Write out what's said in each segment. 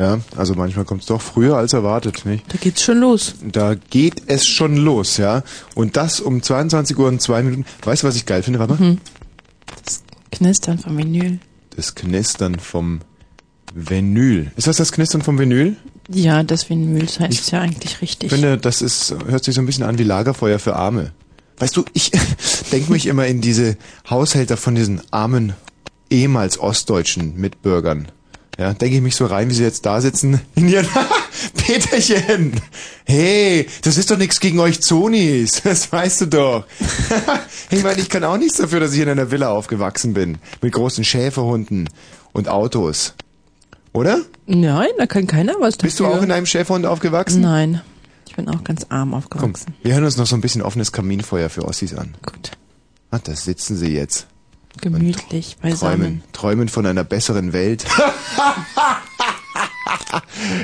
Ja, also manchmal kommt es doch früher als erwartet, nicht? Da geht's schon los. Da geht es schon los, ja. Und das um 22 Uhr und zwei Minuten. Weißt du, was ich geil finde, Warte mal. Mhm. Das Knistern vom Vinyl. Das Knistern vom Vinyl. Ist das das Knistern vom Vinyl? Ja, das Vinyl heißt ja eigentlich richtig. Ich finde, das ist, hört sich so ein bisschen an wie Lagerfeuer für Arme. Weißt du, ich denke mich immer in diese Haushälter von diesen armen, ehemals ostdeutschen Mitbürgern. Ja, denke ich mich so rein, wie sie jetzt da sitzen in ihren Peterchen. Hey, das ist doch nichts gegen euch Zonis, das weißt du doch. ich meine, ich kann auch nichts dafür, dass ich in einer Villa aufgewachsen bin, mit großen Schäferhunden und Autos. Oder? Nein, da kann keiner was dafür. Bist du auch in einem Schäferhund aufgewachsen? Nein. Ich bin auch ganz arm aufgewachsen. Komm, wir hören uns noch so ein bisschen offenes Kaminfeuer für Ossis an. Gut. Ah, da sitzen sie jetzt. Gemütlich beisammen. Träumen, träumen von einer besseren Welt.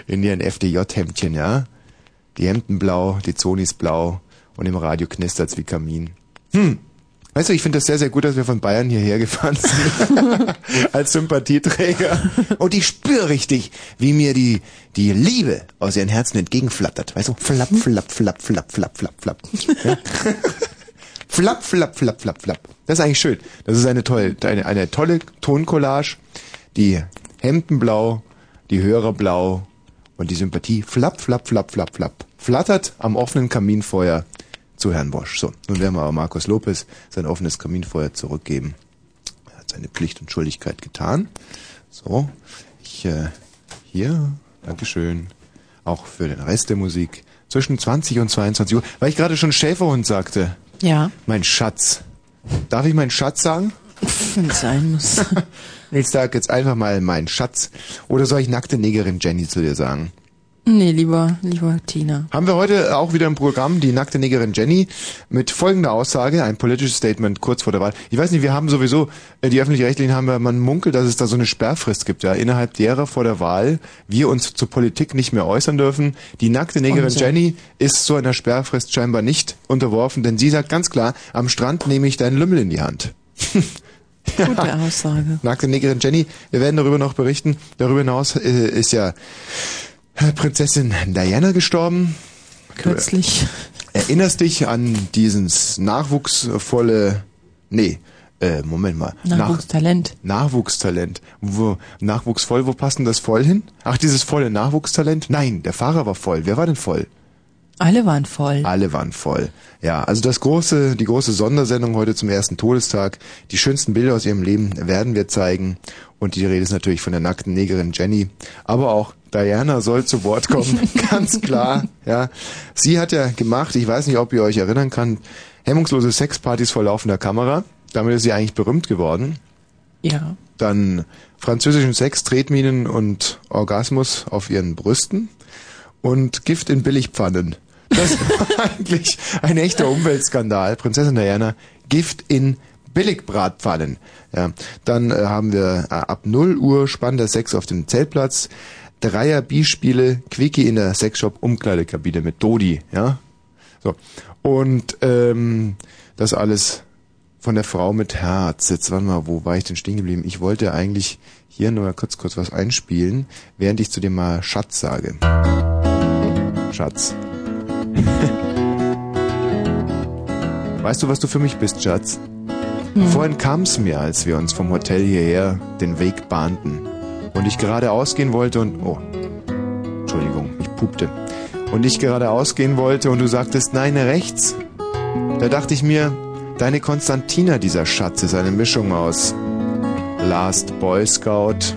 In ihren FDJ-Hemdchen, ja? Die Hemden blau, die Zonis blau und im Radio knistert's wie Kamin. Hm. Weißt du, ich finde das sehr, sehr gut, dass wir von Bayern hierher gefahren sind. Als Sympathieträger. Und ich spüre richtig, wie mir die, die Liebe aus ihren Herzen entgegenflattert. Weißt du? Flapp, flapp, flapp, flapp, flapp, flapp, flapp. Ja? Flapp, flapp, flapp, flapp, flapp. Das ist eigentlich schön. Das ist eine tolle, eine, eine tolle Toncollage. Die Hemden blau, die Hörer blau und die Sympathie flapp, flapp, flapp, flapp, flapp. Flattert am offenen Kaminfeuer zu Herrn Bosch. So, nun werden wir aber Markus Lopez sein offenes Kaminfeuer zurückgeben. Er hat seine Pflicht und Schuldigkeit getan. So, ich äh, hier, Dankeschön, auch für den Rest der Musik zwischen 20 und 22 Uhr, weil ich gerade schon Schäferhund sagte. Ja. Mein Schatz. Darf ich meinen Schatz sagen? Wenn es sein muss. ich sag jetzt einfach mal mein Schatz. Oder soll ich nackte Negerin Jenny zu dir sagen? Nee, lieber, lieber Tina. Haben wir heute auch wieder im Programm die nackte Negerin Jenny mit folgender Aussage, ein politisches Statement kurz vor der Wahl. Ich weiß nicht, wir haben sowieso, äh, die öffentlich-rechtlichen haben ja, man munkelt, dass es da so eine Sperrfrist gibt, ja, innerhalb derer vor der Wahl wir uns zur Politik nicht mehr äußern dürfen. Die nackte Negerin Unsinn. Jenny ist so einer Sperrfrist scheinbar nicht unterworfen, denn sie sagt ganz klar, am Strand nehme ich deinen Lümmel in die Hand. Gute Aussage. Nackte Negerin Jenny, wir werden darüber noch berichten. Darüber hinaus äh, ist ja Prinzessin Diana gestorben. Kürzlich. Erinnerst dich an dieses nachwuchsvolle, nee, äh, Moment mal. Nachwuchstalent. Nach, Nachwuchstalent. Wo, nachwuchsvoll, wo passt denn das voll hin? Ach, dieses volle Nachwuchstalent? Nein, der Fahrer war voll. Wer war denn voll? Alle waren voll. Alle waren voll. Ja, also das große, die große Sondersendung heute zum ersten Todestag. Die schönsten Bilder aus ihrem Leben werden wir zeigen. Und die Rede ist natürlich von der nackten Negerin Jenny. Aber auch Diana soll zu Wort kommen. Ganz klar. Ja. Sie hat ja gemacht, ich weiß nicht, ob ihr euch erinnern kann, hemmungslose Sexpartys vor laufender Kamera. Damit ist sie eigentlich berühmt geworden. Ja. Dann französischen Sex, Tretminen und Orgasmus auf ihren Brüsten. Und Gift in Billigpfannen. Das war eigentlich ein echter Umweltskandal. Prinzessin Diana, Gift in Billigbratpfannen. Ja, dann äh, haben wir äh, ab 0 Uhr spannender Sex auf dem Zeltplatz, Dreier Bispiele, Quickie in der Sexshop Umkleidekabine mit Dodi, ja. So. Und ähm, das alles von der Frau mit Herz. Jetzt warte mal, wo war ich denn stehen geblieben? Ich wollte eigentlich hier nur mal kurz kurz was einspielen, während ich zu dir mal Schatz sage. Schatz. weißt du, was du für mich bist, Schatz? Vorhin kam es mir, als wir uns vom Hotel hierher den Weg bahnten und ich gerade ausgehen wollte und oh, Entschuldigung, ich pupte. Und ich gerade ausgehen wollte und du sagtest, nein, rechts. Da dachte ich mir, deine Konstantina, dieser Schatz, ist eine Mischung aus Last Boy Scout,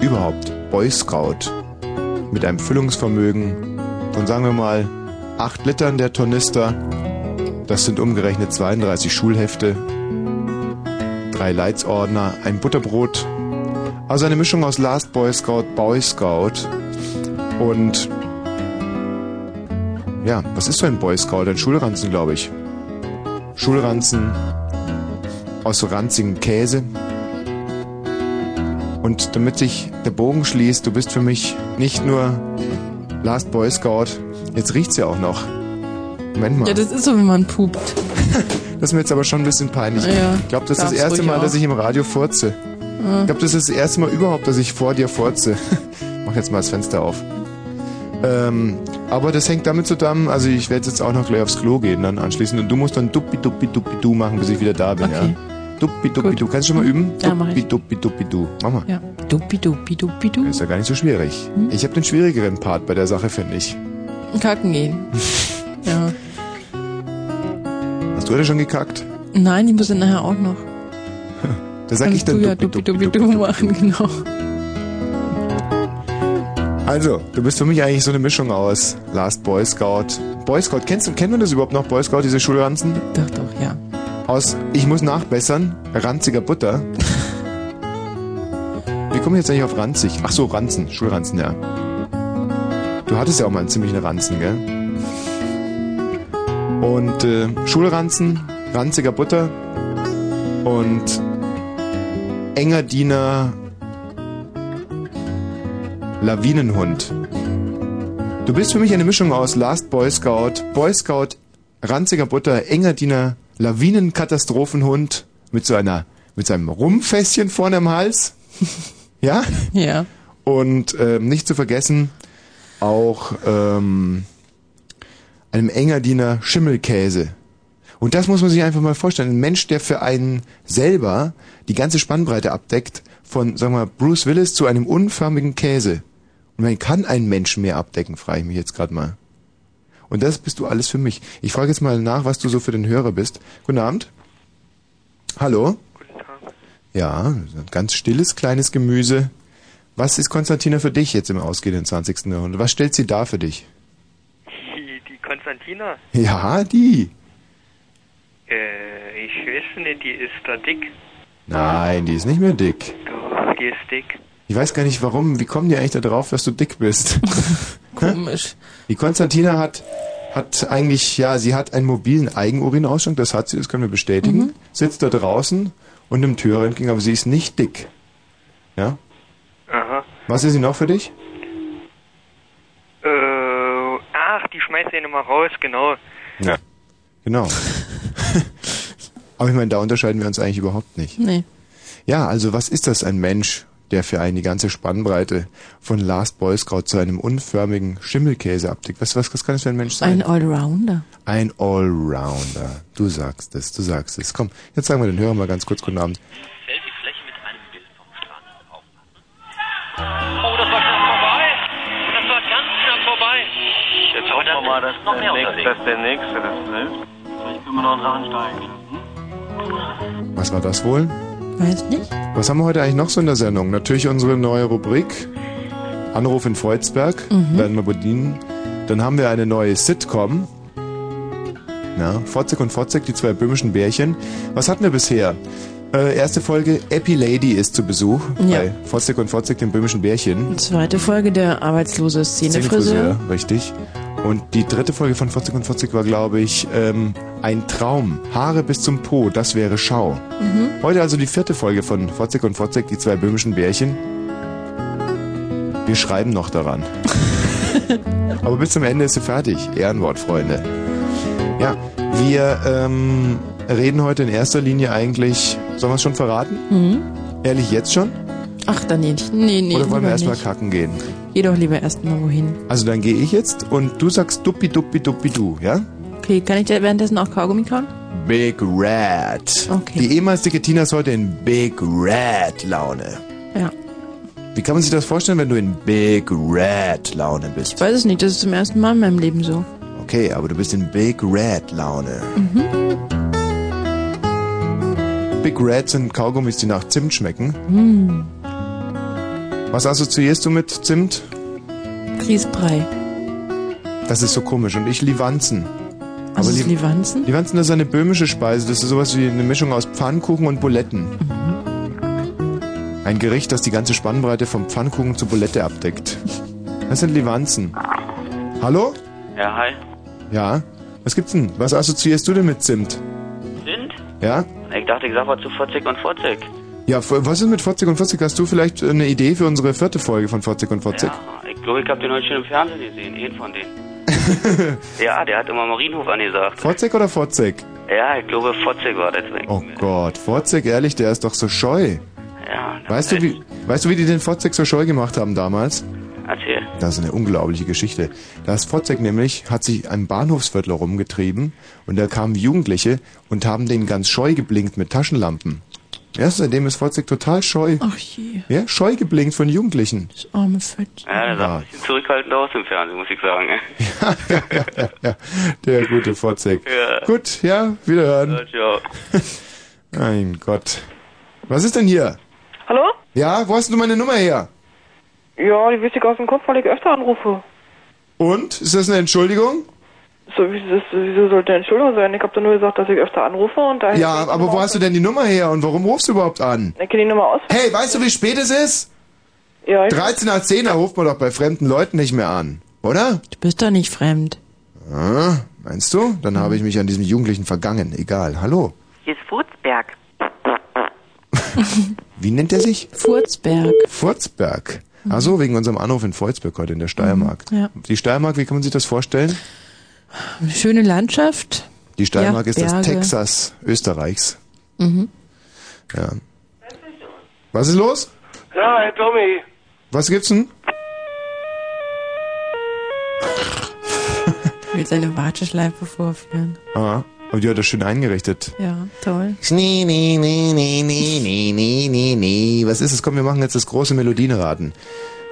überhaupt Boy Scout, mit einem Füllungsvermögen von, sagen wir mal, 8 Litern der Tornister. Das sind umgerechnet 32 Schulhefte, drei Leitsordner, ein Butterbrot. Also eine Mischung aus Last Boy Scout, Boy Scout und ja, was ist so ein Boy Scout? Ein Schulranzen, glaube ich. Schulranzen aus so ranzigem Käse. Und damit sich der Bogen schließt, du bist für mich nicht nur Last Boy Scout, jetzt riecht's ja auch noch. Moment mal. Ja, das ist so, wenn man pupt. Das ist mir jetzt aber schon ein bisschen peinlich. Ja, ich glaube, das ist das erste Mal, auch. dass ich im Radio furze. Ich glaube, das ist das erste Mal überhaupt, dass ich vor dir furze. Mach jetzt mal das Fenster auf. Ähm, aber das hängt damit zusammen, also ich werde jetzt auch noch gleich aufs Klo gehen dann anschließend und du musst dann duppi duppi duppi du machen, bis ich wieder da bin, Okay. ja? Duppi duppi Gut. du. Kannst du schon mal üben? Ja, mach duppi ich. duppi duppi du. Mach mal. Ja. Dupi, dupi, dupi, du. Ist ja gar nicht so schwierig. Hm? Ich habe den schwierigeren Part bei der Sache, finde ich. Kacken gehen. ja. Hast du heute schon gekackt? Nein, ich muss dann nachher auch noch. Da sag ich dann du ja duppi dupi, duppi dupi, duppi. du machen, genau. Also, du bist für mich eigentlich so eine Mischung aus Last Boy Scout. Boy Scout, kennst du, kennt man das überhaupt noch, Boy Scout, diese Schulranzen? Doch, doch, ja. Aus Ich muss nachbessern, ranziger Butter. Wie komme ich jetzt eigentlich auf ranzig? Ach so, Ranzen, Schulranzen, ja. Du hattest ja auch mal einen ziemlichen Ranzen, gell? Und äh, Schulranzen, ranziger Butter und enger Diener Lawinenhund. Du bist für mich eine Mischung aus Last Boy Scout, Boy Scout, ranziger Butter, enger Diener, Lawinenkatastrophenhund mit so einer, mit seinem Rumfässchen vorne am Hals. Ja? Ja. Und ähm, nicht zu vergessen auch ähm, einem Engerdiener Schimmelkäse. Und das muss man sich einfach mal vorstellen. Ein Mensch, der für einen selber die ganze Spannbreite abdeckt, von, sagen wir mal, Bruce Willis zu einem unförmigen Käse. Und man kann einen Menschen mehr abdecken, frage ich mich jetzt gerade mal. Und das bist du alles für mich. Ich frage jetzt mal nach, was du so für den Hörer bist. Guten Abend. Hallo. Guten Tag. Ja, ein ganz stilles, kleines Gemüse. Was ist Konstantina für dich jetzt im ausgehenden 20. Jahrhundert? Was stellt sie dar für dich? Die, die Konstantina, Ja, die. Äh, ich weiß nicht, die ist da dick. Nein, die ist nicht mehr dick. Doch, die ist dick. Ich weiß gar nicht warum. Wie kommen die eigentlich da drauf, dass du dick bist? Komisch. Die Konstantina hat, hat eigentlich, ja, sie hat einen mobilen Eigenurinausschank, das hat sie, das können wir bestätigen. Sitzt da draußen und nimmt Türe entgegen, aber sie ist nicht dick. Ja? Aha. Was ist sie noch für dich? Äh, ach, die schmeißt ihn immer raus, genau. Ja. Genau. aber ich meine, da unterscheiden wir uns eigentlich überhaupt nicht. Nee. Ja, also was ist das ein Mensch, der für einen die ganze Spannbreite von Last Boy Scout zu einem unförmigen Schimmelkäse abdeckt? Was, was, was kann das für ein Mensch sein? Ein Allrounder. Ein Allrounder. Du sagst es, du sagst es. Komm, jetzt sagen wir den Hörern mal ganz kurz guten Abend. Oh, das war knapp vorbei. Das war ganz knapp vorbei. Jetzt hoffen wir das mal, ist dass noch der, mehr nächste, dass der Nächste das trifft. Wir noch einen Drachen steigen lassen. Was war das wohl? Weiß nicht. Was haben wir heute eigentlich noch so in der Sendung? Natürlich unsere neue Rubrik. Anruf in Freudsberg. Werden wir bedienen. Dann haben wir eine neue Sitcom. Ja, Fotzek und Fotzek, die zwei böhmischen Bärchen. Was hatten wir bisher? Äh, erste Folge, Epi Lady ist zu Besuch Ja. bei Fotzek und Fotzek, dem böhmischen Bärchen. Zweite Folge der arbeitslose Szenefriseur. richtig. Und die dritte Folge von Fotzek und Fotzek war, glaube ich, ähm, ein Traum. Haare bis zum Po, das wäre Schau. Heute also die vierte Folge von Fotzek und Fotzek, die zwei böhmischen Bärchen. Wir schreiben noch daran. Aber bis zum Ende ist sie fertig. Ehrenwort, Freunde. Ja, wir ähm, reden heute in erster Linie eigentlich. Sollen wir es schon verraten? Mhm. Ehrlich, jetzt schon? Ach, dann nicht. Nee, nee. Oder wollen wir erstmal kacken gehen? Geh doch lieber erstmal wohin. Also dann gehe ich jetzt und du sagst duppi duppi duppi du, ja? Okay, kann ich dir währenddessen auch Kaugummi kauen? Big Red. Okay. Die ehemals dicke Tina ist heute in Big Red Laune. Ja. Wie kann man sich das vorstellen, wenn du in Big Red Laune bist? Ich weiß es nicht, das ist zum ersten Mal in meinem Leben so. Okay, aber du bist in Big Red Laune. Big Red sind Kaugummis, die nach Zimt schmecken. Hm. Was assoziierst du mit Zimt? Grießbrei. Das ist so komisch. Und ich Livanzen. Was ist Li- Livanzen? Livanzen, das ist eine böhmische Speise. Das ist sowas wie eine Mischung aus Pfannkuchen und Buletten. Ein Gericht, das die ganze Spannbreite vom Pfannkuchen zur Bulette abdeckt. Das sind Livanzen. Hallo? Ja, hi. Ja? Was gibt's denn? Was assoziierst du denn mit Zimt? Sind? Ja? Ich dachte, ich sag was zu Fotzig und Fotzig. Ja, was ist mit Fotzig und Fotzig? Hast du vielleicht eine Idee für unsere vierte Folge von Fotzig und Fotzig? Ja, ich glaube, ich hab den heute schon im Fernsehen gesehen. Einen von denen. ja, der hat immer Marienhof angesagt. Fotzig oder Fotzig? Ja, ich glaube, Fotzig war das. Oh Gott, Fotzig, ehrlich, der ist doch so scheu. Ja, Weißt du, wie, weißt du, wie die den Fotzek so scheu gemacht haben damals? erzähl. Das ist eine unglaubliche Geschichte. Das Fotzek nämlich hat sich ein Bahnhofsviertel rumgetrieben und da kamen Jugendliche und haben den ganz scheu geblinkt mit Taschenlampen. Ja, seitdem ist Fotzek total scheu. Ach je, Ja, scheu geblinkt von Jugendlichen. das arme Fett. Ja, der sah Ja. ein bisschen zurückhaltend aus im Fernsehen, muss ich sagen. ja, der gute Fotzek. Ja. Gut, ja, wiederhören. Ja, ciao. Mein Gott. Was ist denn hier? Hallo? Ja, wo hast du meine Nummer her? Ja, die wüsste ich aus dem Kopf, weil ich öfter anrufe. Und? Ist das eine Entschuldigung? So, wieso, wieso sollte eine Entschuldigung sein? Ich habe doch nur gesagt, dass ich öfter anrufe und da... Ja, aber wo hast du denn die Nummer her und warum rufst du überhaupt an? Ich kenne die Nummer aus. Hey, weißt du, wie spät es ist? Ja, ich, 13 nach 10, da ruft man doch bei fremden Leuten nicht mehr an, oder? Du bist doch nicht fremd. Ah, meinst du? Dann habe ich mich an diesem Jugendlichen vergangen. Egal. Hallo. Hier ist Furzberg. Wie nennt er sich? Furzberg. Furzberg. Ach so, wegen unserem Anruf in Volzberg heute in der Steiermark. Ja. Die Steiermark, wie kann man sich das vorstellen? Eine schöne Landschaft. Die Steiermark Ja, ist das. Texas Österreichs. Mhm. Ja. Was ist los? Ja, Herr Tommy. Was gibt's denn? Will seine Warteschleife vorführen. Ah, aber die hat das schön eingerichtet. Ja, toll. Nee, nee, nee, nee, nee, nee, nee, nee, nee. Was ist es? Komm, wir machen jetzt das große Melodienraten.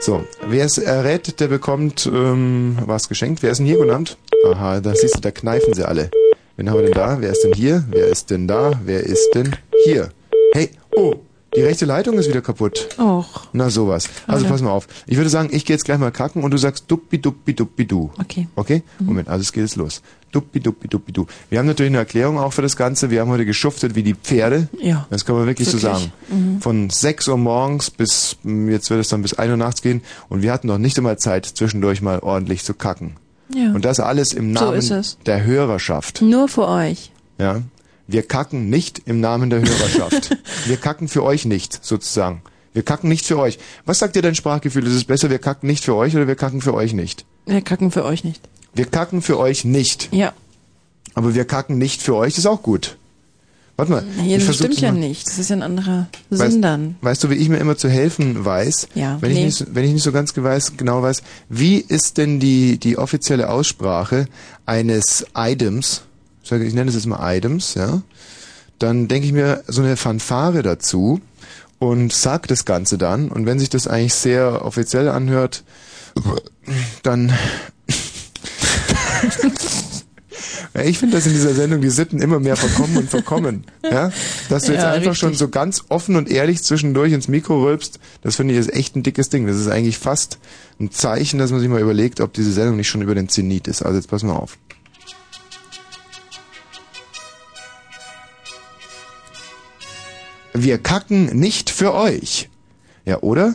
So, wer es errät, der bekommt ähm, was geschenkt. Wer ist denn hier genannt? Aha, da siehst du, da kneifen sie alle. Wen haben wir denn da? Wer ist denn hier? Wer ist denn da? Wer ist denn hier? Hey, oh, die rechte Leitung ist wieder kaputt. Och, Na sowas. Also Schade. pass mal auf. Ich würde sagen, ich gehe jetzt gleich mal kacken und du sagst duppi duppi duppi du. okay. Okay? Moment, also es geht jetzt los. Duppi duppi duppi du. Wir haben natürlich eine Erklärung auch für das Ganze. Wir haben heute geschuftet wie die Pferde. Ja. Das kann man wirklich, so Wirklich. sagen. Von 6 Uhr morgens bis, mm, jetzt wird es dann bis 1 Uhr nachts gehen und wir hatten noch nicht einmal Zeit, zwischendurch mal ordentlich zu kacken. Ja. Und das alles im So Namen es. der Hörerschaft. Nur für euch. Ja. Wir kacken nicht im Namen der Hörerschaft. wir kacken für euch nicht, sozusagen. Wir kacken nicht für euch. Was sagt dir dein Sprachgefühl? Ist es besser, wir kacken nicht für euch oder wir kacken für euch nicht? Wir kacken für euch nicht. Wir kacken für euch nicht. Ja. Aber wir kacken nicht für euch, ist auch gut. Warte mal. Ich das stimmt ja nicht. Das ist ja ein anderer Weißt, Sinn dann. weißt du, wie ich mir immer zu helfen weiß? Ja, Wenn, ich, nee. nicht, so- wenn ich nicht so ganz weiß, genau weiß, wie ist denn die, die offizielle Aussprache eines Items? Ich sage, ich nenne es jetzt mal Items, ja? Dann denke ich mir so eine Fanfare dazu und sag das Ganze dann. Und wenn sich das eigentlich sehr offiziell anhört, dann Ja, ich finde, dass in dieser Sendung die Sitten immer mehr verkommen und verkommen. Ja? Dass du jetzt Ja, einfach schon richtig. so ganz offen und ehrlich zwischendurch ins Mikro rülpst, das finde ich ist echt ein dickes Ding. Das ist eigentlich fast ein Zeichen, dass man sich mal überlegt, ob diese Sendung nicht schon über den Zenit ist. Also jetzt pass mal auf. Wir kacken nicht für euch. Ja, oder?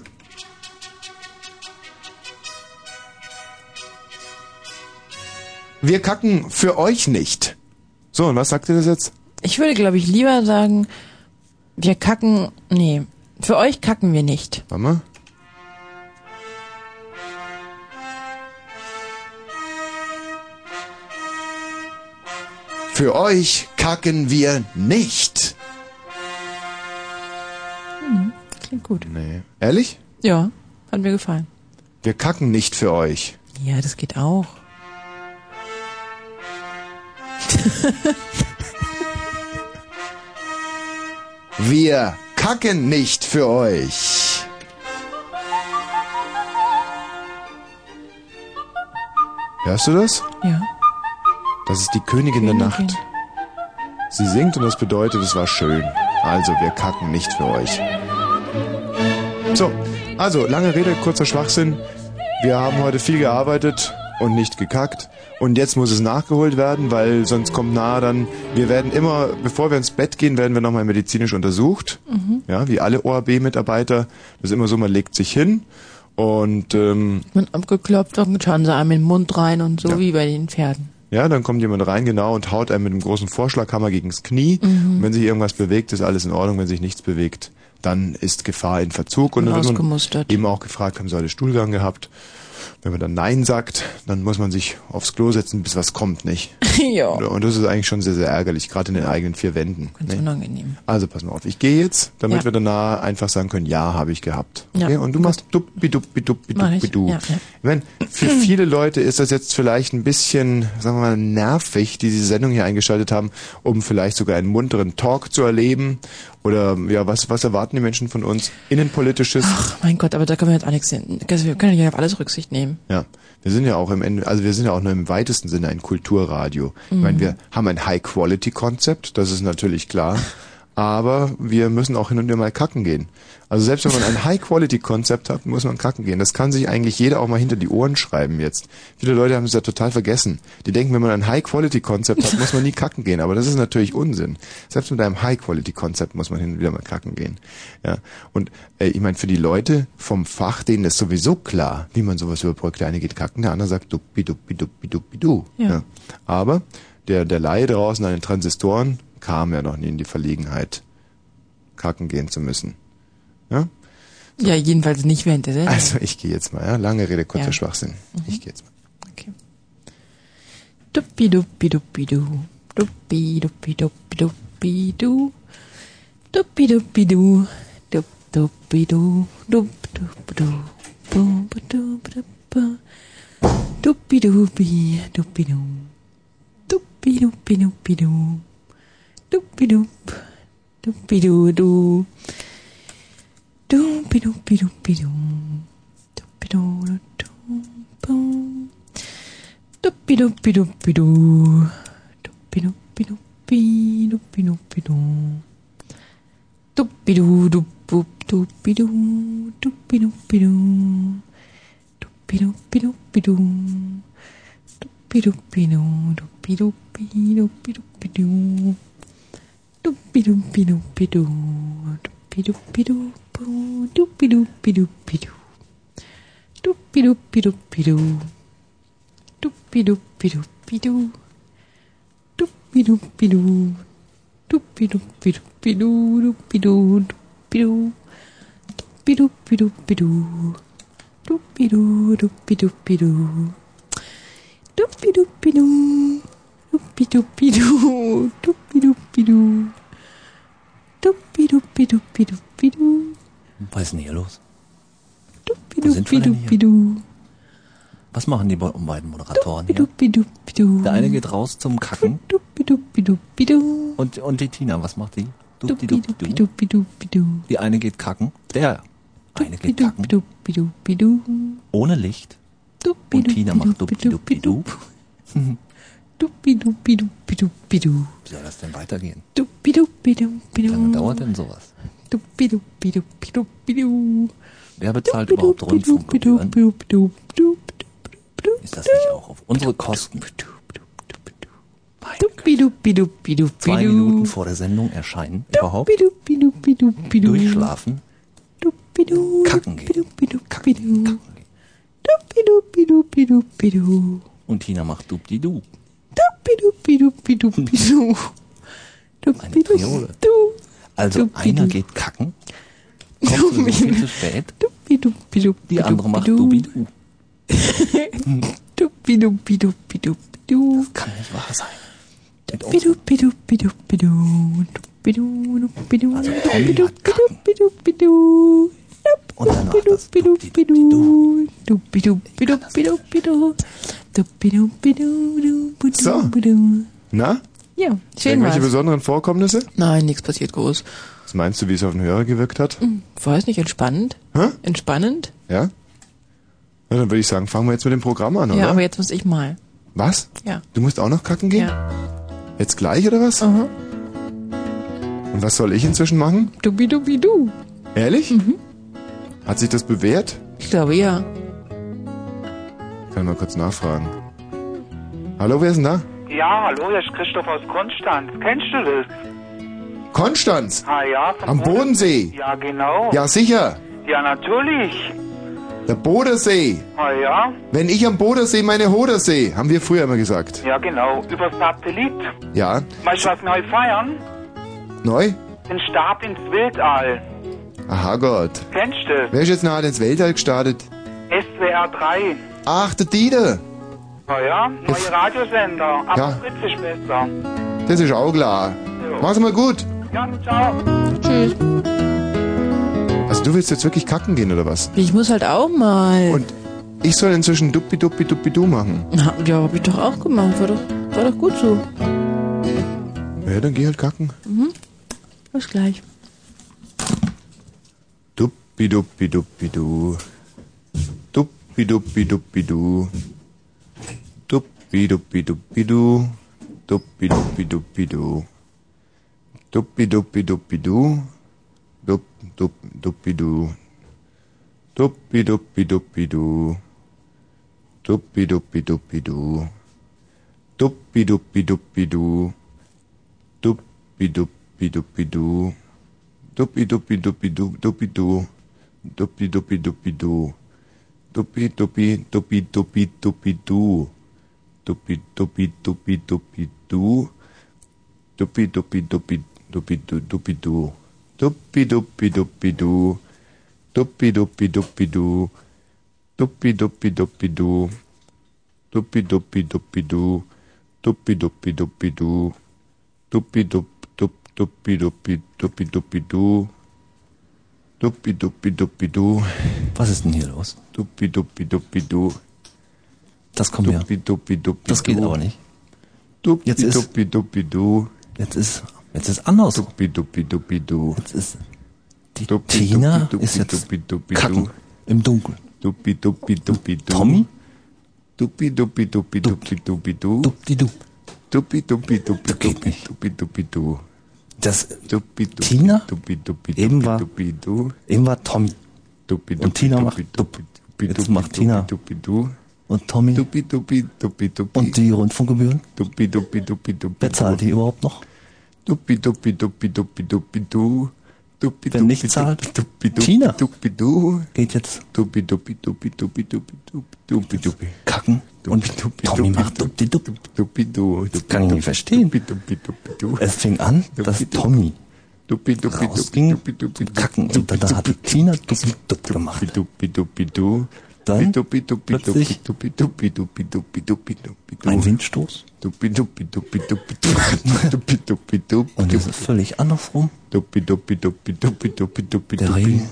Wir kacken für euch nicht. So, und was sagt ihr das jetzt? Ich würde, glaube ich, lieber sagen, wir kacken. Nee, für euch kacken wir nicht. Warte mal. Für euch kacken wir nicht. Klingt gut. Nee. Ehrlich? Ja, hat mir gefallen. Wir kacken nicht für euch. Ja, das geht auch. Wir kacken nicht für euch. Hörst du das? Ja. Das ist die Königin, der Königin. Nacht. Sie singt und das bedeutet, es war schön. Also, wir kacken nicht für euch. So, also, lange Rede, kurzer Schwachsinn. Wir haben heute viel gearbeitet und nicht gekackt. Und jetzt muss es nachgeholt werden, weil sonst kommt nahe dann, wir werden immer, bevor wir ins Bett gehen, werden wir nochmal medizinisch untersucht. Ja, wie alle ORB-Mitarbeiter. Das ist immer so, man legt sich hin und ähm, Man abgeklopft und schauen sie einem in den Mund rein und so Ja. wie bei den Pferden. Ja, dann kommt jemand rein, genau, und haut einem mit einem großen Vorschlaghammer gegens Knie. Und wenn sich irgendwas bewegt, ist alles in Ordnung. Wenn sich nichts bewegt, dann ist Gefahr in Verzug. Und dann wird man eben auch gefragt, haben sie alle Stuhlgang gehabt. Wenn man dann Nein sagt, dann muss man sich aufs Klo setzen, bis was kommt, nicht? ja. Und das ist eigentlich schon sehr, sehr ärgerlich, gerade in den eigenen vier Wänden. Ganz ne? unangenehm. Also pass mal auf, ich gehe jetzt, damit Ja. wir danach einfach sagen können, ja, habe ich gehabt. Ja. Okay? Und du machst duppi duppi duppi duppi du. Ja, ja. Ich meine, für viele Leute ist das jetzt vielleicht ein bisschen, sagen wir mal, nervig, die diese Sendung hier eingeschaltet haben, um vielleicht sogar einen munteren Talk zu erleben. Oder ja, was, was erwarten die Menschen von uns? Innenpolitisches. Ach, mein Gott, aber da können wir jetzt auch nichts sehen. Wir können ja auf alles Rücksicht nehmen. Ja, wir sind ja auch im Ende, also wir sind ja auch nur im weitesten Sinne ein Kulturradio. Ich meine, wir haben ein High-Quality-Konzept, das ist natürlich klar, aber wir müssen auch hin und wieder mal kacken gehen. Also selbst wenn man ein High-Quality-Konzept hat, muss man kacken gehen. Das kann sich eigentlich jeder auch mal hinter die Ohren schreiben jetzt. Viele Leute haben es ja total vergessen. Die denken, wenn man ein High-Quality-Konzept hat, muss man nie kacken gehen. Aber das ist natürlich Unsinn. Selbst mit einem High-Quality-Konzept muss man hin und wieder mal kacken gehen. Ja. Und äh, ich meine, für die Leute vom Fach, denen ist sowieso klar, wie man sowas überbrückt. Der eine geht kacken, der andere sagt duppi duppi duppi duppi du. Ja. Aber der, der Laie draußen an den Transistoren kam ja noch nie in die Verlegenheit, kacken gehen zu müssen. Ja? Ja, jedenfalls nicht während der Sendung. Also ich gehe jetzt mal, ja. Lange Rede, kurzer Ja. Schwachsinn. Ich gehe jetzt mal. Okay. Duppi duppi duppi du. Duppi duppi duppi duppi du. Duppi duppi du. Dup duppi du. Dup dup du. Bum. Duppi duppi duppi du. Duppi duppi duppi du. Duppi dup. Duppi du du. Duppi duppi duppi du. Duppi du du du. Bum. Duppi duppi duppi du. Duppi duppi duppi duppi duppi du. Duppi du dup dup duppi du. Duppi duppi du. Duppi duppi duppi du. Duppi duppi du. Duppi duppi duppi duppi du. Duppi duppi duppi du. Duppi duppi du. Duppi duppi duppi du. Duppi duppi duppi du. Duppi duppi duppi du. Duppi duppi du. Duppi duppi duppi du. Duppi du. Duppi du. Duppi duppi duppi du. Duppi du. Duppi duppi du. Duppi duppi du. Duppi duppi du. Duppi duppi du. Duppi duppi duppi duppi du. Was ist denn hier los? Duppi Wo sind duppi wir denn duppi du. Was machen die be- beiden Moderatoren hier? Der eine geht raus zum Kacken und, und die Tina, was macht die? Die eine geht kacken. Der eine geht kacken. Ohne Licht. Und Tina macht duppi Wie soll das denn weitergehen? Wie lange dauert denn sowas? Wer bezahlt überhaupt Rundfunkgebühren? Ist das nicht auch auf unsere Kosten? Zwei. Minuten vor der Sendung erscheinen, überhaupt durchschlafen, kacken gehen. Kacken, gehen. Und Tina macht dupdi du. Duppi duppi duppi duppi du. Duppi Eine Triole. du. Also einer geht kacken, kommt sowieso viel zu spät, die andere macht du. dubi du. Duppi duppi duppi duppi du. Kann nicht wahr sein. Also Tommy hat Kacken. Und Duppi das So. Na? Ja, schön Irgendwelche war's. besonderen Vorkommnisse? Nein, nichts passiert groß. Was meinst du, wie es auf den Hörer gewirkt hat? Weiß nicht, entspannend. Hä? Entspannend? Ja? Na, dann würde ich sagen, fangen wir jetzt mit dem Programm an, oder? Ja, aber jetzt muss ich mal. was? Ja. Du musst auch noch kacken gehen? Ja. Jetzt gleich, oder was? Aha. Und was soll ich inzwischen machen? Dubi dubi du. Ehrlich? Mhm. Hat sich das bewährt? Ich glaube ja. Kann ich mal kurz nachfragen. Hallo, wer ist denn da? Ja, hallo, hier ist Christoph aus Konstanz. Kennst du das? Konstanz! Ah ja, vom Am Bodensee! Ja, genau. Ja, sicher! Ja, natürlich. Der Bodensee! Ah ja, Wenn ich am Bodensee meine Hodensee, haben wir früher immer gesagt. ja genau. Über Satellit. Ja, Weißt du, was neu feiern? neu? Den Start ins Weltall. Aha Gott. Kennst du? Wer ist jetzt nachher ins Weltall gestartet? SWR 3. Ach, der Dieter. Na ja, neue Radiosender. Aber Ja. Fritz ist besser. Das ist auch klar. Mach's mal gut. Ja, ciao. Tschüss. Also du willst jetzt wirklich kacken gehen oder was? Ich muss halt auch mal. Und ich soll inzwischen duppi duppi duppi du machen. Na, ja, hab ich doch auch gemacht. War doch, war doch gut so. Ja, dann geh halt kacken. Mhm. Bis gleich. Duppi duppi duppi du. Duppi duppi duppi du. Duppi duppi duppi du. Duppi duppi duppi du. Duppi duppi duppi du. Dupp dupp duppi du. Duppi duppi duppi du. Duppi duppi duppi du. Duppi duppi duppi du. Duppi duppi duppi du. Duppi duppi duppi du duppi du. Duppi duppi duppi du. Duppi duppi duppi duppi duppi du. Duppi duppi duppi duppi du. Duppi duppi duppi duppi du duppi du. Duppi duppi duppi du. Duppi duppi duppi du. Duppi duppi duppi du. Duppi duppi duppi du. Duppi duppi duppi du. Duppi dupp dupp duppi duppi duppi duppi du. Duppi duppi duppi du. Was ist denn hier los? Duppi duppi duppi du. Das kommt her. Duppi duppi duppi Das geht aber nicht. Duppi Jetzt ist- duppi duppi du. Jetzt ist, jetzt ist anders. Duppi duppi duppi du. Jetzt ist, die Duppi, Tina duppi, ist jetzt duppi, duppi, kacken du. im Dunkeln. Duppi duppi duppi du. Tommy? Duppi duppi duppi duppi duppi du. Duppi du. Duppi duppi duppi duppi duppi duppi du. Das, Duppi duppi Tina? duppi duppi Eben duppi war- duppi du. eben war Tommy. Duppi Und Tina macht Dupp. duppi Jetzt macht Tina. duppi du. Und Tommy Duppi duppi duppi duppi. und die Rundfunkgebühren? Duppi duppi duppi duppi. Wer zahlt die überhaupt noch? Duppi duppi duppi duppi duppi du. Duppi Wer nicht zahlt? Duppi duppi Tina. duppi du. Geht jetzt duppi duppi duppi duppi duppi duppi duppi. kacken und Tommy macht Duppi Dupp. Duppi du. Das kann ich nicht verstehen. Es fing an, dass. Tommy rausging zum Kacken und dann hat Tina Duppi Dupp gemacht. Dann plötzlich ein Windstoß und es ist völlig andersrum. Der Regen.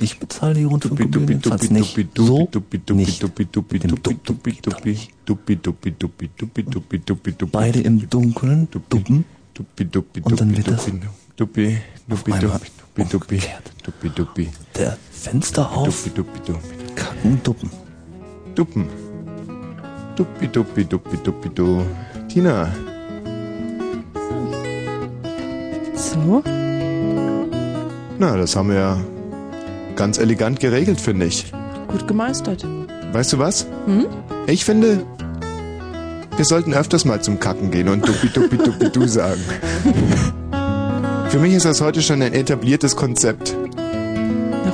Ich bezahle die Rundfunkgebühren jedenfalls nicht. So nicht. Mit dem Dupp, geht Beide im Dunkeln duppen. Und dann wird das duppi einmal umgekehrt. Der Fenster auf, duppi duppi duppi. Kacken, duppen. duppen. Duppi duppi duppi duppi du. Tina. So. na das haben wir ja ganz elegant geregelt finde ich. Gut gemeistert. weißt du was? Hm? ich finde wir sollten öfters mal zum Kacken gehen und duppi duppi duppi du sagen. Für mich ist das heute schon ein etabliertes Konzept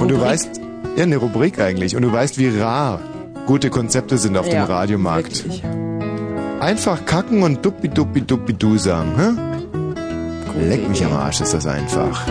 Und du weißt, ja, eine Rubrik eigentlich. Und du weißt, wie rar gute Konzepte sind auf Ja, dem Radiomarkt. Wirklich. Einfach kacken und duppi duppi duppi du sagen, hä? Leck mich am Arsch, ist das einfach.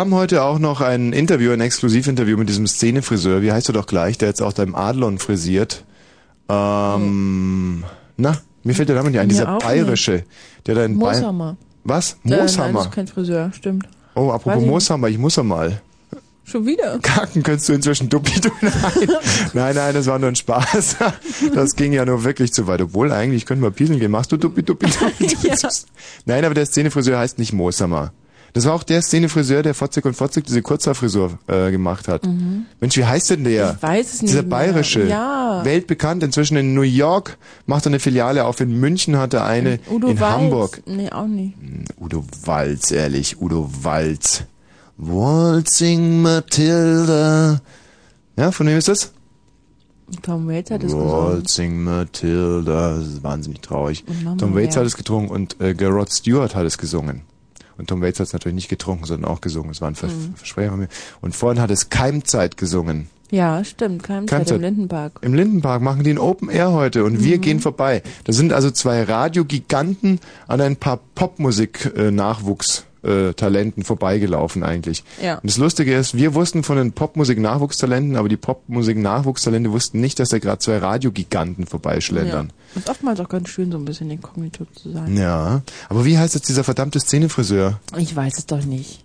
Haben heute auch noch ein Interview, ein Exklusivinterview mit diesem Szenefriseur. Wie heißt er doch gleich, der jetzt auch deinem Adlon frisiert. Ähm, na, mir fällt der Name nicht ein, dieser bayerische, der da in Bayern... Mooshammer. Was? Äh, nein, das ist kein Friseur, stimmt. oh, apropos Mooshammer, ich muss ja mal. Schon wieder. Kacken könntest du inzwischen Duppi. Nein, nein, nein, das war nur ein Spaß. Das ging ja nur wirklich zu weit. Obwohl, eigentlich könnten wir pieseln gehen. Machst du Duppi, Duppi, Duppi? Ja. Nein, aber der Szenefriseur heißt nicht Mooshammer. Das war auch der Szenefriseur, der Fotzig und Fotzig diese Kurzhaarfrisur äh, gemacht hat. Mensch, wie heißt denn der? Ich weiß es nicht Dieser bayerische. Ja. Weltbekannt, inzwischen in New York, macht er eine Filiale auf. In München hat er eine. Udo in Walz. Hamburg. Nee, auch nicht. Udo Walz, ehrlich, Udo Walz. Waltzing Matilda. Ja, von wem ist das? Tom Waits hat es gesungen. Waltzing Matilda. Das ist wahnsinnig traurig. Tom Waits hat es getrunken und äh, Gerard Stewart hat es gesungen. Und Tom Waits hat es natürlich nicht getrunken, sondern auch gesungen. Es war ein Ver Mhm. Versprecher von mir. Und vorhin hat es Keimzeit gesungen. Ja, stimmt. Keimzeit Keimzeit. im Lindenpark. Im Lindenpark machen die ein Open Air heute und Mhm. wir gehen vorbei. Da sind also zwei Radiogiganten an ein paar Popmusik-Nachwuchstalenten vorbeigelaufen eigentlich. Ja. Und das Lustige ist, wir wussten von den Popmusik-Nachwuchstalenten, aber die Popmusik-Nachwuchstalente wussten nicht, dass da gerade zwei Radiogiganten vorbeischlendern. Ja. Ist oftmals auch ganz schön, so ein bisschen inkognito zu sein. Ja. Aber wie heißt jetzt dieser verdammte Szenefriseur? Ich weiß es doch nicht.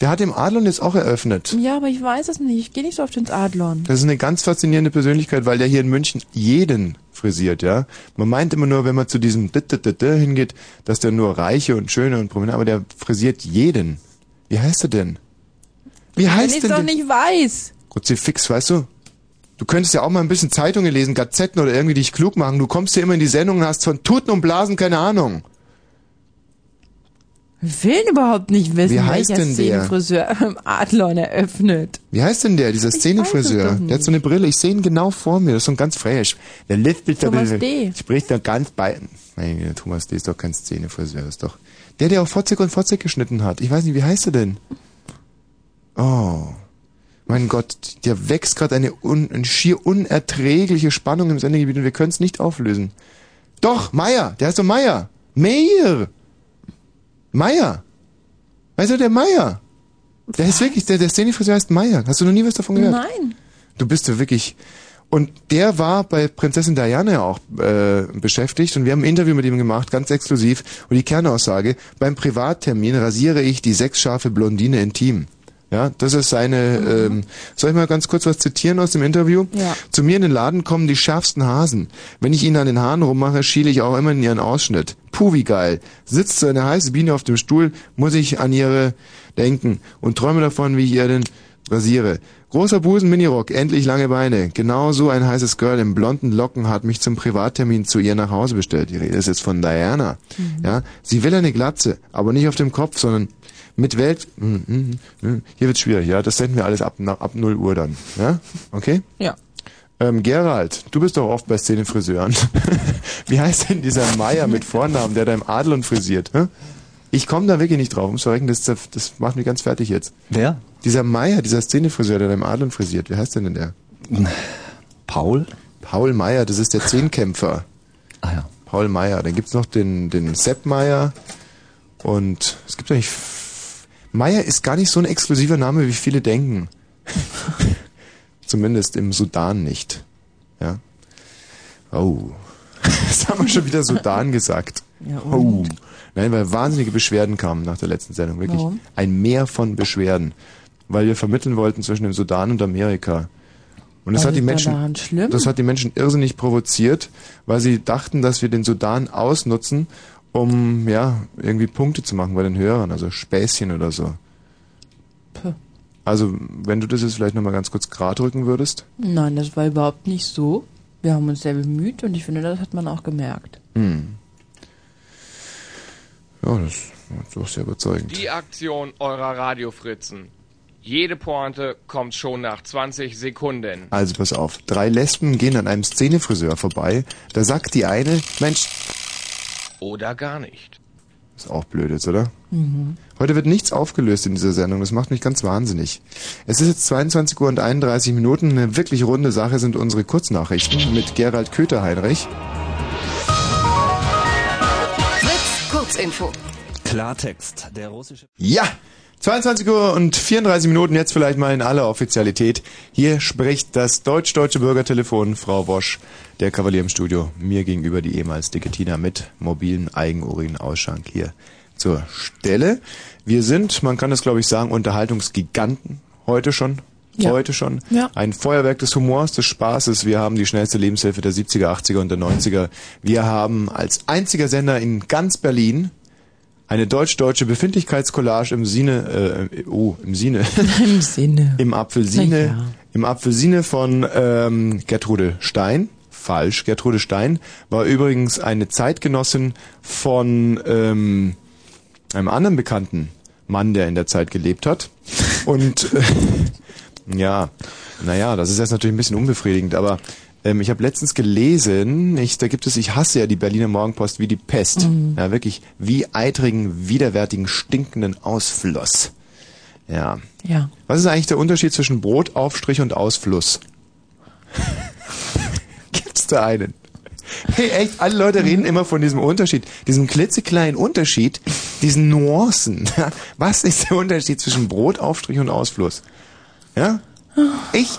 Der hat im Adlon jetzt auch eröffnet. Ja, aber ich weiß es nicht. Ich gehe nicht so oft ins Adlon. Das ist eine ganz faszinierende Persönlichkeit, weil der hier in München jeden frisiert, ja. Man meint immer nur, wenn man zu diesem D -D -D -D hingeht, dass der nur Reiche und Schöne und Prominente, aber der frisiert jeden. Wie heißt er denn? Wie Wenn heißt ich denn doch der? nicht weiß. Kruzifix, weißt du? Du könntest ja auch mal ein bisschen Zeitungen lesen, Gazetten oder irgendwie dich klug machen. Du kommst hier immer in die Sendung und hast von Tuten und Blasen keine Ahnung. Wir will überhaupt nicht wissen, Wie heißt welcher denn der? Szenenfriseur im Adlon eröffnet. Wie heißt denn der, dieser weiß es Szenefriseur? doch Der hat so eine Brille, ich sehe ihn genau vor mir, das ist so ein ganz fresh. Der lispelt ein Thomas D. spricht da ganz bei... Nein, Thomas D. ist doch kein Szenefriseur, das ist doch... Der, der auch Fotzek und Fotzek geschnitten hat. Ich weiß nicht, wie heißt er denn? Oh, mein Gott, der wächst gerade eine, un, eine schier unerträgliche Spannung im Sendegebiet und wir können es nicht auflösen. Doch, Meier, der heißt doch Meier. Meier. Meier. Weißt du, der Meier. Der ist wirklich, der, der Szenefriseur heißt Meier. Hast du noch nie was davon gehört? Nein. Du bist ja wirklich. Und der war bei Prinzessin Diana ja auch äh, beschäftigt und wir haben ein Interview mit ihm gemacht, ganz exklusiv. Und die Kernaussage, beim Privattermin rasiere ich die sechsscharfe Blondine intim. Ja, das ist seine, ähm, soll ich mal ganz kurz was zitieren aus dem Interview? Ja. Zu mir in den Laden kommen die schärfsten Hasen. Wenn ich ihnen an den Haaren rummache, schiele ich auch immer in ihren Ausschnitt. Puh, wie geil. Sitzt so eine heiße Biene auf dem Stuhl, muss ich an ihre denken und träume davon, wie ich ihr den rasiere. Großer Busen, Minirock, endlich lange Beine. Genau so ein heißes Girl in blonden Locken hat mich zum Privattermin zu ihr nach Hause bestellt. Die Rede ist jetzt von Diana. Ja, sie will eine Glatze, aber nicht auf dem Kopf, sondern mit Welt. Hm, hm, hm. Hier wird's schwierig, ja. Das senden wir alles ab, nach, ab 0 Uhr dann. Ja? Okay? Ja. Ähm, Gerald, du bist doch oft bei Szenefriseuren. Wie heißt denn dieser Meier mit Vornamen, der da im Adlon frisiert? Hä? Ich komme da wirklich nicht drauf, ums Verrecken, das, das macht mich ganz fertig jetzt. Wer? Dieser Meier, dieser Szenefriseur, der da im Adlon frisiert, wie heißt denn denn der? Paul? Paul Meier, das ist der Zehnkämpfer. Ah ja. Paul Meier. Dann gibt's noch den, den Sepp Meier und es gibt eigentlich... Meier ist gar nicht so ein exklusiver Name, wie viele denken. Zumindest im Sudan nicht. Ja. Oh. Jetzt haben wir schon wieder Sudan gesagt. Ja, Oh. Nein, weil wahnsinnige Beschwerden kamen nach der letzten Sendung. Wirklich Warum? ein Meer von Beschwerden. Weil wir vermitteln wollten zwischen dem Sudan und Amerika. Und das hat die Menschen, das hat die Menschen irrsinnig provoziert, weil sie dachten, dass wir den Sudan ausnutzen, um, ja, irgendwie Punkte zu machen bei den Hörern, also Späßchen oder so. Puh. Also, wenn du das jetzt vielleicht nochmal ganz kurz gerade rücken würdest. Nein, das war überhaupt nicht so. Wir haben uns sehr bemüht und ich finde, das hat man auch gemerkt. Hm. Ja, das war doch sehr überzeugend. Die Aktion eurer Radiofritzen. Jede Pointe kommt schon nach 20 Sekunden. Also pass auf, drei Lesben gehen an einem Szenefriseur vorbei. Da sagt die eine, Mensch, Oder gar nicht. ist auch blöd jetzt, oder? Mhm. Heute wird nichts aufgelöst in dieser Sendung, das macht mich ganz wahnsinnig. Es ist jetzt 22 Uhr und 31 Minuten, eine wirklich runde Sache sind unsere Kurznachrichten mit Gerald Köter-Heinrich. Fritz, Kurzinfo. Klartext. Der russische. Ja! 22 Uhr und 34 Minuten, jetzt vielleicht mal in aller Offizialität. Hier spricht das deutsch-deutsche Bürgertelefon, Frau Wosch, der Kavalier im Studio. Mir gegenüber die ehemals dicke Tina mit mobilen Eigenurinausschank hier zur Stelle. Wir sind, man kann das glaube ich sagen, Unterhaltungsgiganten. Heute schon. Ja. Heute schon. Ja. Ein Feuerwerk des Humors, des Spaßes. Wir haben die schnellste Lebenshilfe der 70er, 80er und der 90er. Wir haben als einziger Sender in ganz Berlin eine deutsch-deutsche Befindlichkeitscollage im Sinne, äh, oh, im Sinne, Im Sinne. im Apfelsine, ja. im Apfelsine von ähm, Gertrude Stein. Falsch, Gertrude Stein war übrigens eine Zeitgenossin von ähm, einem anderen bekannten Mann, der in der Zeit gelebt hat. Und äh, ja, naja, das ist jetzt natürlich ein bisschen unbefriedigend, aber ähm, ich habe letztens gelesen, ich, da gibt es, ich hasse ja die Berliner Morgenpost wie die Pest. Mhm. Ja, wirklich wie eitrigen, widerwärtigen, stinkenden Ausfluss. Ja. Ja. Was ist eigentlich der Unterschied zwischen Brotaufstrich und Ausfluss? Gibt's da einen? Hey, echt, alle Leute reden immer von diesem Unterschied, diesem klitzekleinen Unterschied, diesen Nuancen. Was ist der Unterschied zwischen Brotaufstrich und Ausfluss? Ja? Ich,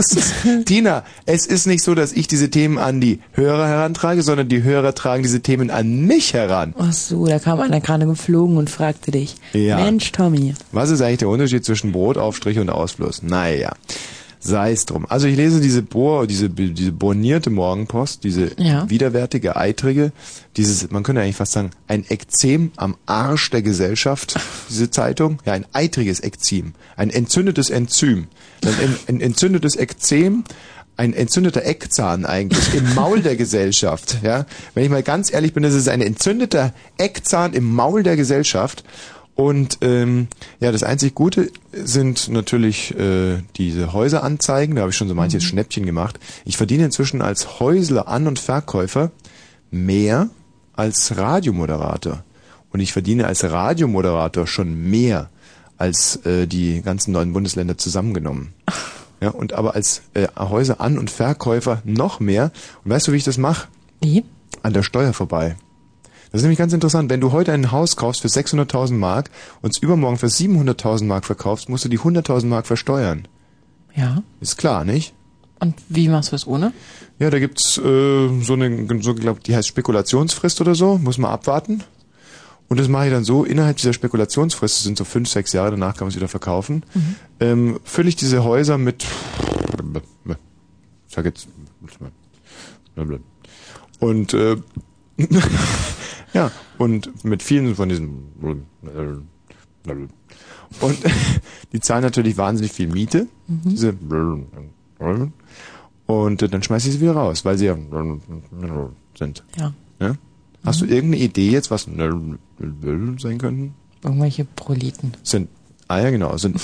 Tina, es ist nicht so, dass ich diese Themen an die Hörer herantrage, sondern die Hörer tragen diese Themen an mich heran. Ach so, da kam einer gerade geflogen und fragte dich. Ja. Mensch, Tommy. Was ist eigentlich der Unterschied zwischen Brotaufstrich und Ausfluss? Naja, sei es drum. Also ich lese diese Bohr, diese, diese bornierte Morgenpost, diese Ja. widerwärtige, eitrige, dieses, man könnte eigentlich fast sagen, ein Ekzem am Arsch der Gesellschaft, diese Zeitung. Ja, ein eitriges Ekzem, ein entzündetes Enzym, ein, ein, entzündetes Ekzem, ein entzündeter Eckzahn eigentlich im Maul der Gesellschaft. Ja, wenn ich mal ganz ehrlich bin, das ist ein entzündeter Eckzahn im Maul der Gesellschaft. Und ähm, ja, das einzig Gute sind natürlich äh, diese Häuseranzeigen. Da habe ich schon so manches Schnäppchen gemacht. Ich verdiene inzwischen als Häusler An- und Verkäufer mehr als Radiomoderator. Und ich verdiene als Radiomoderator schon mehr als äh, die ganzen neuen Bundesländer zusammengenommen. Ja, und aber als äh, Häuser-An- und Verkäufer noch mehr. Und weißt du, wie ich das mache? Wie? An der Steuer vorbei. Das ist nämlich ganz interessant. Wenn du heute ein Haus kaufst für 600.000 Mark und es übermorgen für 700.000 Mark verkaufst, musst du die 100.000 Mark versteuern. Ja. Ist klar, nicht? Und wie machst du es ohne? Ja, da gibt's äh, so eine, so glaub, die heißt Spekulationsfrist oder so, muss man abwarten. Und das mache ich dann so, innerhalb dieser Spekulationsfrist, das sind so fünf, sechs Jahre, danach kann man es wieder verkaufen, ähm, fülle ich diese Häuser mit, ich sag jetzt, und äh, ja, und mit vielen von diesen und die zahlen natürlich wahnsinnig viel Miete, diese und dann schmeiße ich sie wieder raus, weil sie ja sind. Ja. Ja? Hast du irgendeine Idee jetzt, was sein könnten? Irgendwelche Proleten. Sind, ah ja genau, sind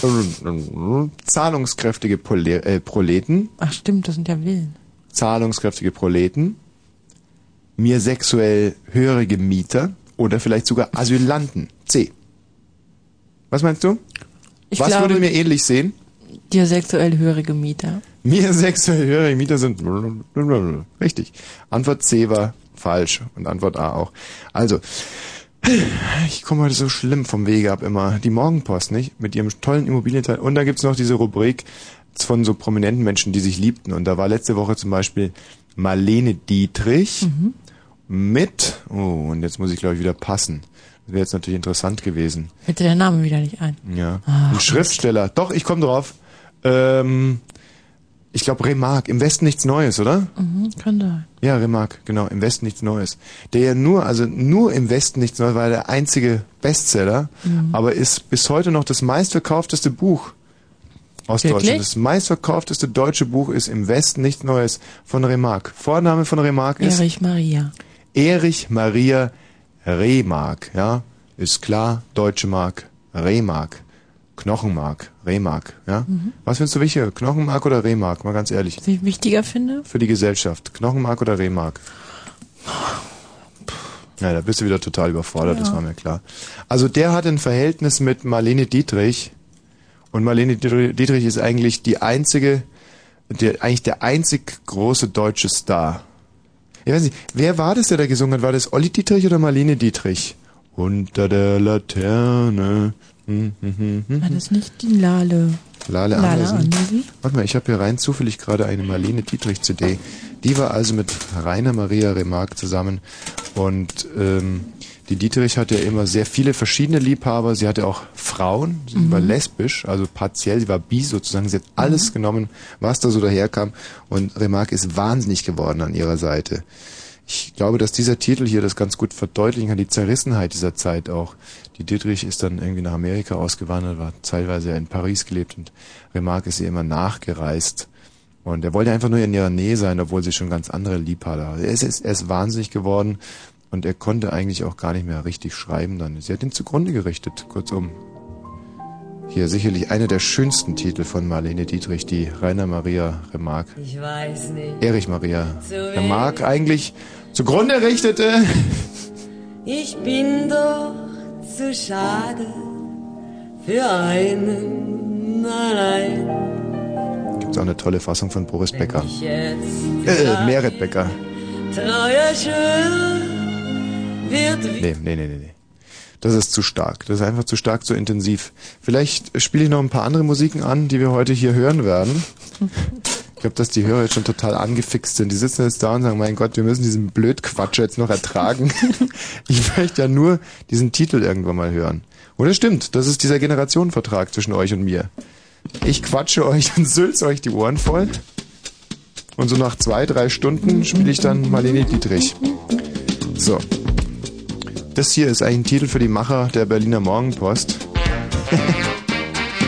zahlungskräftige äh, Proleten, Ach stimmt, das sind ja Willen. zahlungskräftige Proleten, mir sexuell hörige Mieter oder vielleicht sogar Asylanten. C. Was meinst du? Ich Was glaube, würde mir ähnlich sehen? dir sexuell hörige Mieter. Mir sexuell hörige Mieter sind richtig. Antwort C war falsch und Antwort A auch. Also, ich komme heute so schlimm vom Wege ab immer. Die Morgenpost, nicht? Mit ihrem tollen Immobilienteil. Und da gibt's noch diese Rubrik von so prominenten Menschen, die sich liebten. Und da war letzte Woche zum Beispiel Marlene Dietrich mit, oh, und jetzt muss ich glaube ich wieder passen. Das wäre jetzt natürlich interessant gewesen. Dir der Name wieder nicht ein. Ja. Ach, ein Schriftsteller. Doch, ich komme drauf. Ähm, ich glaube Remarque. Im Westen nichts Neues, oder? Mhm, kann sein. Ja, Remarque, genau. Im Westen nichts Neues. Der ja nur, also nur im Westen nichts Neues war der einzige Bestseller, Mhm. aber ist bis heute noch das meistverkaufteste Buch aus? Deutschland. Das meistverkaufteste deutsche Buch ist Im Westen nichts Neues von Remarque. Vorname von Remarque ist Erich Maria. Erich Maria Remark, ja, ist klar, deutsche Mark, Remark, Knochenmark, Remark, ja. Mhm. Was findest du wichtiger, Knochenmark oder Remark, mal ganz ehrlich, Was ich wichtiger finde? für die Gesellschaft, Knochenmark oder Remark? Ja, da bist du wieder total überfordert, das Ja. war mir klar. Also der hat ein Verhältnis mit Marlene Dietrich und Marlene Dietrich ist eigentlich die einzige, der, eigentlich der einzig große deutsche Star. Ich weiß nicht, wer war das, der da gesungen hat? War das Olli Dietrich oder Marlene Dietrich? Unter der Laterne. Hm, hm, hm, hm. War das nicht die Lale? Lale Lale Andersen. Andersen? Warte mal, ich habe hier rein zufällig gerade eine Marlene Dietrich CD. Die war also mit Rainer Maria Remarque zusammen und ähm, die Dietrich hatte ja immer sehr viele verschiedene Liebhaber. Sie hatte auch Frauen, sie Mhm. war lesbisch, also partiell, sie war bi sozusagen. Sie hat alles genommen, was da so daherkam und Remarque ist wahnsinnig geworden an ihrer Seite. Ich glaube, dass dieser Titel hier das ganz gut verdeutlichen kann, die Zerrissenheit dieser Zeit auch. Die Dietrich ist dann irgendwie nach Amerika ausgewandert, war zeitweise in Paris gelebt und Remarque ist ihr immer nachgereist. Und er wollte einfach nur in ihrer Nähe sein, obwohl sie schon ganz andere Liebhaber hatte. Er ist, er ist wahnsinnig geworden und er konnte eigentlich auch gar nicht mehr richtig schreiben dann. Sie hat ihn zugrunde gerichtet, kurzum. Hier sicherlich einer der schönsten Titel von Marlene Dietrich, die Rainer Maria Remarque. Ich weiß nicht. Erich Maria Remarque eigentlich zugrunde richtete. Ich bin doch zu schade für einen allein. Gibt's auch eine tolle Fassung von Boris Becker. Äh, Meret Becker. treuer schwör, wird Nee, nee, nee, nee, nee. Das ist zu stark. Das ist einfach zu stark, zu intensiv. Vielleicht spiele ich noch ein paar andere Musiken an, die wir heute hier hören werden. Ich glaube, dass die Hörer jetzt schon total angefixt sind. Die sitzen jetzt da und sagen, mein Gott, wir müssen diesen Blödquatsch jetzt noch ertragen. ich möchte ja nur diesen Titel irgendwann mal hören. Und es stimmt, das ist dieser Generationenvertrag zwischen euch und mir. Ich quatsche euch und sülze euch die Ohren voll. Und so nach zwei, drei Stunden spiele ich dann Marlene Dietrich. So. Das hier ist eigentlich ein Titel für die Macher der Berliner Morgenpost.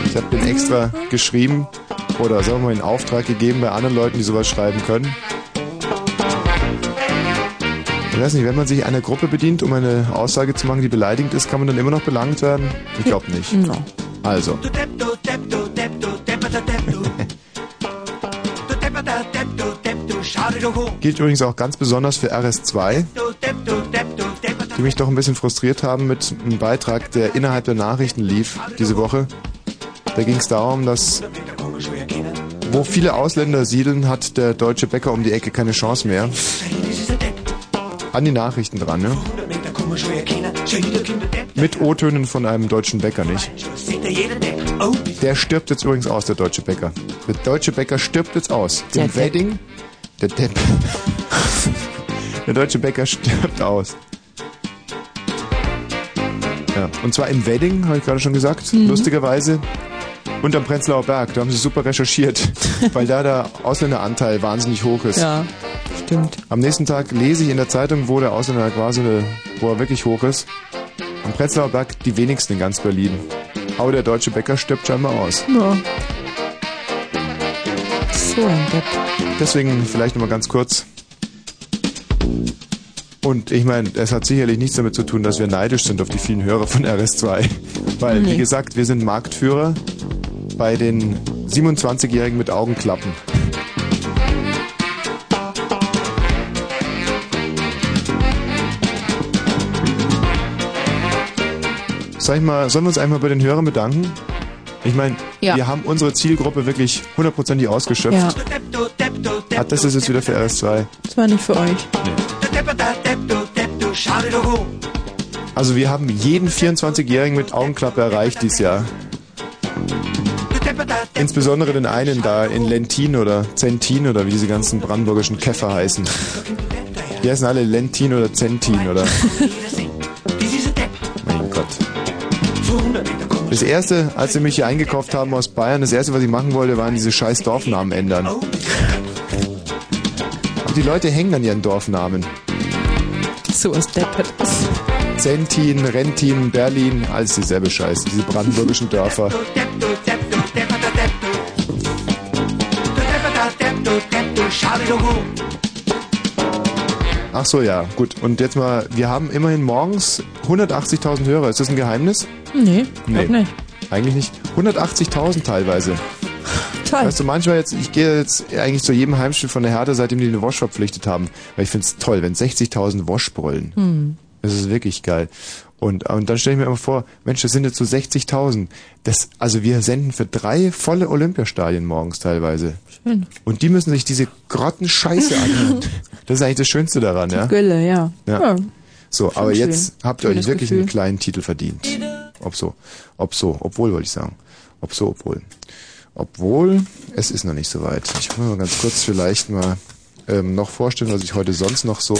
ich habe den extra geschrieben oder sagen wir mal in Auftrag gegeben bei anderen Leuten, die sowas schreiben können. Ich weiß nicht, wenn man sich einer Gruppe bedient, um eine Aussage zu machen, die beleidigend ist, kann man dann immer noch belangt werden? Ich glaube nicht. No. Also. Gilt übrigens auch ganz besonders für RS2, die mich doch ein bisschen frustriert haben mit einem Beitrag, der innerhalb der Nachrichten lief diese Woche. Da ging es darum, dass wo viele Ausländer siedeln, hat der deutsche Bäcker um die Ecke keine Chance mehr. An die Nachrichten dran, ne? Mit O-Tönen von einem deutschen Bäcker, nicht? Der stirbt jetzt übrigens aus, der deutsche Bäcker. Der deutsche Bäcker stirbt jetzt aus. Der Im. Wedding. Der Depp. der deutsche Bäcker stirbt aus. Ja, und zwar im Wedding, habe ich gerade schon gesagt, Mhm. lustigerweise. Unterm Prenzlauer Berg, da haben sie super recherchiert, weil da der Ausländeranteil wahnsinnig hoch ist. Ja, stimmt. Am nächsten Tag lese ich in der Zeitung, wo der Ausländer quasi, wo er wirklich hoch ist. Am Prenzlauer Berg die wenigsten in ganz Berlin. Aber der deutsche Bäcker stirbt scheinbar aus. Ja. So ein Depp. Deswegen vielleicht nochmal ganz kurz. Und ich meine, es hat sicherlich nichts damit zu tun, dass wir neidisch sind auf die vielen Hörer von RS2. Weil, wie Nee. gesagt, wir sind Marktführer bei den 27-Jährigen mit Augenklappen. Sag ich mal, sollen wir uns einmal bei den Hörern bedanken? Ich meine, Ja. wir haben unsere Zielgruppe wirklich hundertprozentig ausgeschöpft. Ja, Hat das ist jetzt wieder für RS2. das war nicht für euch. Also wir haben jeden 24-Jährigen mit Augenklappe erreicht dieses Jahr. Insbesondere den einen da in Lentin oder Zentin oder wie diese ganzen brandenburgischen Käfer heißen. Die heißen alle Lentin oder Zentin oder... mein Gott. Das erste, als sie mich hier eingekauft haben aus Bayern, das erste, was ich machen wollte, waren diese scheiß Dorfnamen ändern. Aber die Leute hängen an ihren Dorfnamen. So ist Deppert. Zentin, Rentin, Berlin, alles dieselbe Scheiße, diese brandenburgischen Dörfer. Ach so, ja, gut. Und jetzt mal, wir haben immerhin morgens 180.000 Hörer. Ist das ein Geheimnis? Nee, Nee. nicht. Eigentlich nicht. 180.000 teilweise. Toll. Weißt du, manchmal jetzt, ich gehe jetzt eigentlich zu jedem Heimspiel von der Hertha, seitdem die den Wosch verpflichtet haben. Weil ich finde es toll, wenn 60.000 Wosch brüllen. Hm. Das ist wirklich geil. Und, und dann stelle ich mir immer vor, Mensch, das sind jetzt so 60.000. Das, also wir senden für drei volle Olympiastadien morgens teilweise. Schön. Und die müssen sich diese Grottenscheiße anhören. Das ist eigentlich das Schönste daran, ja? Gülle, ja. Ja. So, Schon aber schön. jetzt habt ihr euch wirklich Gefühl. einen kleinen Titel verdient. Ob so, ob so, obwohl wollte ich sagen. Ob so, obwohl. Obwohl, es ist noch nicht so weit. Ich will mal ganz kurz vielleicht mal ähm, noch vorstellen, was ich heute sonst noch so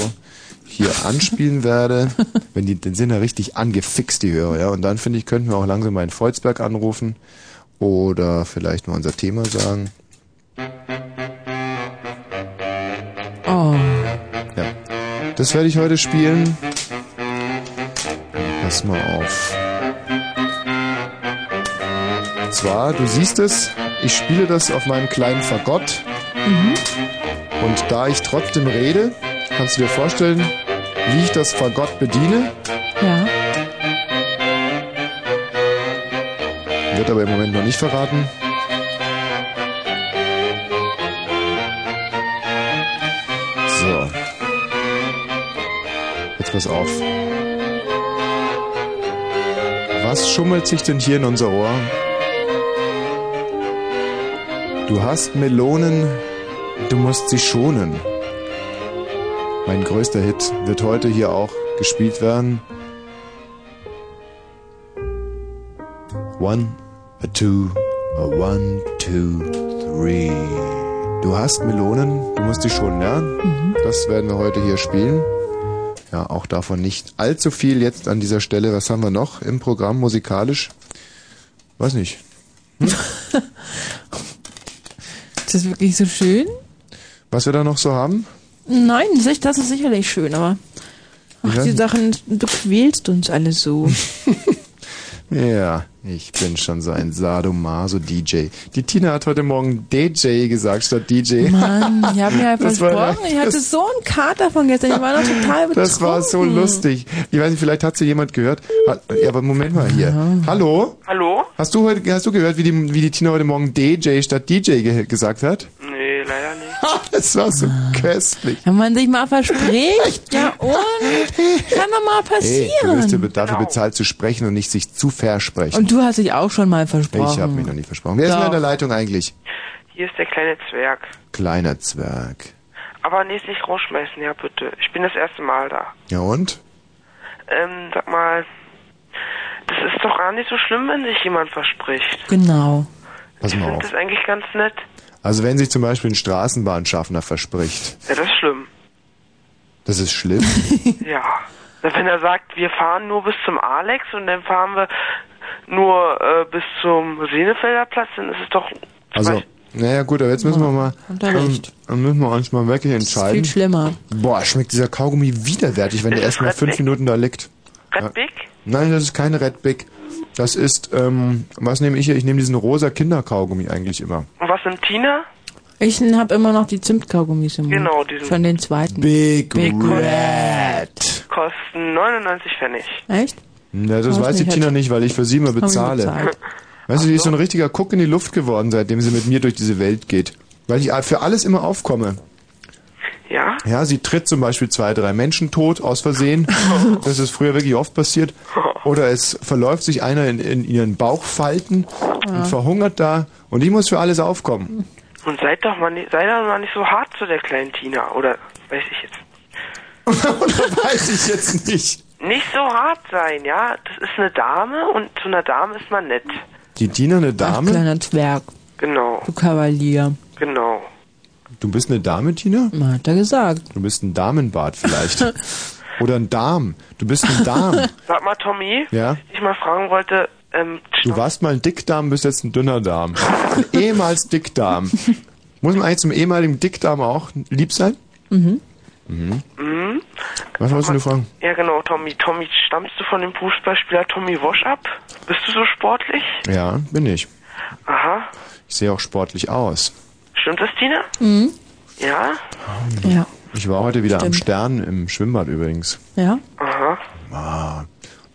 hier anspielen werde. Wenn die, den sind ja richtig angefixt, die Hörer, ja. Und dann finde ich, könnten wir auch langsam mal in Volzberg anrufen oder vielleicht mal unser Thema sagen. Oh. Ja. Das werde ich heute spielen. Pass mal auf. Und zwar, du siehst es, ich spiele das auf meinem kleinen Fagott. Mhm. Und da ich trotzdem rede, kannst du dir vorstellen, wie ich das Fagott bediene. Ja. Wird aber im Moment noch nicht verraten. So. Jetzt pass auf. Was schummelt sich denn hier in unser Ohr? Du hast Melonen, du musst sie schonen. Mein größter Hit wird heute hier auch gespielt werden. One, a two, a one, two, three. Du hast Melonen, du musst sie schonen, ja? Das werden wir heute hier spielen. Ja, auch davon nicht allzu viel jetzt an dieser Stelle. Was haben wir noch im Programm musikalisch? Weiß nicht. Ist das wirklich so schön? Was wir da noch so haben? Nein, das ist- das ist sicherlich schön, aber ach, die Sachen, du quälst uns alle so. Ja, ich bin schon so ein Sadomaso-DJ. Die Tina hat heute Morgen DJ gesagt statt DJ. Mann, ich habe mir Das war- versprochen, ich hatte so einen Kater von gestern, ich war noch total betrunken. Das war so lustig. Ich weiß nicht, vielleicht hat sie jemand gehört. Ja, aber Moment mal hier. Hallo? Hallo? Hast du heute, hast du gehört, wie die, wie die Tina heute Morgen DJ statt DJ ge gesagt hat? Nee, leider nicht. Das war so köstlich. Wenn man sich mal verspricht, ja und? Kann doch mal Ey, du wirst passieren. dir dafür bezahlt zu sprechen und nicht sich zu versprechen. und du hast dich auch schon mal versprochen. ich habe mich noch nie versprochen. Wer ist denn Doch. in der Leitung eigentlich? Hier ist der kleine Zwerg. Kleiner Zwerg. Aber nee, nicht rausschmeißen, ja bitte. Ich bin das erste Mal da. Ja und? Ähm, sag mal, das ist doch gar nicht so schlimm, wenn sich jemand verspricht. Genau. Pass Ich mal finde auf. das eigentlich ganz nett. Also wenn sich zum Beispiel ein Straßenbahnschaffner verspricht, Ja, das ist schlimm. das ist schlimm. Ja. Wenn er sagt, wir fahren nur bis zum Alex und dann fahren wir nur äh, bis zum Senefelder Platz, dann ist es doch Also, naja gut, aber jetzt müssen wir mal, dann müssen wir uns mal wirklich Viel entscheiden. schlimmer. Boah, schmeckt dieser Kaugummi widerwärtig, wenn der Ist erst mal fünf Big? Minuten da liegt. Red Ja. Big. Nein, das ist keine Red Big. Das ist, ähm, was nehme ich hier? Ich nehme diesen rosa Kinderkaugummi eigentlich immer. Und was nimmt Tina? Ich habe immer noch die Zimtkaugummis im Mund. Genau, diesen- Von den zweiten. Big, Big Red. Kosten 99 Pfennig. Echt? Na, das Weiß weiß die nicht, Tina hat- nicht, weil ich für sie immer Hab ich bezahle. bezahlt. Weißt du, die ist so ein richtiger Guck in die Luft geworden, seitdem sie mit mir durch diese Welt geht. Weil ich für alles immer aufkomme. Ja? Ja, sie tritt zum Beispiel zwei, drei Menschen tot aus Versehen. Das ist früher wirklich oft passiert. Oder es verläuft sich einer in, in ihren Bauchfalten und verhungert da. Und ich muss für alles aufkommen. Und seid doch mal nicht, sei doch mal nicht so hart zu der kleinen Tina. Oder weiß ich jetzt. Oder weiß ich jetzt nicht. Nicht so hart sein, ja? Das ist eine Dame und zu einer Dame ist man nett. Die Tina eine Dame? kleiner Zwerg. Genau, Du Kavalier. genau. Du bist eine Dame, Tina? Hat er gesagt. Du bist ein Damenbart vielleicht. Oder ein Darm. Du bist ein Darm. Sag mal, Tommy, Ja? ich mal fragen wollte, ähm, Du warst mal ein Dickdarm, bist jetzt ein dünner Darm. Ein ehemals Dickdarm. Muss man eigentlich zum ehemaligen Dickdarm auch lieb sein? Mhm. Mhm. mhm. Was wolltest du nur fragen? Ja, genau, Tommy. Tommy, stammst du von dem Fußballspieler Tommy Wosch ab? Bist du so sportlich? Ja, bin ich. Aha. Ich sehe auch sportlich aus. Stimmt das, Tina? Mhm. Ja? Ja. Ich war heute wieder am Stimmt. Stern im Schwimmbad übrigens. Ja? Aha. Ah.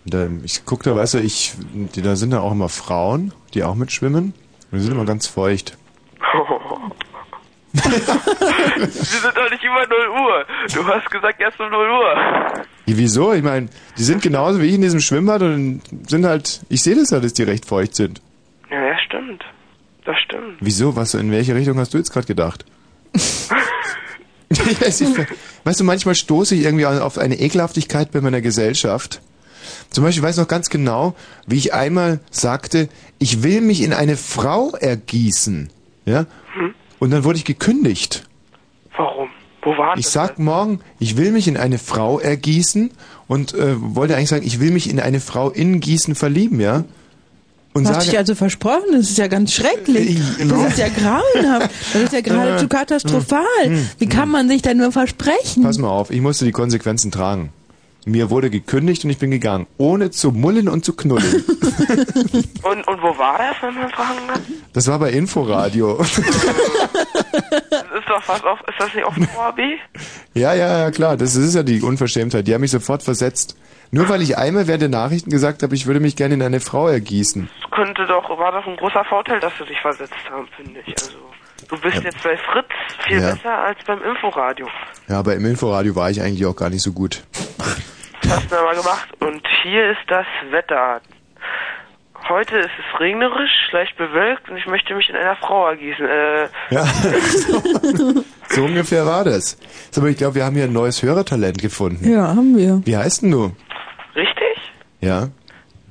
Und da, ich guck da, weißt du, ich, die, da sind da auch immer Frauen, die auch mitschwimmen. Und die sind immer ganz feucht. Wir sind doch nicht über 0 Uhr. Du hast gesagt erst um 0 Uhr. Ja, wieso? Ich meine, die sind genauso wie ich in diesem Schwimmbad und sind halt, ich sehe das ja, dass die recht feucht sind. Ja, ja, stimmt. Das stimmt. Wieso? Was, in welche Richtung hast du jetzt gerade gedacht? Weiß weißt du, manchmal stoße ich irgendwie auf eine Ekelhaftigkeit bei meiner Gesellschaft. Zum Beispiel weiß ich noch ganz genau, wie ich einmal sagte, ich will mich in eine Frau ergießen. Ja? Und dann wurde ich gekündigt. Warum? Wo war Ich sag morgen, ich will mich in eine Frau ergießen und äh, wollte eigentlich sagen, ich will mich in eine Frau in Gießen verlieben, ja? Und hast dich sage, also versprochen, das ist ja ganz schrecklich. genau. Das ist ja grauenhaft. Das ist ja geradezu Äh, katastrophal. hm, Wie kann man sich denn nur versprechen? pass mal auf, ich musste die Konsequenzen tragen. Mir wurde gekündigt und ich bin gegangen, ohne zu mullen und zu knuddeln. Und, und wo war das, wenn man fragen kann? Das war bei Inforadio. Das ist doch fast auf, ist das nicht auf dem ORB? ja, ja, ja, klar, das ist ja die Unverschämtheit. Die haben mich sofort versetzt. Nur weil ich einmal während der Nachrichten gesagt habe, ich würde mich gerne in eine Frau ergießen. Das könnte doch, war doch ein großer Vorteil, dass sie sich versetzt haben, finde ich. Also, du bist jetzt bei Fritz viel Ja. besser als beim Inforadio. Ja, aber im Inforadio war ich eigentlich auch gar nicht so gut. Das hast du aber gemacht. Und hier ist das Wetter. Heute ist es regnerisch, leicht bewölkt und ich möchte mich in einer Frau ergießen. Äh, Ja, so ungefähr war das. So, Aber ich glaube, wir haben hier ein neues Hörertalent gefunden. Ja, haben wir. Wie heißt denn du? Richtig? Ja.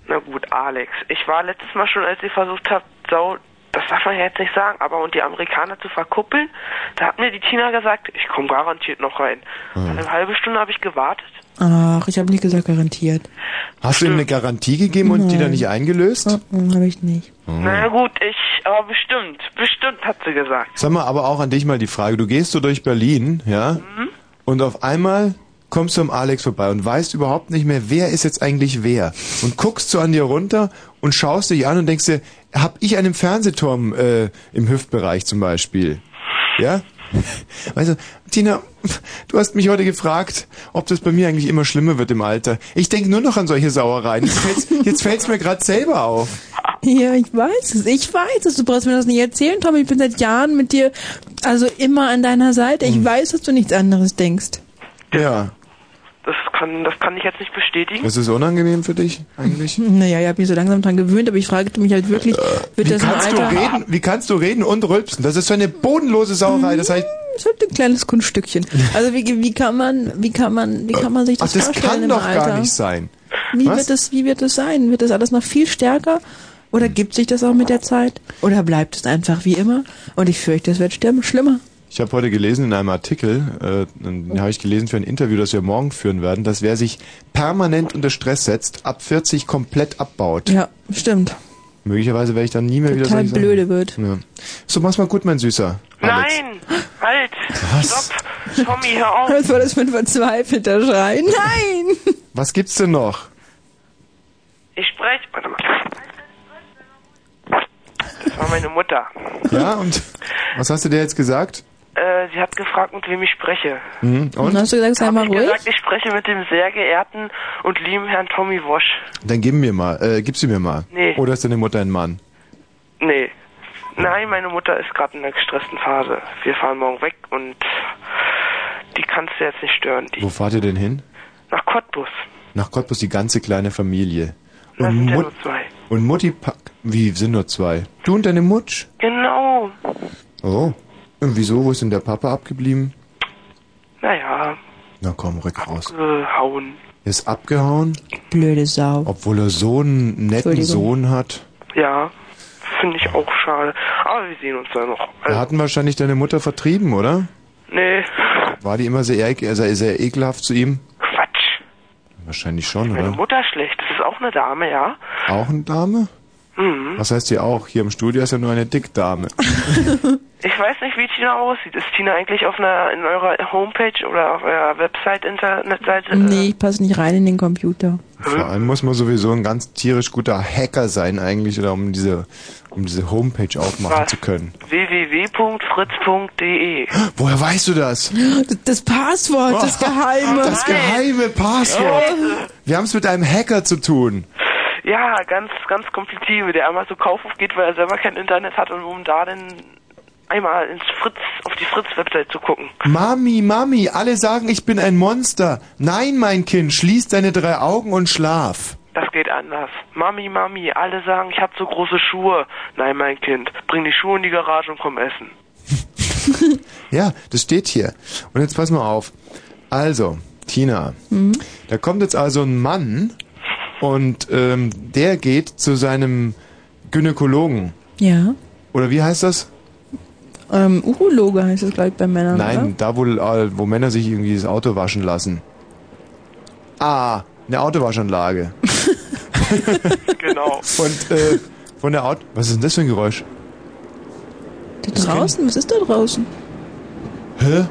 Na gut, Alex. Ich war letztes Mal schon, als ihr versucht habt, Sau, das darf man ja jetzt nicht sagen, aber und die Amerikaner zu verkuppeln, da hat mir die Tina gesagt, ich komme garantiert noch rein. Eine halbe Stunde habe ich gewartet. Ach, ich habe nicht gesagt garantiert. Hast du ihm eine Garantie gegeben und die dann nicht eingelöst? Habe ich nicht. Na gut, ich, aber bestimmt, bestimmt hat sie gesagt. Sag mal, aber auch an dich mal die Frage. Du gehst so durch Berlin, ja? Und auf einmal kommst du am Alex vorbei und weißt überhaupt nicht mehr, wer ist jetzt eigentlich wer. Und guckst so an dir runter und schaust dich an und denkst dir, hab ich einen Fernsehturm äh, im Hüftbereich zum Beispiel? Ja? Weißt du, Tina, du hast mich heute gefragt, ob das bei mir eigentlich immer schlimmer wird im Alter. Ich denke nur noch an solche Sauereien. Jetzt fällt's, jetzt fällt's mir gerade selber auf. Ja, ich weiß es. Ich weiß es. Du brauchst mir das nicht erzählen, Tom. Ich bin seit Jahren mit dir, also immer an deiner Seite. Ich weiß, dass du nichts anderes denkst. Ja. Das kann, das kann ich jetzt nicht bestätigen. Ist es unangenehm für dich eigentlich? Naja, ich habe mich so langsam dran gewöhnt, aber ich fragte mich halt wirklich, wird Wie das kannst du Alter... reden? Wie kannst du reden und rülpsen? Das ist so eine bodenlose Sauerei. Das heißt, Das ist halt ein kleines Kunststückchen. Also wie, wie kann man, wie kann man, wie kann man sich ach, das, das vorstellen kann im doch Alter? gar nicht sein. Wie Was? wird es, wie wird es sein? Wird das alles noch viel stärker? Oder gibt sich das auch mit der Zeit? Oder bleibt es einfach wie immer? Und ich fürchte, es wird schlimmer. Ich habe heute gelesen in einem Artikel, äh, den habe ich gelesen für ein Interview, das wir morgen führen werden, dass wer sich permanent unter Stress setzt, ab 40 komplett abbaut. Ja, stimmt. Möglicherweise werde ich dann nie mehr wieder Total solche Sachen- blöde wird. Ja. So, mach's mal gut, mein Süßer. Alex. Nein! Halt! Was? Stopp! Tommy, hör auf! Was war das für ein verzweifelter Schrei? Nein! Was gibt's denn noch? Ich spreche. Warte mal. Das war meine Mutter. Ja, und was hast du dir jetzt gesagt? Äh, sie hat gefragt, mit wem ich spreche. Mhm. Und Und? hast du gesagt, sei mal Ich ruhig? gesagt, ich spreche mit dem sehr geehrten und lieben Herrn Tommy Wosch. Dann gib mir mal, äh, gib sie mir mal. Nee. Oder ist deine Mutter ein Mann? Nee. Nein, meine Mutter ist gerade in einer gestressten Phase. Wir fahren morgen weg und die kannst du jetzt nicht stören. Die Wo fahrt ihr denn hin? nach Cottbus. Nach Cottbus die ganze kleine Familie. Und, sind ja Mut nur zwei. und Mutti pack. Wie sind nur zwei? Du und deine Mutsch? Genau. Oh. Und wieso? Wo ist denn der Papa abgeblieben? Naja, Na komm, rück raus. gehauen. Er ist abgehauen, Blöde Sau. obwohl er so einen netten. Sohn hat. Ja, finde ich auch schade. Aber wir sehen uns da noch. Er Also, hat ihn wahrscheinlich deine Mutter vertrieben, oder? nee, War die immer sehr, äh, sehr, sehr ekelhaft zu ihm? Quatsch. Wahrscheinlich schon, Meine oder? Mutter schlecht. Das ist auch eine Dame, ja? Auch eine Dame? Mhm. Was heißt die auch? Hier im Studio ist ja nur eine Dickdame. Ich weiß nicht, wie Tina aussieht. Ist Tina eigentlich auf einer in eurer Homepage oder auf eurer Website, Internetseite? Nee, ich passe nicht rein in den Computer. Vor allem muss man sowieso ein ganz tierisch guter Hacker sein eigentlich, oder um diese, um diese Homepage aufmachen Was? zu können. www.fritz.de Woher weißt du das? Das, Passwort, das Geheime. Das geheime Passwort. Wir haben es mit einem Hacker zu tun. Ja, ganz, ganz kompliziert, der einmal zu Kaufhof geht, weil er selber kein Internet hat und um da dann einmal ins Fritz, auf die Fritz-Website zu gucken. Mami, Mami, alle sagen, ich bin ein Monster. Nein, mein Kind, schließ deine drei Augen und schlaf. Das geht anders. Mami, Mami, alle sagen, ich hab so große Schuhe. Nein, mein Kind, bring die Schuhe in die Garage und komm essen. Ja, das steht hier. Und jetzt pass mal auf. Also, Tina, da kommt jetzt also ein Mann und ähm, der geht zu seinem Gynäkologen. Ja. Oder wie heißt das? Ähm, Urologe heißt es, glaube ich, bei Männern. Nein, da wo, äh, wo Männer sich irgendwie das Auto waschen lassen. Ah, eine Autowaschanlage. genau. Und äh, von der Auto... Was ist denn das für ein Geräusch? Da draußen, was ist da draußen? Hä?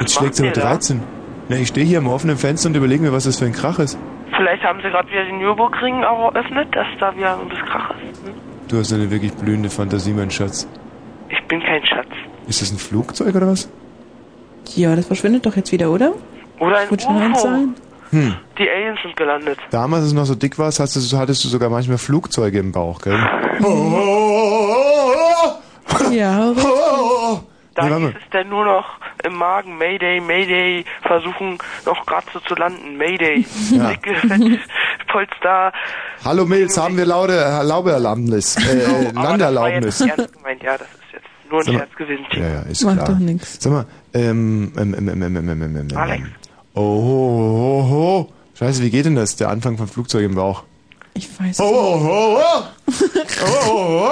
Jetzt schlägt nur da? 13. Na, ich stehe hier am offenen Fenster und überlege mir, was das für ein Krach ist. Vielleicht haben sie gerade wieder den Nürburgring eröffnet, dass da wieder ein bisschen Krach ist. Hm? Du hast eine wirklich blühende Fantasie, mein Schatz. Ich bin kein Schatz. Ist das ein Flugzeug oder was? Ja, das verschwindet doch jetzt wieder, oder? Oder ein Wird UFO. sein? Hm. Die Aliens sind gelandet. Damals, als du noch so dick warst, hast du, hattest du sogar manchmal Flugzeuge im Bauch, gell? Ja, Da Nee, hieß es denn nur noch im Magen Mayday, Mayday, versuchen noch gerade so zu landen, Mayday. Ja. Dicke, fette Polster. Hallo Mills, haben wir laude Laubeerlaubnis, äh, Landeerlaubnis. Das war jetzt ernst gemeint, ja, das ist nur ein Sag mal- Scherz gewesen. Ja, ja, ist Macht klar. doch nix. Sag mal, ähm, ähm, ähm, ähm, ähm, ähm, ähm, ähm, ähm, Alex. Oh, ho, ho, ho. Scheiße, wie geht denn das, der Anfang vom Flugzeug im Bauch? Ich weiß Oh, oh, oh, oh. Oh, oh,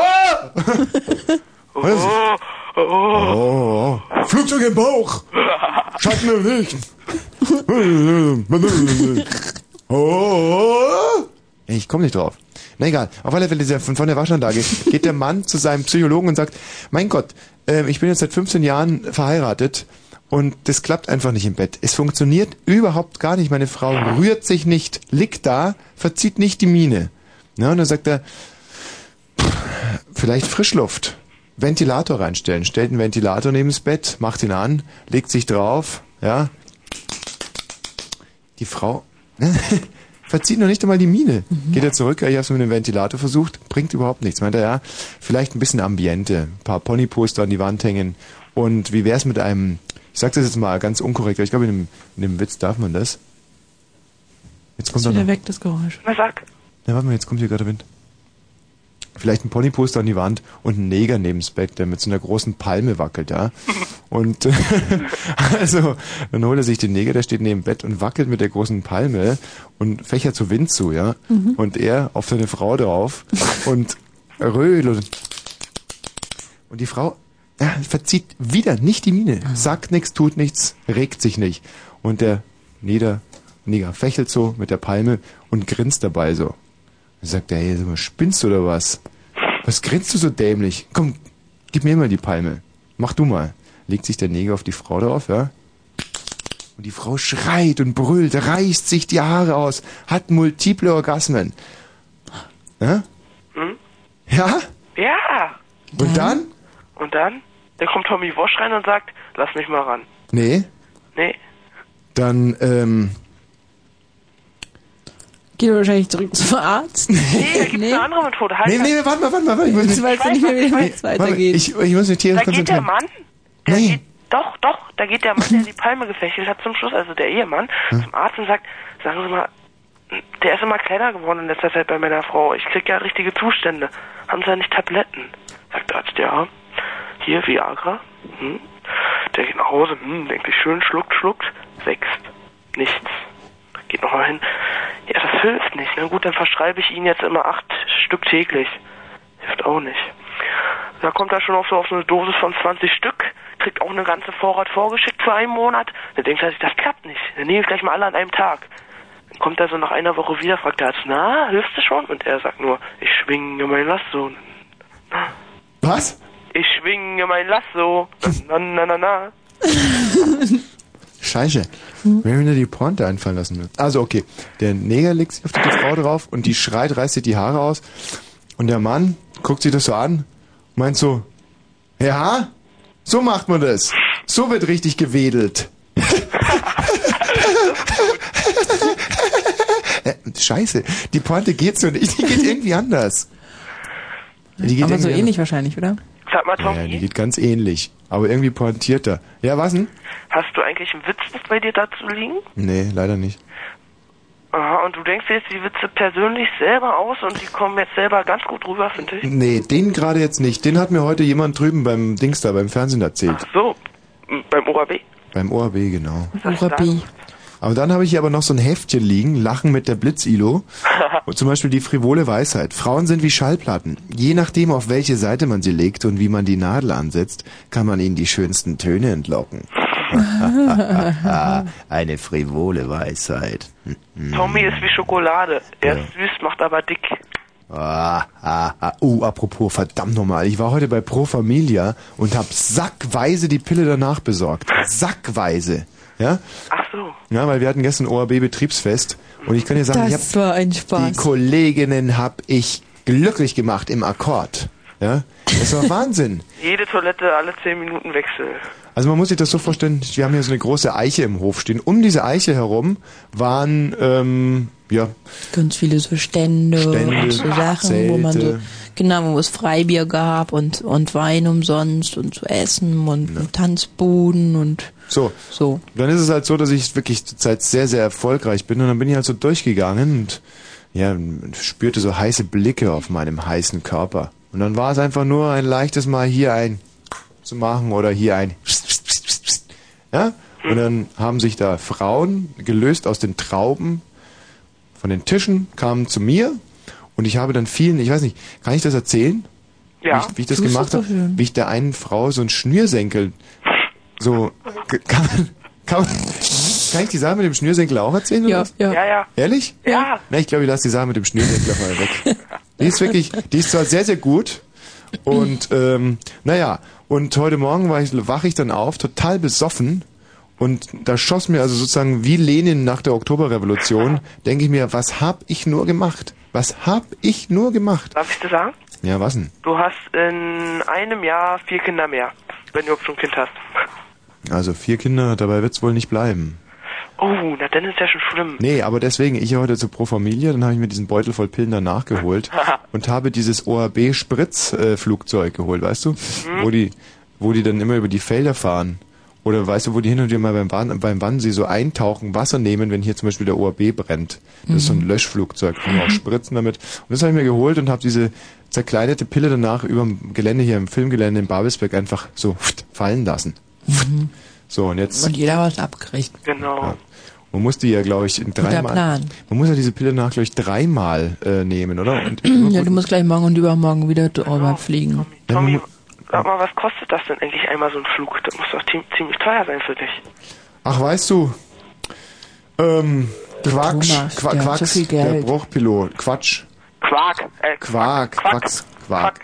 oh. Oh, oh, Oh, oh. Flugzeug im Bauch. Schatten im Licht. Oh, oh. Ich komme nicht drauf. Na egal, auf alle Fälle dieser, von, der Waschanlage geht der Mann zu seinem Psychologen und sagt, mein Gott, ähm, ich bin jetzt seit 15 Jahren verheiratet und das klappt einfach nicht im Bett. Es funktioniert überhaupt gar nicht. Meine Frau rührt sich nicht, liegt da, verzieht nicht die Miene. Na, und dann sagt er, vielleicht Frischluft. Ventilator reinstellen. Stellt einen Ventilator neben das Bett, macht ihn an, legt sich drauf, ja. Die Frau verzieht noch nicht einmal die Miene. Geht er zurück, ich habe es mit dem Ventilator versucht, bringt überhaupt nichts. Meint er, ja, vielleicht ein bisschen Ambiente, ein paar Ponyposter an die Wand hängen und wie wär's mit einem, ich sag das jetzt mal ganz unkorrekt, aber ich glaube in dem, in dem Witz darf man das. Jetzt kommt Ist wieder noch. weg, das Geräusch. Na sag. Na, warte mal, jetzt kommt hier gerade Wind. Vielleicht ein Ponyposter an die Wand und ein Neger neben das Bett, der mit so einer großen Palme wackelt, ja. Und äh, also, dann holt er sich den Neger, der steht neben dem Bett und wackelt mit der großen Palme und fächert so Wind zu, ja. Mhm. Und er auf seine Frau drauf und röhl und, und die Frau ja, verzieht wieder nicht die Miene, sagt nichts, tut nichts, regt sich nicht. Und der Nieder, Neger fächelt so mit der Palme und grinst dabei so. Dann sagt er, hey, sag mal, spinnst du oder was? Was grinst du so dämlich? Komm, gib mir mal die Palme. Mach du mal. Legt sich der Neger auf die Frau drauf, ja? Und die Frau schreit und brüllt, reißt sich die Haare aus, hat multiple Orgasmen. Ja? Hm? Ja? Ja. Und dann? Und dann? Dann kommt Tommy Wosch rein und sagt, lass mich mal ran. Nee. Nee. Dann, ähm, Geht wahrscheinlich zurück zum Arzt. Nee, da gibt's eine andere Methode. Halt nee, nee, warte mal, warte mal, warte mal. Ich muss du nicht mehr, wie mal, weitergeht. ich, ich muss mich hier Da geht der. Mann, der geht, doch, doch, da geht der Mann, der die Palme gefächelt hat zum Schluss, also der Ehemann, Hm? zum Arzt und sagt, sagen Sie mal, der ist immer kleiner geworden in letzter Zeit bei meiner Frau. Ich krieg ja richtige Zustände. Haben Sie da nicht Tabletten? Sagt der Arzt, ja. Hier, Viagra. Hm. Der geht nach Hause, hm, denkt sich schön, schluckt, schluckt, wächst. Nichts. Geht nochmal hin. Ja, das hilft nicht. Na gut, dann verschreibe ich Ihnen jetzt immer acht Stück täglich. Hilft auch nicht. Da kommt er schon auf so auf so eine Dosis von 20 Stück, kriegt auch eine ganze Vorrat vorgeschickt für einen Monat. Dann denkt er sich, das klappt nicht. Dann nehme ich gleich mal alle an einem Tag. Dann kommt er so nach einer Woche wieder, fragt der Arzt, na, hilfst du schon? Und er sagt nur, ich schwinge mein Lasso. Was? Ich schwinge mein Lasso. Na, na, na, na. Scheiße. Wenn mir nur die Pointe einfallen lassen wird. Also okay, der Neger legt sich auf die Frau drauf und die schreit, reißt sich die Haare aus. Und der Mann guckt sich das so an, meint so, ja, so macht man das. So wird richtig gewedelt. Äh, Scheiße, die Pointe geht so nicht, die geht irgendwie anders. Die geht Aber so ähnlich wahrscheinlich, oder? Sag mal. Tommy, Ja, die geht ganz ähnlich, aber irgendwie pointierter. Ja, was denn? hast du eigentlich ein Witzbuch bei dir dazu liegen? Nee, leider nicht. Aha, und du denkst dir jetzt die Witze persönlich selber aus und die kommen jetzt selber ganz gut rüber, finde ich. Nee, den gerade jetzt nicht. Den hat mir heute jemand drüben beim Dings da, beim Fernsehen erzählt. So, m, beim ORB. Beim ORB, genau. Urabi. Aber dann habe ich hier aber noch so ein Heftchen liegen, Lachen mit der Blitzilo. Und zum Beispiel die frivole Weisheit. Frauen sind wie Schallplatten. Je nachdem, auf welche Seite man sie legt und wie man die Nadel ansetzt, kann man ihnen die schönsten Töne entlocken. Eine frivole Weisheit. Tommy ist wie Schokolade. Er ist süß, macht aber dick. Ah, ah, ah. Uh, apropos, verdammt nochmal. Ich war heute bei Pro Familia und hab sackweise die Pille danach besorgt. Sackweise. Ja? Ach so. Ja, weil wir hatten gestern ORB-Betriebsfest und ich kann dir sagen, ich Das hab war ein die Spaß. Kolleginnen hab ich glücklich gemacht im Akkord. Ja, das war Wahnsinn. Jede Toilette alle 10 Minuten Wechsel. Also man muss sich das so vorstellen, wir haben hier so eine große Eiche im Hof stehen. Um diese Eiche herum waren, ähm, ja, Ganz viele so Stände, Stände, und so Sachen, wo man so, Zelte. genau, wo es Freibier gab und, und Wein umsonst und zu essen und, und Tanzbuden und so. so. Dann ist es halt so, dass ich wirklich zurzeit sehr, sehr erfolgreich bin und dann bin ich halt so durchgegangen und ja, spürte so heiße Blicke auf meinem heißen Körper. Und dann war es einfach nur ein leichtes Mal hier ein zu machen oder hier ein ja? Und dann haben sich da Frauen gelöst aus den Trauben von den Tischen, kamen zu mir und ich habe dann vielen, ich weiß nicht, kann ich das erzählen? Ja. Wie ich, wie ich das Tust gemacht habe, wie ich der einen Frau so ein Schnürsenkel so kann, kann, kann ich die Sache mit dem Schnürsenkel auch erzählen? oder Ja, was? ja. Ja, ja. Ehrlich? Ja. Na, ich glaube, ich lasse die Sache mit dem Schnürsenkel mal weg. Die ist wirklich, die ist zwar sehr, sehr gut und ähm, naja, und heute Morgen war ich, wache ich dann auf, total besoffen und da schoss mir also sozusagen wie Lenin nach der Oktoberrevolution, denke ich mir, was hab ich nur gemacht? Was hab ich nur gemacht? Darf ich dir sagen? Ja, was denn? Du hast in einem Jahr vier Kinder mehr, wenn du überhaupt schon ein Kind hast. Also vier Kinder, dabei wird's wohl nicht bleiben. Oh, na dann ist ja schon schlimm. Nee, aber deswegen, ich heute zur Pro Familia, dann habe ich mir diesen Beutel voll Pillen dann nachgeholt und habe dieses ORB-Spritzflugzeug geholt, weißt du? Mhm. Wo die, wo die dann immer über die Felder fahren. Oder weißt du, wo die hin und wieder mal beim, Bahn, beim Wannsee so eintauchen, Wasser nehmen, wenn hier zum Beispiel der ORB brennt. Das ist so ein Mhm. Löschflugzeug, kann man auch spritzen damit. Und das habe ich mir geholt und habe diese zerkleinerte Pille danach über dem Gelände hier im Filmgelände in Babelsberg einfach so fallen lassen. Mhm. So, und jetzt... Und jeder was abkriegt. Genau. Man muss die ja, glaube ich, dreimal. Plan. Man muss ja diese Pille nach, glaube ich, dreimal äh, nehmen, oder? Und Ja, du musst gleich morgen und übermorgen wieder drüber fliegen. Tommy, sag mal, was kostet das denn eigentlich einmal so ein Flug? Das muss doch ziem- ziemlich teuer sein für dich. Ach, weißt du, ähm, Quatsch, Thomas, Qua der viel der Geld. Bruchpilot, Quatsch, Quark, äh, Quark, Quacks, Quark.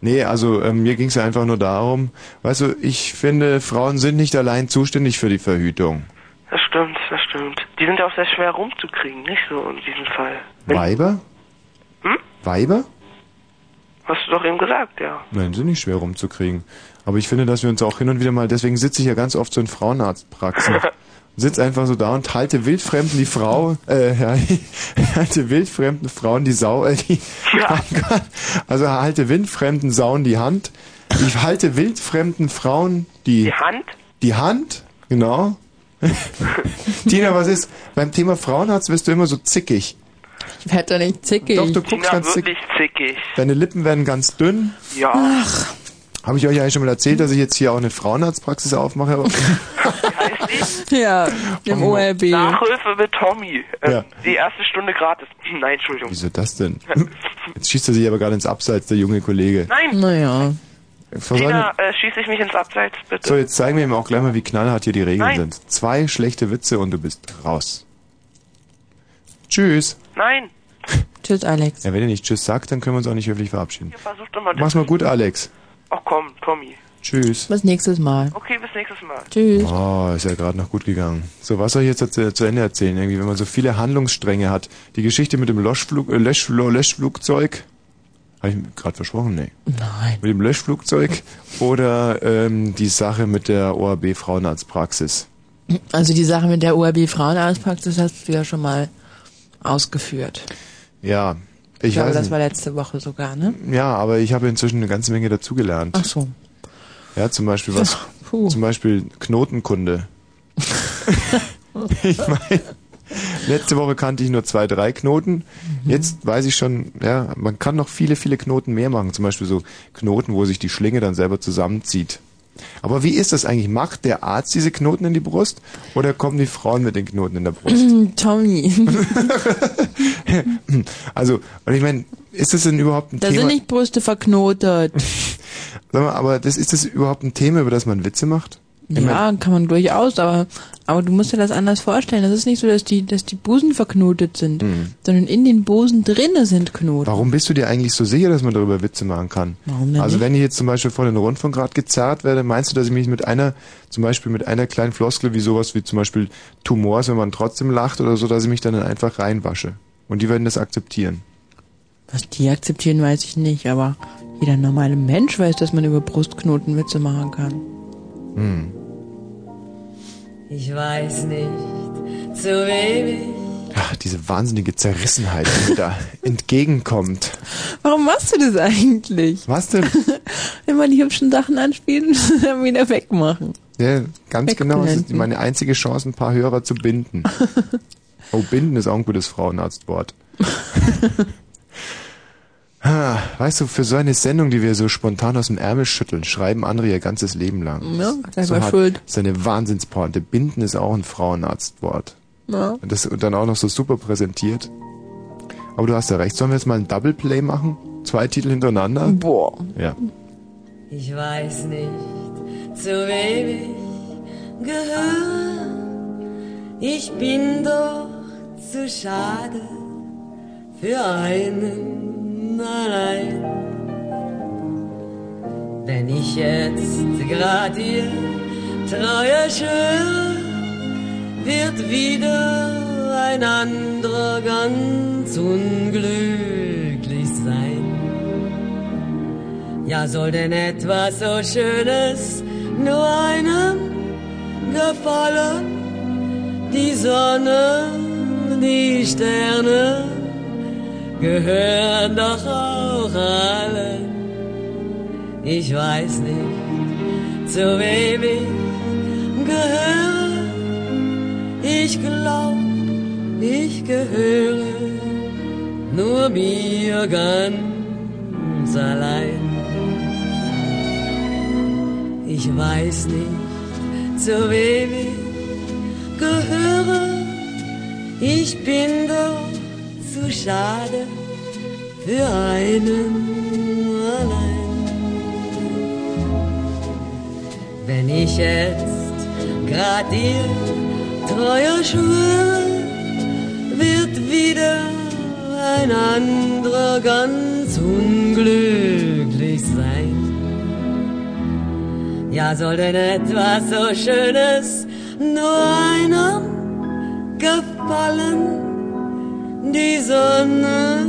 Nee, also ähm, mir ging es ja einfach nur darum, weißt du, ich finde, Frauen sind nicht allein zuständig für die Verhütung. das stimmt, das stimmt. Die sind ja auch sehr schwer rumzukriegen, nicht so in diesem Fall. Weiber? Hm? Weiber? Hast du doch eben gesagt, ja. Nein, sind nicht schwer rumzukriegen. Aber ich finde, dass wir uns auch hin und wieder mal, deswegen sitze ich ja ganz oft so in Frauenarztpraxen. Sitz einfach so da und halte wildfremden die Frau, äh, ja, halte wildfremden Frauen die Sau, äh, die, mein Gott, also halte wildfremden Sauen die Hand. Ich halte wildfremden Frauen die, Die Hand? die Hand, genau. Tina, was ist? Beim Thema Frauenarzt wirst du immer so zickig. Ich werde doch nicht zickig. Doch, du guckst Tina, ganz zickig. wirklich zickig. Deine Lippen werden ganz dünn. Ja. Ach. Habe ich euch eigentlich schon mal erzählt, dass ich jetzt hier auch eine Frauenarztpraxis aufmache? Ja, im ORB. Nachhilfe mit Tommy. Äh, Ja. Die erste Stunde gratis. Nein, Entschuldigung. Wieso das denn? Jetzt schießt er sich aber gerade ins Abseits, der junge Kollege. Nein. Naja. Tina, äh, schieße ich mich ins Abseits, bitte? So, jetzt zeigen wir ihm auch gleich mal, wie knallhart hier die Regeln Nein. sind. Zwei schlechte Witze und du bist raus. Tschüss. Nein. Tschüss, Alex. Ja, wenn ihr nicht Tschüss sagt, dann können wir uns auch nicht höflich verabschieden. Ihr versucht immer... Mach's mal gut, Alex. Ach komm, Tommy. Tschüss. Bis nächstes Mal. Okay, bis nächstes Mal. Tschüss. Oh, ist ja gerade noch gut gegangen. So, was soll ich jetzt zu, zu Ende erzählen? Irgendwie, wenn man so viele Handlungsstränge hat. Die Geschichte mit dem Löschflug, äh, Lösch, Löschflugzeug. Habe ich gerade versprochen? Nee. Nein. Mit dem Löschflugzeug oder ähm, die Sache mit der ORB Frauenarztpraxis. Also die Sache mit der ORB Frauenarztpraxis hast du ja schon mal ausgeführt. Ja, ich, Ich glaube, weiß das war letzte Woche sogar, ne? Ja, aber ich habe inzwischen eine ganze Menge dazugelernt. Ach so. Ja, zum Beispiel was? Puh. Zum Beispiel Knotenkunde. ich meine, letzte Woche kannte ich nur zwei, drei Knoten. Mhm. Jetzt weiß ich schon, ja, man kann noch viele, viele Knoten mehr machen. Zum Beispiel so Knoten, wo sich die Schlinge dann selber zusammenzieht. Aber wie ist das eigentlich? Macht der Arzt diese Knoten in die Brust oder kommen die Frauen mit den Knoten in der Brust? Tommy. Also, und ich meine, ist das denn überhaupt ein Da Thema? sind nicht Brüste verknotet. Sag mal, aber das, ist das überhaupt ein Thema, über das man Witze macht? Ich Ja, kann man durchaus, aber, aber du musst dir das anders vorstellen. Das ist nicht so, dass die, dass die Busen verknotet sind, sondern in den Busen drinne sind Knoten. Warum bist du dir eigentlich so sicher, dass man darüber Witze machen kann? Warum denn Also nicht? wenn ich jetzt zum Beispiel vor den Rundfunkrat gezerrt werde, meinst du, dass ich mich mit einer, zum Beispiel mit einer kleinen Floskel wie sowas wie zum Beispiel Tumors, wenn man trotzdem lacht oder so, dass ich mich dann einfach reinwasche? Und die werden das akzeptieren. Was die akzeptieren, weiß ich nicht, aber jeder normale Mensch weiß, dass man über Brustknoten Witze machen kann. Hm. Ich weiß nicht, zu wem ich Ach, diese wahnsinnige Zerrissenheit, die mir da entgegenkommt. Warum machst du das eigentlich? Was denn? Immer die hübschen Sachen anspielen und dann wieder wegmachen. Ja, ganz genau. Das ist meine einzige Chance, ein paar Hörer zu binden. Oh, binden ist auch ein gutes Frauenarztwort. Ah, Weißt du, für so eine Sendung, die wir so spontan aus dem Ärmel schütteln, schreiben andere ihr ganzes Leben lang. Ja, selber so hat- schuld. Das ist eine Wahnsinnspointe. Binden ist auch ein Frauenarztwort. Ja. Und das und dann auch noch so super präsentiert. Aber du hast ja recht. Sollen wir jetzt mal ein Double Play machen? Zwei Titel hintereinander? Boah. Ja. Ich weiß nicht, zu wem ich gehöre. Ich bin doch zu schade für einen allein. Wenn ich jetzt grad dir Treue schwöre, wird wieder ein anderer ganz unglücklich sein. Ja, soll denn etwas so Schönes nur einem gefallen? Die Sonne, die Sterne gehören doch auch allen. Ich weiß nicht, zu wem ich gehöre. Ich glaub, ich gehöre nur mir ganz allein. Ich weiß nicht, zu wem ich gehöre. Ich bin doch zu schade für einen allein. Wenn ich jetzt grad dir treuer schwöre, wird wieder ein anderer ganz unglücklich sein. Ja, soll denn etwas so Schönes nur einem gefallen? Die Sonne,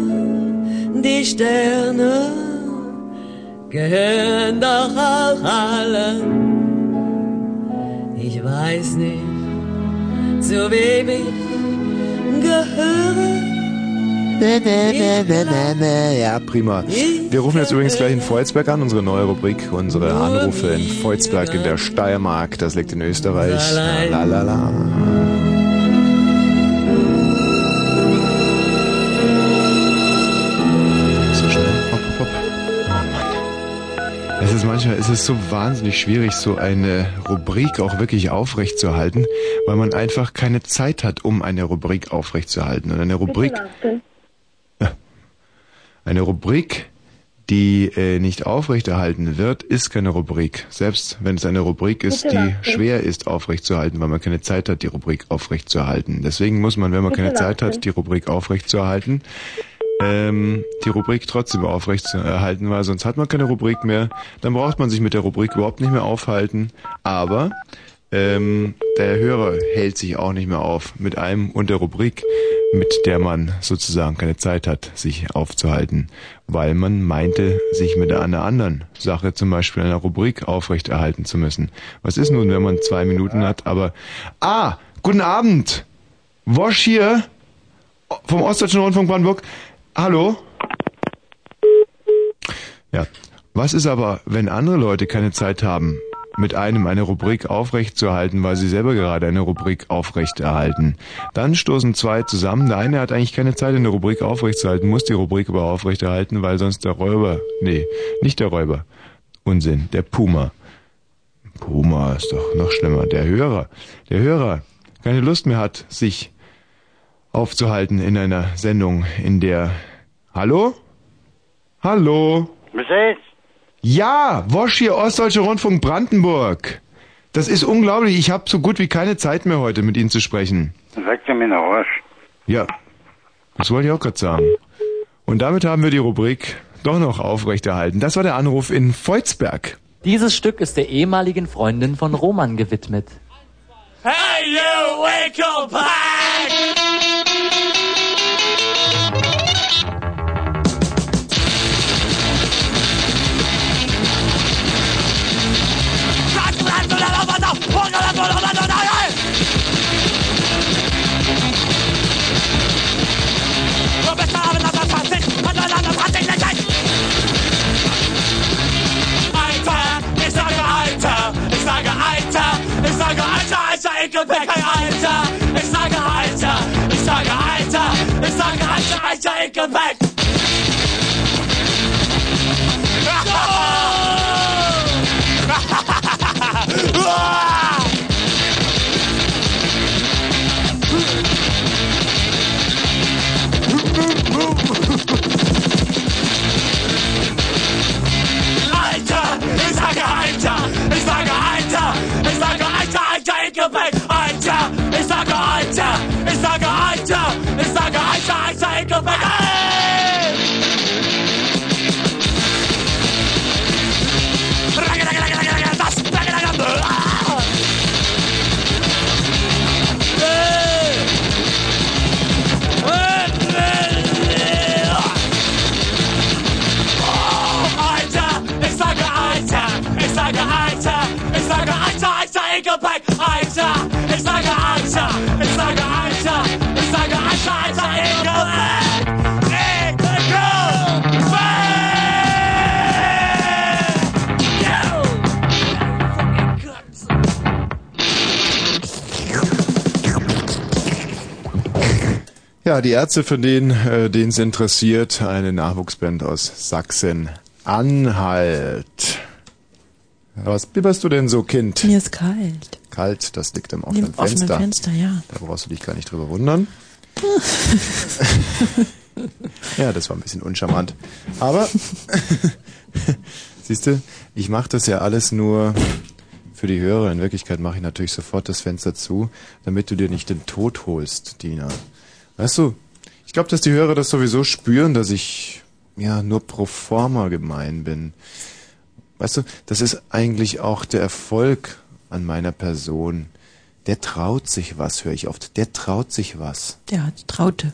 die Sterne gehören doch auch allen. Ich weiß nicht, zu wem ich gehöre. Ja, prima. Wir rufen jetzt übrigens gleich in Volzberg an, unsere neue Rubrik, unsere Anrufe in Volzberg in der Steiermark, das liegt in Österreich. La la la. So Es ist manchmal, es so wahnsinnig schwierig, so eine Rubrik auch wirklich aufrechtzuerhalten, weil man einfach keine Zeit hat, um eine Rubrik aufrechtzuerhalten. Und eine Rubrik, eine Rubrik, die äh, nicht aufrechterhalten wird, ist keine Rubrik. Selbst wenn es eine Rubrik ist, Bitte die lassen. schwer ist aufrechtzuerhalten, weil man keine Zeit hat, die Rubrik aufrechtzuerhalten. Deswegen muss man, wenn man Bitte keine Zeit hat, die Rubrik aufrechtzuerhalten, ähm, die Rubrik trotzdem aufrechtzuerhalten, weil sonst hat man keine Rubrik mehr. Dann braucht man sich mit der Rubrik überhaupt nicht mehr aufhalten. Aber ähm, der Hörer hält sich auch nicht mehr auf mit einem und der Rubrik, mit der man sozusagen keine Zeit hat, sich aufzuhalten, weil man meinte, sich mit einer anderen Sache, zum Beispiel einer Rubrik, aufrechterhalten zu müssen. Was ist nun, wenn man zwei Minuten hat, aber... Ah, guten Abend! Wosch hier vom Ostdeutschen Rundfunk Brandenburg. Hallo? Ja. Was ist aber, wenn andere Leute keine Zeit haben, mit einem eine Rubrik aufrechtzuerhalten, weil sie selber gerade eine Rubrik aufrechterhalten? Dann stoßen zwei zusammen. Der eine hat eigentlich keine Zeit, eine Rubrik aufrechtzuerhalten, muss die Rubrik aber aufrechterhalten, weil sonst der Räuber, nee, nicht der Räuber, Unsinn, der Puma. Puma ist doch noch schlimmer. Der Hörer, der Hörer keine Lust mehr hat, sich aufzuhalten in einer Sendung, in der... Hallo? Hallo? Was ist? Ja, Wosch hier, Ostdeutscher Rundfunk Brandenburg. Das ist unglaublich. Ich habe so gut wie keine Zeit mehr heute mit Ihnen zu sprechen. Sagt er mir noch Arsch. Ja, das wollte ich auch gerade sagen. Und damit haben wir die Rubrik doch noch aufrechterhalten. Das war der Anruf in Volzberg. Dieses Stück ist der ehemaligen Freundin von Roman gewidmet. Hey, you Winklepack! Gepäck, Alter. Ich sage Alter, ich sage Alter, ich sage Alter, Alter, in Gepäck. Alter, Ja, die Ärzte, von denen, äh, es interessiert, eine Nachwuchsband aus Sachsen-Anhalt. Was bibberst du denn so, Kind? Mir ist kalt. Kalt, das liegt am Neben offenen Fenster. offenen Fenster, ja. Da brauchst du dich gar nicht drüber wundern. Ja, das war ein bisschen uncharmant. Aber, siehst du, ich mache das ja alles nur für die Hörer. In Wirklichkeit mache ich natürlich sofort das Fenster zu, damit du dir nicht den Tod holst, Dina. Weißt du, ich glaube, dass die Hörer das sowieso spüren, dass ich ja nur pro forma gemein bin. Weißt du, das ist eigentlich auch der Erfolg an meiner Person. Der traut sich was, höre ich oft. Der traut sich was. Der hat Traute.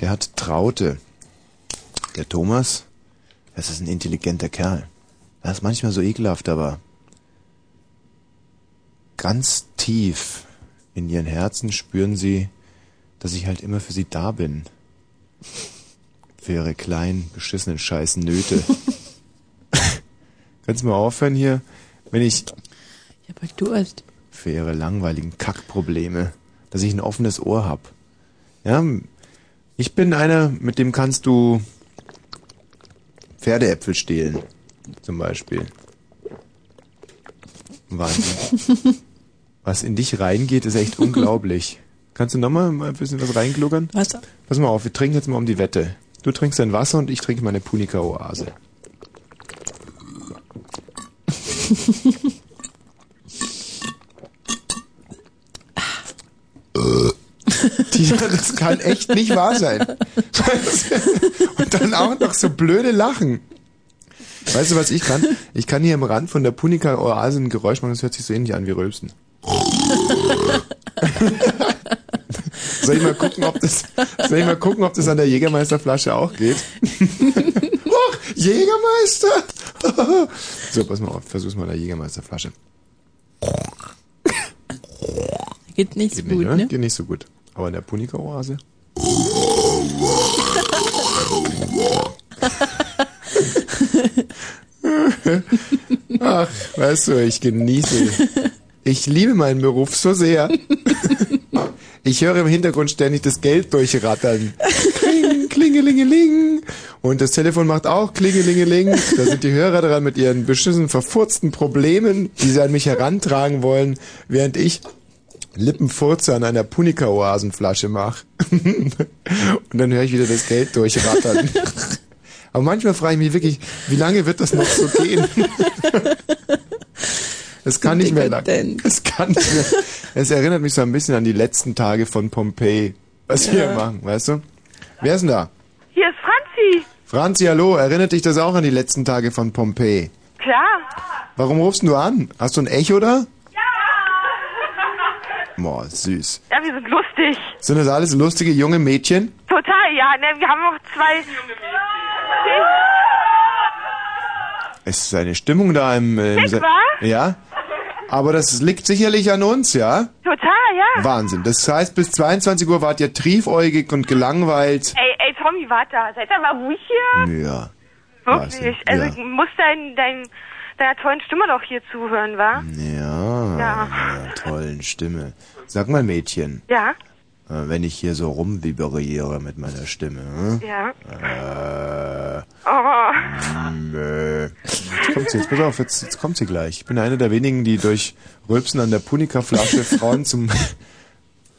Der hat Traute. Der Thomas, das ist ein intelligenter Kerl. Er ist manchmal so ekelhaft, aber ganz tief in ihren Herzen spüren sie, dass ich halt immer für sie da bin. Für ihre kleinen, beschissenen scheiß Nöte. Kannst du mal aufhören hier, wenn ich... Ich hab halt Durst. Für ihre langweiligen Kackprobleme. Dass ich ein offenes Ohr hab. Ja, ich bin einer, mit dem kannst du Pferdeäpfel stehlen. Zum Beispiel. Wahnsinn. Was in dich reingeht, ist echt unglaublich. Kannst du nochmal mal ein bisschen was reingluckern? Wasser. Pass mal auf, wir trinken jetzt mal um die Wette. Du trinkst dein Wasser und ich trinke meine Punika-Oase. Tina, das kann echt nicht wahr sein. Und dann auch noch so blöde Lachen. Weißt du, was ich kann? Ich kann hier am Rand von der Punika-Oase ein Geräusch machen, das hört sich so ähnlich an wie Rülpsen. Soll ich mal gucken, ob das, soll ich mal gucken, ob das an der Jägermeisterflasche auch geht? Och, Jägermeister! so, pass mal auf, versuch's mal an der Jägermeisterflasche. Geht nicht Geht so gut, nicht, ne? Geht nicht so gut. Aber in der Punika-Oase? Ach, weißt du, ich genieße. Ich liebe meinen Beruf so sehr. Ich höre im Hintergrund ständig das Geld durchrattern. Kling, klingelingeling. Und das Telefon macht auch klingelingeling. Da sind die Hörer dran mit ihren beschissen, verfurzten Problemen, die sie an mich herantragen wollen, während ich Lippenfurze an einer Punika-Oasenflasche mache. Und dann höre ich wieder das Geld durchrattern. Aber manchmal frage ich mich wirklich, wie lange wird das noch so gehen? Es kann nicht mehr lang. Es kann nicht mehr. Es erinnert mich so ein bisschen an die letzten Tage von Pompeji, was wir Ja. machen, weißt du? Wer ist denn da? Hier ist Franzi. Franzi, hallo, erinnert dich das auch an die letzten Tage von Pompeji? Klar. Warum rufst du an? Hast du ein Echo da? Boah, süß. Ja, wir sind lustig. Sind das alles lustige junge Mädchen? Total, ja. Ne, wir haben noch zwei. Es ist eine Stimmung da im... äh, im Sa-? Ja? Aber das liegt sicherlich an uns, ja? Total, ja. Wahnsinn. Das heißt, bis 22 Uhr wart ihr triefäugig und gelangweilt. Ey, ey, Tommy, warte. Seid doch mal ruhig hier. Ja. Wirklich. Wahnsinn, Also, ja. du musst dein, dein, deiner tollen Stimme doch hier zuhören, wa? Ja, Ja. einer tollen Stimme. Sag mal, Mädchen, Ja, wenn ich hier so rumviberiere mit meiner Stimme, hm? ja. äh, Oh. äh, jetzt kommt sie, jetzt pass auf, jetzt, jetzt kommt sie gleich. Ich bin einer der wenigen, die durch Rülpsen an der Punika-Flasche Frauen zum...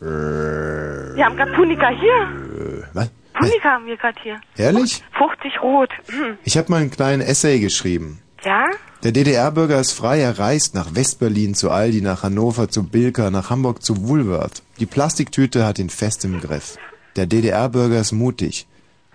Äh, Wir haben gerade Punika hier. was? Punika haben wir gerade hier. Ehrlich? 50 rot. Hm. Ich habe mal einen kleinen Essay geschrieben. Ja? Der DDR-Bürger ist frei, er reist nach Westberlin zu Aldi, nach Hannover zu Bilka, nach Hamburg zu Woolworth. Die Plastiktüte hat ihn fest im Griff. Der DDR-Bürger ist mutig.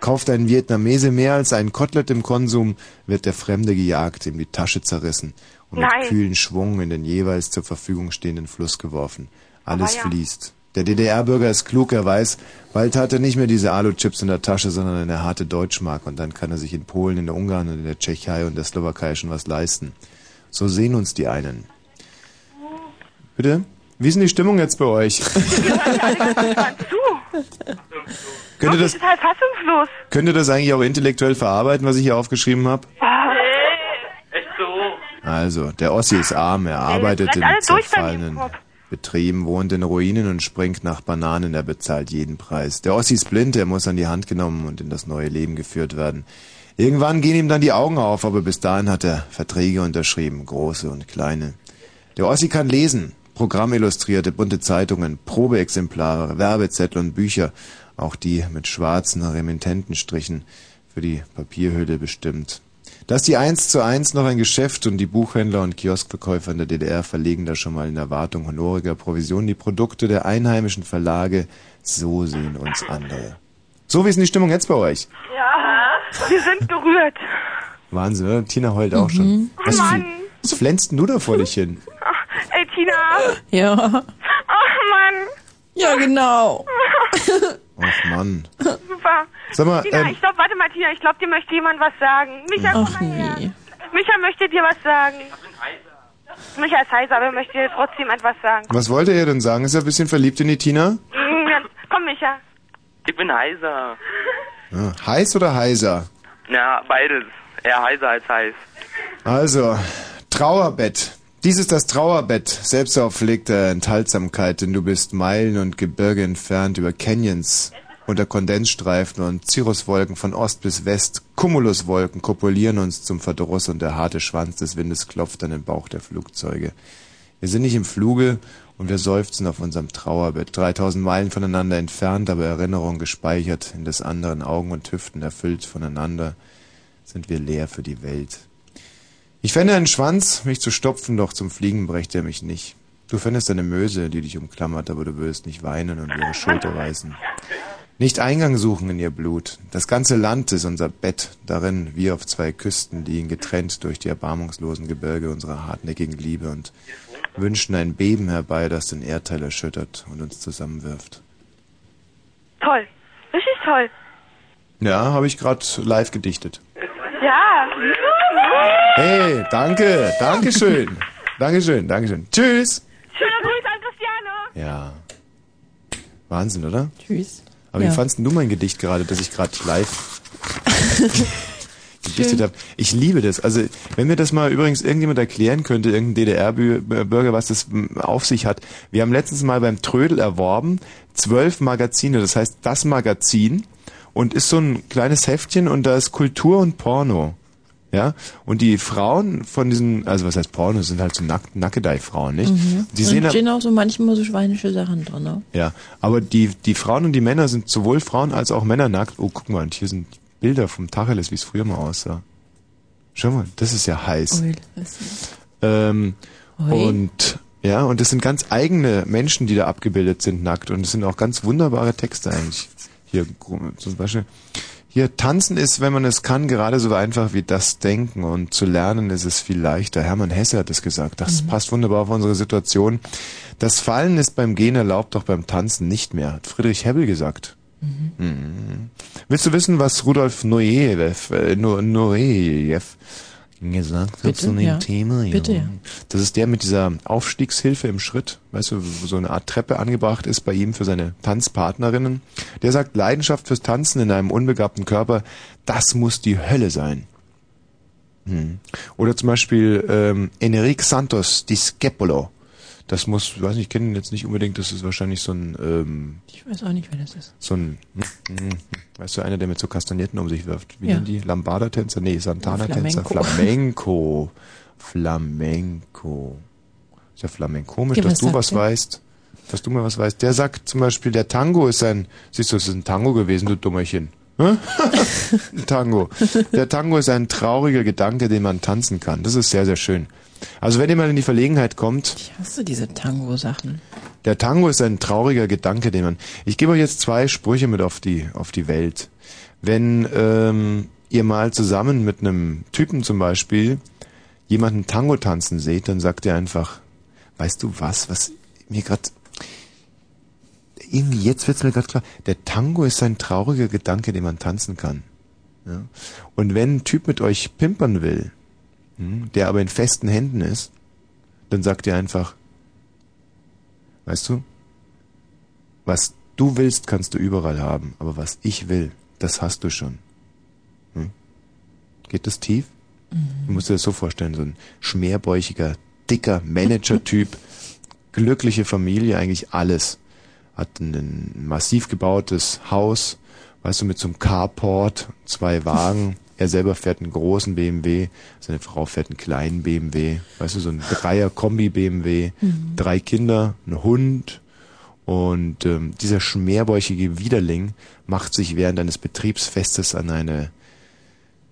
Kauft ein Vietnamese mehr als ein Kotelett im Konsum, wird der Fremde gejagt, ihm die Tasche zerrissen und mit Nein. kühlen Schwung in den jeweils zur Verfügung stehenden Fluss geworfen. Alles Aber ja. fließt. Der DDR-Bürger ist klug, er weiß, bald hat er nicht mehr diese Alu-Chips in der Tasche, sondern eine harte Deutschmark und dann kann er sich in Polen, in der Ungarn und in der Tschechei und der Slowakei schon was leisten. So sehen uns die einen. Bitte? Wie ist denn die Stimmung jetzt bei euch? könnt, ihr das, total fassungslos. könnt ihr das eigentlich auch intellektuell verarbeiten, was ich hier aufgeschrieben habe? Echt so? Also, der Ossi ist arm, er arbeitet in zerfallenen. Betrieben, wohnt in Ruinen und springt nach Bananen, er bezahlt jeden Preis. Der Ossi ist blind, er muss an die Hand genommen und in das neue Leben geführt werden. Irgendwann gehen ihm dann die Augen auf, aber bis dahin hat er Verträge unterschrieben, große und kleine. Der Ossi kann lesen, Programmillustrierte, bunte Zeitungen, Probeexemplare, Werbezettel und Bücher, auch die mit schwarzen Remittentenstrichen für die Papierhülle bestimmt. Da ist die 1 zu 1 noch ein Geschäft und die Buchhändler und Kioskverkäufer in der DDR verlegen da schon mal in Erwartung honoriger Provision die Produkte der einheimischen Verlage. So sehen uns andere. So, wie ist denn die Stimmung jetzt bei euch? Ja, wir sind gerührt. Wahnsinn, oder? Tina heult auch schon. Was, Oh Mann. was flänzt denn du da vor dich hin? Ey, Tina. Ja. Ach, Mann. Ja, genau. Ach Mann. Super. Sag mal, Tina, ähm, ich glaube, warte mal, Tina, ich glaube, dir möchte jemand was sagen. Micha, komm Ach mal her. nee. Micha möchte dir was sagen. Micha ist heiser, aber er möchte dir trotzdem etwas sagen. Was wollte er denn sagen? Ist er ein bisschen verliebt in die Tina? Mhm, dann- Komm, Micha. Ich bin heiser. Ja, heiß oder heiser? Ja, beides. Eher heiser als heiß. Also, Trauerbett. Dies ist das Trauerbett selbstauferlegter Enthaltsamkeit, denn du bist Meilen und Gebirge entfernt über Canyons unter Kondensstreifen und Cirruswolken von Ost bis West. Cumuluswolken kopulieren uns zum Verdruss und der harte Schwanz des Windes klopft an den Bauch der Flugzeuge. Wir sind nicht im Fluge und wir seufzen auf unserem Trauerbett, 3000 Meilen voneinander entfernt, aber Erinnerung gespeichert, in des anderen Augen und Hüften erfüllt voneinander, sind wir leer für die Welt. Ich fände einen Schwanz, mich zu stopfen, doch zum Fliegen brächte er mich nicht. Du fändest eine Möse, die dich umklammert, aber du würdest nicht weinen und ihre Schulter reißen. Nicht Eingang suchen in ihr Blut. Das ganze Land ist unser Bett, darin wir auf zwei Küsten liegen, getrennt durch die erbarmungslosen Gebirge unserer hartnäckigen Liebe und wünschen ein Beben herbei, das den Erdteil erschüttert und uns zusammenwirft. Toll. Richtig toll. Ja, habe ich gerade live gedichtet. Ja. Hey, danke, Dankeschön. Dankeschön, Dankeschön. Tschüss. Schöne Grüße an Christiane. Ja. Wahnsinn, oder? Tschüss. Aber Ja. wie fandst denn du mein Gedicht gerade, das ich gerade live gedichtet Schön. habe? Ich liebe das. Also, wenn mir das mal übrigens irgendjemand erklären könnte, irgendein DDR-Bürger, was das mm, auf sich hat. Wir haben letztens mal beim Trödel erworben, zwölf Magazine, das heißt das Magazin und ist so ein kleines Heftchen und da ist Kultur und Porno. Ja, und die Frauen von diesen, also was heißt Porno, sind halt so Nack Nackedei-Frauen, nicht? Mhm. Die sehen da- stehen auch so manchmal so schweinische Sachen drin, ne? ja, aber die, die Frauen und die Männer sind sowohl Frauen als auch Männer nackt. Oh, guck mal, und hier sind Bilder vom Tacheles, wie es früher mal aussah. Schau mal, das ist ja heiß. Ui, Ähm, Ui. und ja, und das sind ganz eigene Menschen, die da abgebildet sind, nackt. Und es sind auch ganz wunderbare Texte eigentlich. Hier zum Beispiel. Hier, tanzen ist, wenn man es kann, gerade so einfach wie das Denken. Und zu lernen ist es viel leichter. Hermann Hesse hat es gesagt. Das Mhm. passt wunderbar auf unsere Situation. Das Fallen ist beim Gehen erlaubt, doch beim Tanzen nicht mehr, hat Friedrich Hebbel gesagt. Mhm. Willst du wissen, was Rudolf Nureyev, äh, Nu- Nureyev gesagt Bitte, zu dem ja. Thema? Bitte, ja. Das ist der mit dieser Aufstiegshilfe im Schritt, weißt du, wo so eine Art Treppe angebracht ist bei ihm für seine Tanzpartnerinnen. Der sagt, Leidenschaft fürs Tanzen in einem unbegabten Körper, das muss die Hölle sein. Hm. Oder zum Beispiel ähm, Enrique Santos Discepolo. Das muss, weiß nicht, ich kenne ihn jetzt nicht unbedingt, das ist wahrscheinlich so ein, ähm, Ich weiß auch nicht, wer das ist. so ein, weißt du, einer, der mit so Kastagnetten um sich wirft. Wie Ja. nennen die? Lambada-Tänzer? Nee, Santana-Tänzer. Flamenco. Flamenco. Flamenco. Ist ja Flamencomisch, Ja, dass du was der? weißt. Dass du mal was weißt. Der sagt zum Beispiel, der Tango ist ein, siehst du, es ist ein Tango gewesen, du Dummerchen. Tango. Der Tango ist ein trauriger Gedanke, den man tanzen kann. Das ist sehr, sehr schön. Also wenn ihr mal in die Verlegenheit kommt, Ich hasse diese Tango-Sachen. der Tango ist ein trauriger Gedanke, den man. Ich gebe euch jetzt zwei Sprüche mit auf die auf die Welt. Wenn ähm, ihr mal zusammen mit einem Typen zum Beispiel jemanden Tango tanzen seht, dann sagt ihr einfach, weißt du was, was mir gerade irgendwie jetzt wird's mir gerade klar. Der Tango ist ein trauriger Gedanke, den man tanzen kann. Ja? Und wenn ein Typ mit euch pimpern will, der aber in festen Händen ist, dann sagt ihr einfach, Weißt du? Was du willst, kannst du überall haben, aber was ich will, das hast du schon. Hm? Geht das tief? Du musst dir das so vorstellen, so ein schmerbäuchiger, dicker Manager-Typ, glückliche Familie, eigentlich alles. Hat ein massiv gebautes Haus, weißt du, mit so einem Carport, zwei Wagen. Er selber fährt einen großen BMW, seine Frau fährt einen kleinen BMW, weißt du, so ein Dreier-Kombi-BMW, Mhm. drei Kinder, ein Hund und ähm, dieser schmerbäuchige Widerling macht sich während eines Betriebsfestes an eine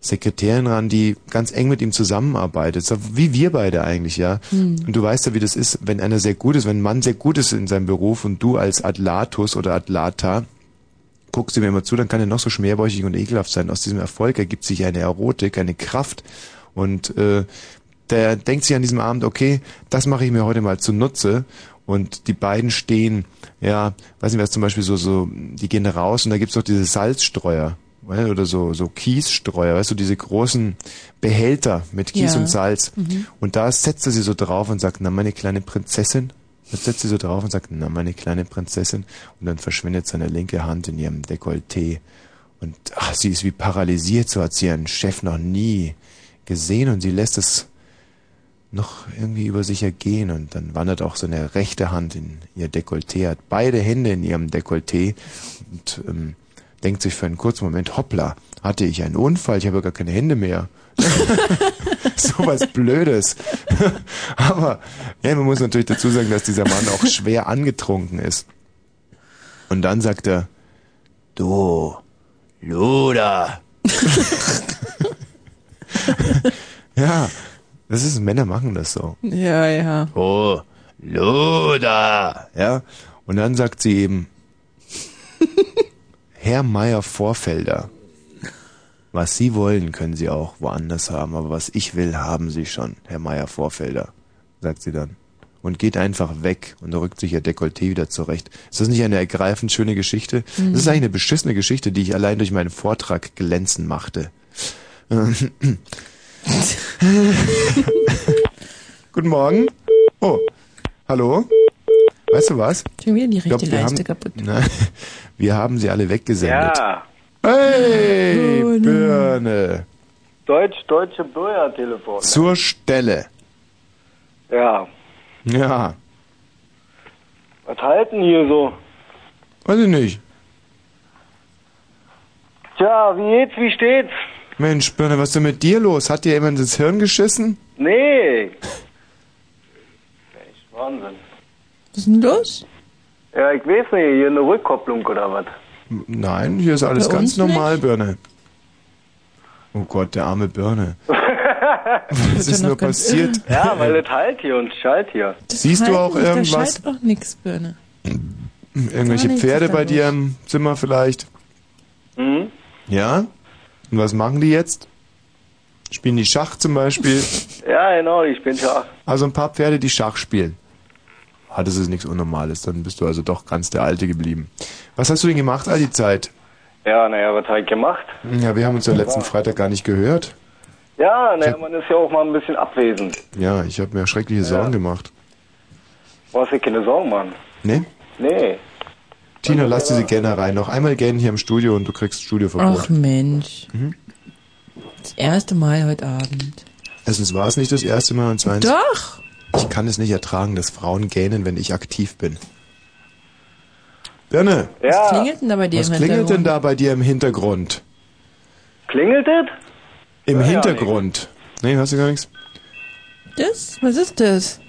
Sekretärin ran, die ganz eng mit ihm zusammenarbeitet, so wie wir beide eigentlich, ja. Hm. Und du weißt ja, wie das ist, wenn einer sehr gut ist, wenn ein Mann sehr gut ist in seinem Beruf und du als Atlatus oder Atlata guckst du mir immer zu, dann kann er noch so schmerbäuchig und ekelhaft sein. Aus diesem Erfolg ergibt sich eine Erotik, eine Kraft und äh, der denkt sich an diesem Abend, okay, das mache ich mir heute mal zunutze und die beiden stehen, ja, weiß nicht, was zum Beispiel so, so, die gehen raus und da gibt's doch diese Salzstreuer oder so, so Kiesstreuer, weißt du, diese großen Behälter mit Kies Ja. und Salz. Mhm. Und da setzt er sie so drauf und sagt, na, meine kleine Prinzessin. Jetzt setzt sie so drauf und sagt, na, meine kleine Prinzessin. Und dann verschwindet seine linke Hand in ihrem Dekolleté. Und ach, sie ist wie paralysiert, so hat sie ihren Chef noch nie gesehen und sie lässt es noch irgendwie über sich ergehen und dann wandert auch seine rechte Hand in ihr Dekolleté, hat beide Hände in ihrem Dekolleté und ähm, denkt sich für einen kurzen Moment, hoppla, hatte ich einen Unfall, ich habe gar keine Hände mehr. so was Blödes. Aber ja, man muss natürlich dazu sagen, dass dieser Mann auch schwer angetrunken ist. Und dann sagt er, du, Luda. ja, das ist, Männer machen das so. Ja, ja. Oh, Luda. Ja, und dann sagt sie eben, Herr Meier Vorfelder, was Sie wollen, können Sie auch woanders haben, aber was ich will, haben Sie schon, Herr Meier Vorfelder, sagt sie dann. Und geht einfach weg und rückt sich ihr Dekolleté wieder zurecht. Ist das nicht eine ergreifend schöne Geschichte? Mhm. Das ist eigentlich eine beschissene Geschichte, die ich allein durch meinen Vortrag glänzen machte. Guten Morgen. Oh, hallo? Weißt du was? Schon wieder die Ich glaub, rechte wir Leiste haben, kaputt. Nein, wir haben sie alle weggesendet. Ja. Hey, Birne. Birne. Deutsch, deutsche Bürgertelefon. Zur Stelle. Ja. Ja, Was halten hier so? weiß ich nicht. Tja, wie geht's, wie steht's? Mensch, Birne, was ist denn mit dir los? Hat dir jemand ins Hirn geschissen? Nee. Echt Wahnsinn. Was ist denn los? Ja, ich weiß nicht, hier eine Rückkopplung oder was? Nein, hier ist alles Bei ganz uns normal, Birne. Oh Gott, der arme Birne. Was ist nur passiert? Ja, weil es halt hier und schallt hier. Siehst du auch Halt nicht, Da irgendwas? schallt auch nix, Birne. Irgendwelche nichts Pferde da bei dir im Zimmer vielleicht? Mhm. Ja? Und was machen die jetzt? Spielen die Schach zum Beispiel? Ja, genau, ich bin Schach. Also ein paar Pferde, die Schach spielen. Ah, das ist nichts Unnormales. Dann bist du also doch ganz der Alte geblieben. Was hast du denn gemacht all die Zeit? Ja, naja, was ich gemacht? Ja, wir haben uns ja letzten Freitag gar nicht gehört. Ja, naja, man ist ja auch mal ein bisschen abwesend. Ja, ich habe mir schreckliche Sorgen gemacht. Brauchst dir keine Sorgen machen. Ne? Nee. Tina, lass diese Gähner rein. Noch einmal gähnen hier im Studio und du kriegst Ach Studioverbot. Mensch. Mhm. Das erste Mal heute Abend. Erstens war es nicht das erste Mal und zweitens... Doch. Ich kann es nicht ertragen, dass Frauen gähnen, wenn ich aktiv bin. Birne, Was klingelt denn da bei dir was im klingelt denn Hintergrund? da bei dir im Hintergrund? Klingelt es? Im Ja, ja, Hintergrund. Nee, hörst du gar nichts? Das? Was ist das?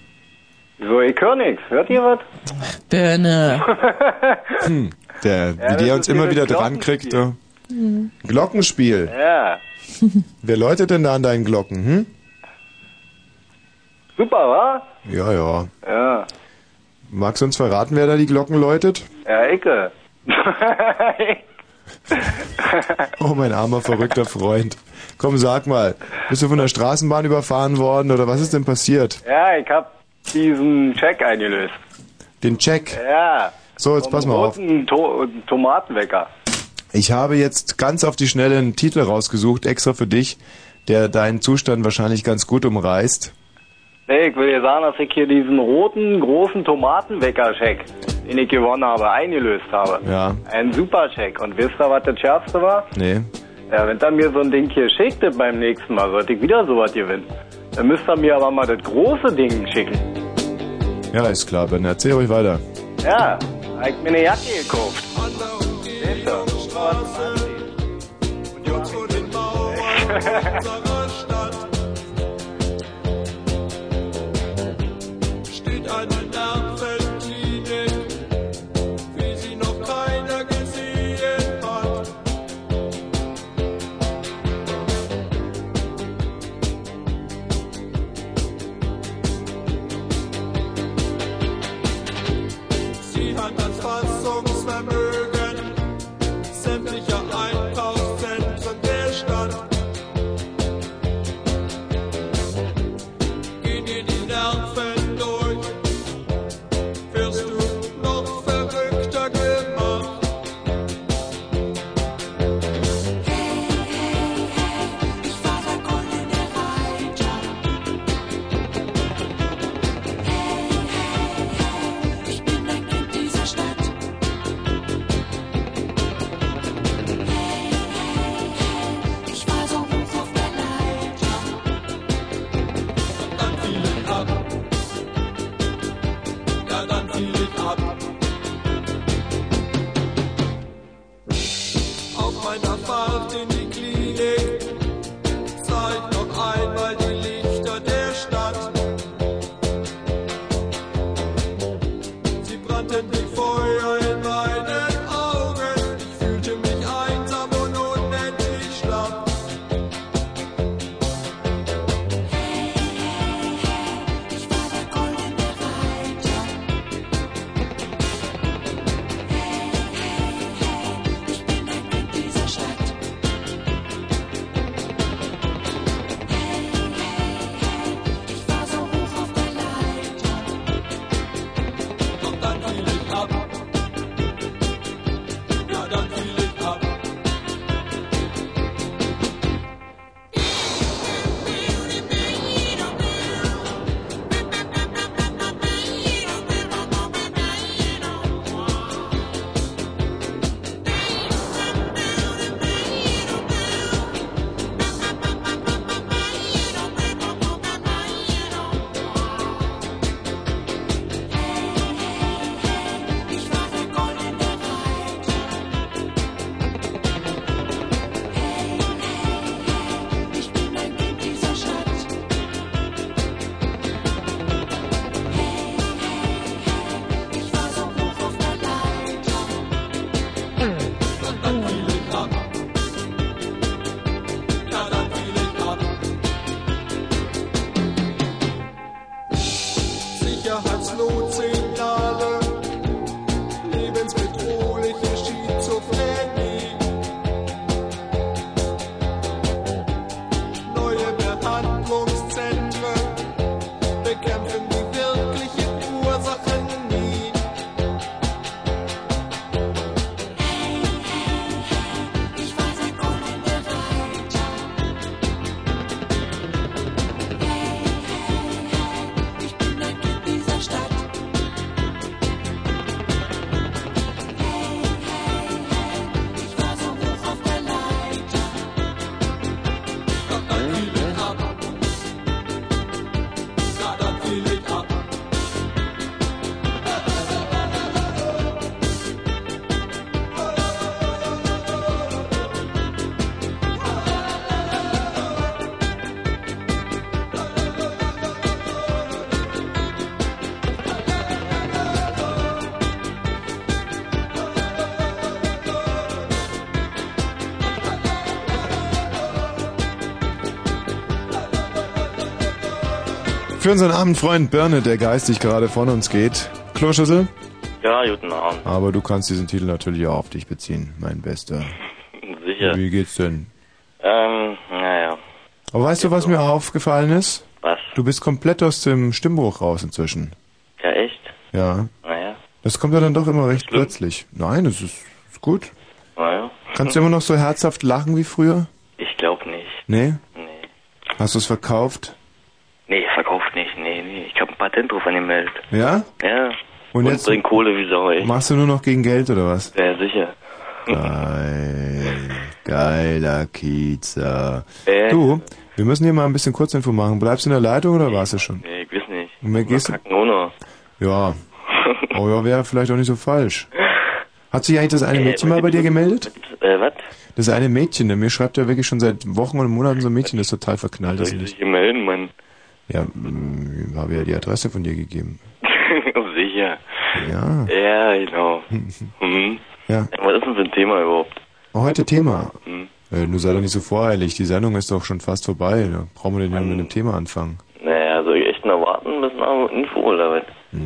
So, ich höre nichts. Hört ihr was? Birne. Hm, der, Ja, wie das der uns ist immer wieder dran kriegt. da. Glockenspiel. Ja. Wer läutet denn da an deinen Glocken, hm? Super, wa? Ja, ja. Ja. Magst du uns verraten, wer da die Glocken läutet? Ja, Ecke. Oh, mein armer, verrückter Freund. Komm, sag mal, bist du von der Straßenbahn überfahren worden oder was ist denn passiert? ja, ich hab diesen Check eingelöst. Den Check. Ja. So, jetzt pass mal auf. To Tomatenwecker. Ich habe jetzt ganz auf die Schnelle einen Titel rausgesucht, extra für dich, der deinen Zustand wahrscheinlich ganz gut umreißt. Nee, ich will dir sagen, dass ich hier diesen roten, großen Tomatenwecker-Check, den ich gewonnen habe, eingelöst habe. Ja, Ein Super-Check. Und wisst ihr, was das Schärfste war? nee. Ja, wenn er mir so ein Ding hier schickt beim nächsten Mal, sollte ich wieder sowas gewinnen. Dann müsst ihr mir aber mal das große Ding schicken. Ja, ist klar, Ben, erzähl ruhig weiter. Ja, hab ich mir eine Jacke gekauft. Seht ihr? steht summer Für unseren armen Freund Birne, der geistig gerade von uns geht. Kloschüssel? Ja, guten Abend. Aber du kannst diesen Titel natürlich auch auf dich beziehen, mein Bester. Sicher. Wie geht's denn? Ähm, naja. Aber weißt du, was mir aufgefallen ist? Was? Du bist komplett aus dem Stimmbuch raus inzwischen. Ja, echt? Ja. Naja. Das kommt ja dann doch immer recht plötzlich. Nein, das ist, ist gut. Naja. Kannst du immer noch so herzhaft lachen wie früher? Ich glaube nicht. Nee? Nee. Hast du es verkauft? Nee, verkauft nicht. Nee, nee. Ich habe ein Patent drauf angemeldet. Ja? Ja. Und Und, jetzt- bring Kohle wie Sau, ey. Machst du nur noch gegen Geld oder was? Ja, sicher. Geil. Geiler Kiezer. Äh. Du, wir müssen hier mal ein bisschen Kurzinfo machen. Bleibst du in der Leitung oder warst du schon? Nee, ich weiß nicht. Und wer gehst du? Ja. Oh ja, wäre vielleicht auch nicht so falsch. Hat sich eigentlich das eine Mädchen mal bei dir gemeldet? Äh, was? Das eine Mädchen, der mir schreibt ja wirklich schon seit Wochen und Monaten so ein Mädchen, das total verknallt ist. Soll ich dich. melden, Mann? Ja, mm, habe ja die Adresse von dir gegeben. sicher. Ja. Ja, genau. Hm. Ja. Was ist denn für ein Thema überhaupt? Oh, heute Thema. Hm. Äh, du sei doch nicht so voreilig. Die Sendung ist doch schon fast vorbei. Da brauchen wir denn ja mit einem Thema anfangen. Naja, soll ich echt noch warten bis nach Info oder was?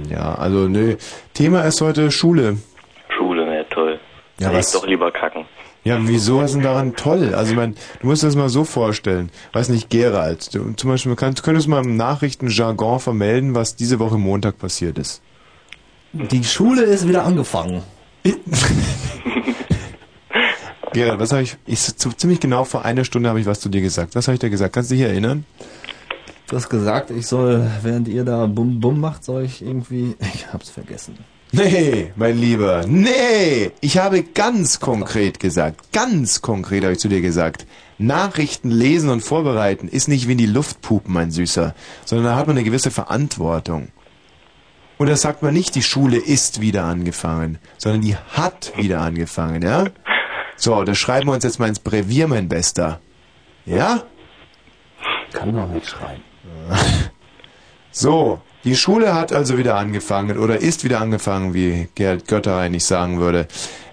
Ja, also nö. Thema ist heute Schule. Schule, na toll. Ja, Soll was- Ich doch lieber kacken. Ja, wieso ist denn daran toll? Also ich meine, du musst das mal so vorstellen. Weiß nicht, Gerald, du, zum Beispiel, kannst, könntest du mal im Nachrichtenjargon vermelden, was diese Woche Montag passiert ist. Die Schule ist wieder angefangen. Gerald, was habe ich, ich so ziemlich genau vor einer Stunde habe ich was zu dir gesagt. Was habe ich dir gesagt? Kannst du dich erinnern? Du hast gesagt, ich soll, während ihr da Bum Bum macht, soll ich irgendwie. Ich hab's vergessen. Nee, mein Lieber, nee! Ich habe ganz konkret gesagt, ganz konkret habe ich zu dir gesagt, Nachrichten lesen und vorbereiten ist nicht wie in die Luft pupen, mein Süßer, sondern da hat man eine gewisse Verantwortung. Und das sagt man nicht, die Schule ist wieder angefangen, sondern die hat wieder angefangen, ja? So, das schreiben wir uns jetzt mal ins Brevier, mein Bester. Ja? Kann doch nicht schreiben. So, die Schule hat also wieder angefangen oder ist wieder angefangen, wie Gerd Götterrein nicht sagen würde.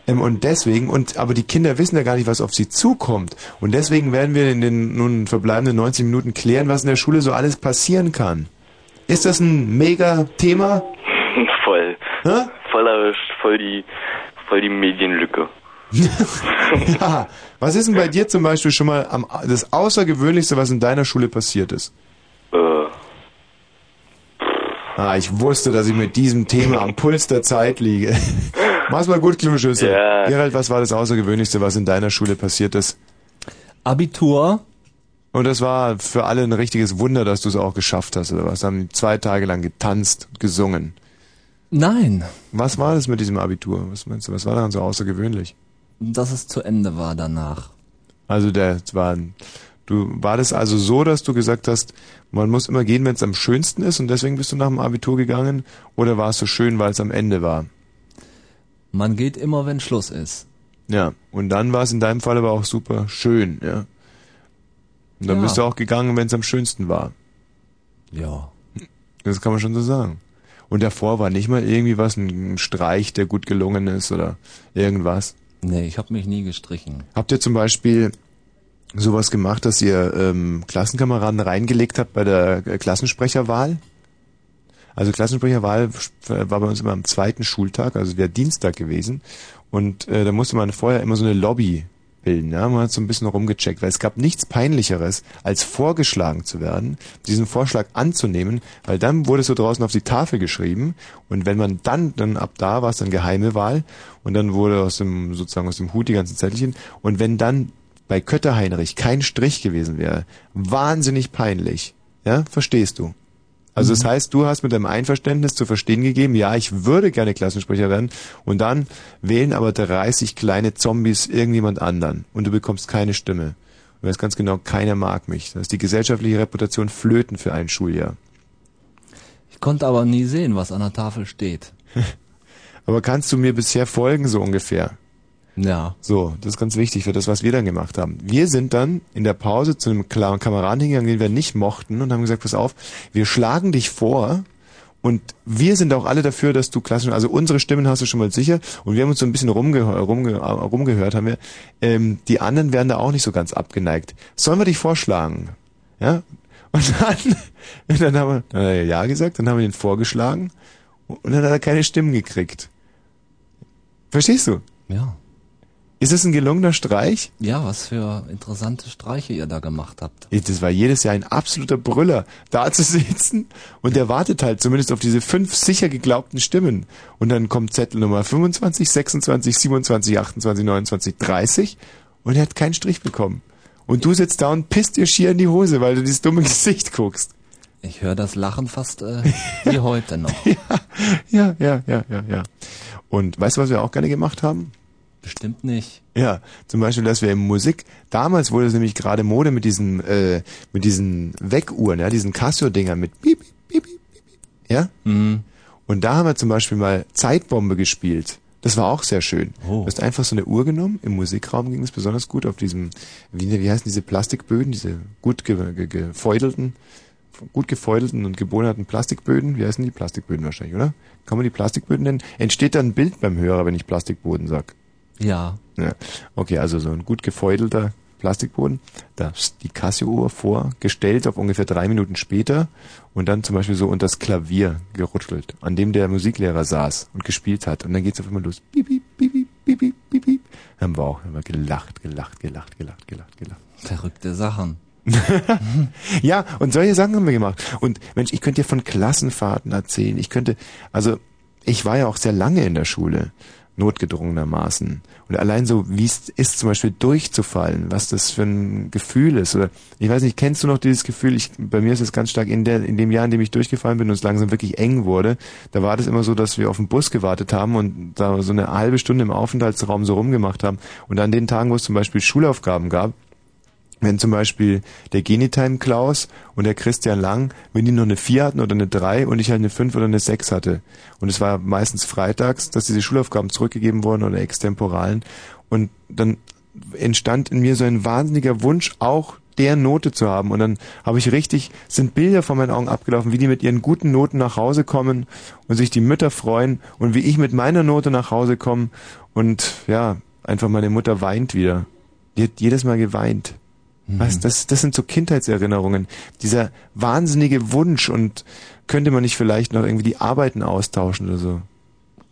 Ähm, und deswegen, und aber die Kinder wissen ja gar nicht, was auf sie zukommt. Und deswegen werden wir in den nun verbleibenden 90 Minuten klären, was in der Schule so alles passieren kann. Ist das ein mega Thema? voll. Voll erwischt, voll die, voll die Medienlücke. ja. Was ist denn bei dir zum Beispiel schon mal am, das Außergewöhnlichste, was in deiner Schule passiert ist? Ah, ich wusste, dass ich mit diesem Thema am Puls der Zeit liege. Mach's mal gut, Kluschüssel. Ja. Gerald, was war das Außergewöhnlichste, was in deiner Schule passiert ist? Abitur. Und das war für alle ein richtiges Wunder, dass du es auch geschafft hast, oder was? Haben zwei Tage lang getanzt, gesungen. Nein. Was war das mit diesem Abitur? Was meinst du, was war daran so außergewöhnlich? Dass es zu Ende war danach. Also der es war ein- du war das also so, dass du gesagt hast, man muss immer gehen, wenn es am schönsten ist und deswegen bist du nach dem Abitur gegangen oder war es so schön, weil es am Ende war? Man geht immer, wenn Schluss ist. Ja, und dann war es in deinem Fall aber auch super schön, ja. Und dann Ja. bist du auch gegangen, wenn es am schönsten war. Ja. Das kann man schon so sagen. Und davor war nicht mal irgendwie was, ein Streich, der gut gelungen ist oder irgendwas. Nee, ich habe mich nie gestrichen. Habt ihr zum Beispiel sowas gemacht, dass ihr ähm, Klassenkameraden reingelegt habt bei der äh, Klassensprecherwahl? Also Klassensprecherwahl war bei uns immer am zweiten Schultag, also wäre Dienstag gewesen. Und äh, da musste man vorher immer so eine Lobby bilden. Ja? Man hat so ein bisschen rumgecheckt, weil es gab nichts Peinlicheres, als vorgeschlagen zu werden, diesen Vorschlag anzunehmen, weil dann wurde es so draußen auf die Tafel geschrieben und wenn man dann, dann ab da war es dann geheime Wahl und dann wurde aus dem, sozusagen aus dem Hut die ganzen Zettelchen und wenn dann bei Kötter Heinrich kein Strich gewesen wäre, wahnsinnig peinlich. Ja, verstehst du? Also das heißt, du hast mit deinem Einverständnis zu verstehen gegeben, ja, ich würde gerne Klassensprecher werden und dann wählen aber 30 kleine Zombies irgendjemand anderen und du bekommst keine Stimme. Du weißt ganz genau, keiner mag mich. Das ist die gesellschaftliche Reputation flöten für ein Schuljahr. Ich konnte aber nie sehen, was an der Tafel steht. Aber kannst du mir bisher folgen, so ungefähr? Ja. So, das ist ganz wichtig für das, was wir dann gemacht haben. Wir sind dann in der Pause zu einem Kla- Kameraden hingegangen, den wir nicht mochten und haben gesagt, pass auf, wir schlagen dich vor und wir sind auch alle dafür, dass du klassisch, also unsere Stimmen hast du schon mal sicher und wir haben uns so ein bisschen rumgehör, rumge, rumgehört, haben wir, ähm, die anderen werden da auch nicht so ganz abgeneigt. Sollen wir dich vorschlagen? Ja? Und dann, und dann haben wir, dann hat er ja gesagt, dann haben wir ihn vorgeschlagen und dann hat er keine Stimmen gekriegt. Verstehst du? Ja. Ist es ein gelungener Streich? Ja, was für interessante Streiche ihr da gemacht habt. Das war jedes Jahr ein absoluter Brüller, da zu sitzen und der wartet halt zumindest auf diese fünf sicher geglaubten Stimmen. Und dann kommt Zettel Nummer 25, 26, 27, 28, 29, 30 und er hat keinen Strich bekommen. Und du sitzt da und pisst dir schier in die Hose, weil du dieses dumme Gesicht guckst. Ich höre das Lachen fast äh, wie heute noch. Ja, ja, ja, ja, ja. Und weißt du, was wir auch gerne gemacht haben? Bestimmt nicht. Ja, zum Beispiel, dass wir in Musik, damals wurde es nämlich gerade Mode mit diesen, äh, mit diesen Weckuhren, ja, diesen Casio-Dinger mit piep, piep, piep, piep, piep, ja? Mhm. Und da haben wir zum Beispiel mal Zeitbombe gespielt. Das war auch sehr schön. Oh. Du hast einfach so eine Uhr genommen, im Musikraum ging es besonders gut, auf diesem, wie, wie heißen diese Plastikböden, diese gut ge, ge, gefeudelten, gut gefeudelten und gebohnerten Plastikböden, wie heißen die? Plastikböden wahrscheinlich, oder? Kann man die Plastikböden nennen? Entsteht da ein Bild beim Hörer, wenn ich Plastikboden sag? Ja. Ja. Okay, also so ein gut gefeudelter Plastikboden. Da ist die Casio-Uhr vorgestellt auf ungefähr drei Minuten später und dann zum Beispiel so unter das Klavier gerutschelt, an dem der Musiklehrer saß und gespielt hat. Und dann geht's auf einmal los. Piep, piep, piep, piep, piep, piep, piep. Haben wir auch haben wir gelacht, gelacht, gelacht, gelacht, gelacht, gelacht. Verrückte Sachen. ja, und solche Sachen haben wir gemacht. Und Mensch, ich könnte dir von Klassenfahrten erzählen. Ich könnte, also ich war ja auch sehr lange in der Schule, notgedrungenermaßen. Und allein so, wie es ist, zum Beispiel durchzufallen, was das für ein Gefühl ist. Oder ich weiß nicht, kennst du noch dieses Gefühl? Ich, bei mir ist es ganz stark in der, in dem Jahr, in dem ich durchgefallen bin und es langsam wirklich eng wurde. Da war das immer so, dass wir auf den Bus gewartet haben und da so eine halbe Stunde im Aufenthaltsraum so rumgemacht haben. Und an den Tagen, wo es zum Beispiel Schulaufgaben gab, wenn zum Beispiel der Genitime Klaus und der Christian Lang, wenn die noch eine 4 hatten oder eine 3 und ich halt eine 5 oder eine 6 hatte. Und es war meistens freitags, dass diese Schulaufgaben zurückgegeben wurden oder extemporalen. Und dann entstand in mir so ein wahnsinniger Wunsch, auch der Note zu haben. Und dann habe ich richtig, sind Bilder vor meinen Augen abgelaufen, wie die mit ihren guten Noten nach Hause kommen und sich die Mütter freuen und wie ich mit meiner Note nach Hause komme und ja, einfach meine Mutter weint wieder. Die hat jedes Mal geweint. Was, das, das sind so Kindheitserinnerungen. Dieser wahnsinnige Wunsch und könnte man nicht vielleicht noch irgendwie die Arbeiten austauschen oder so?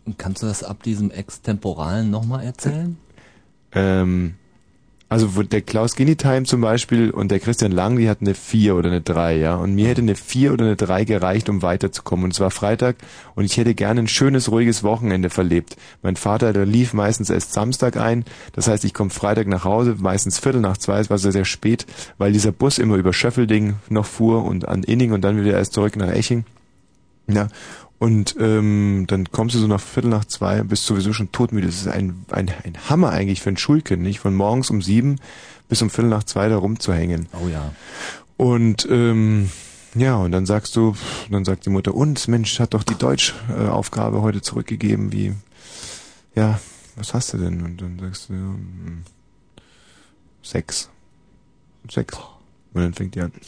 Und kannst du das ab diesem Extemporalen nochmal erzählen? Ähm, also der Klaus Genitime zum Beispiel und der Christian Lang, die hatten eine 4 oder eine 3, ja. Und mir hätte eine 4 oder eine 3 gereicht, um weiterzukommen. Und es war Freitag und ich hätte gerne ein schönes, ruhiges Wochenende verlebt. Mein Vater, der lief meistens erst Samstag ein. Das heißt, ich komme Freitag nach Hause, meistens Viertel nach zwei, es war sehr, sehr spät, weil dieser Bus immer über Schöffelding noch fuhr und an Inning und dann wieder erst zurück nach Eching. Ja, und ähm, dann kommst du so nach Viertel nach zwei, bist sowieso schon todmüde. Das ist ein, ein, ein Hammer eigentlich für ein Schulkind, nicht? Von morgens um sieben bis um Viertel nach zwei da rumzuhängen. Oh ja. Und ähm, ja, und dann sagst du, dann sagt die Mutter, und Mensch, hat doch die Deutschaufgabe heute zurückgegeben, wie, ja, was hast du denn? Und dann sagst du, ja, hm, sechs. Sechs. Und dann fängt die an.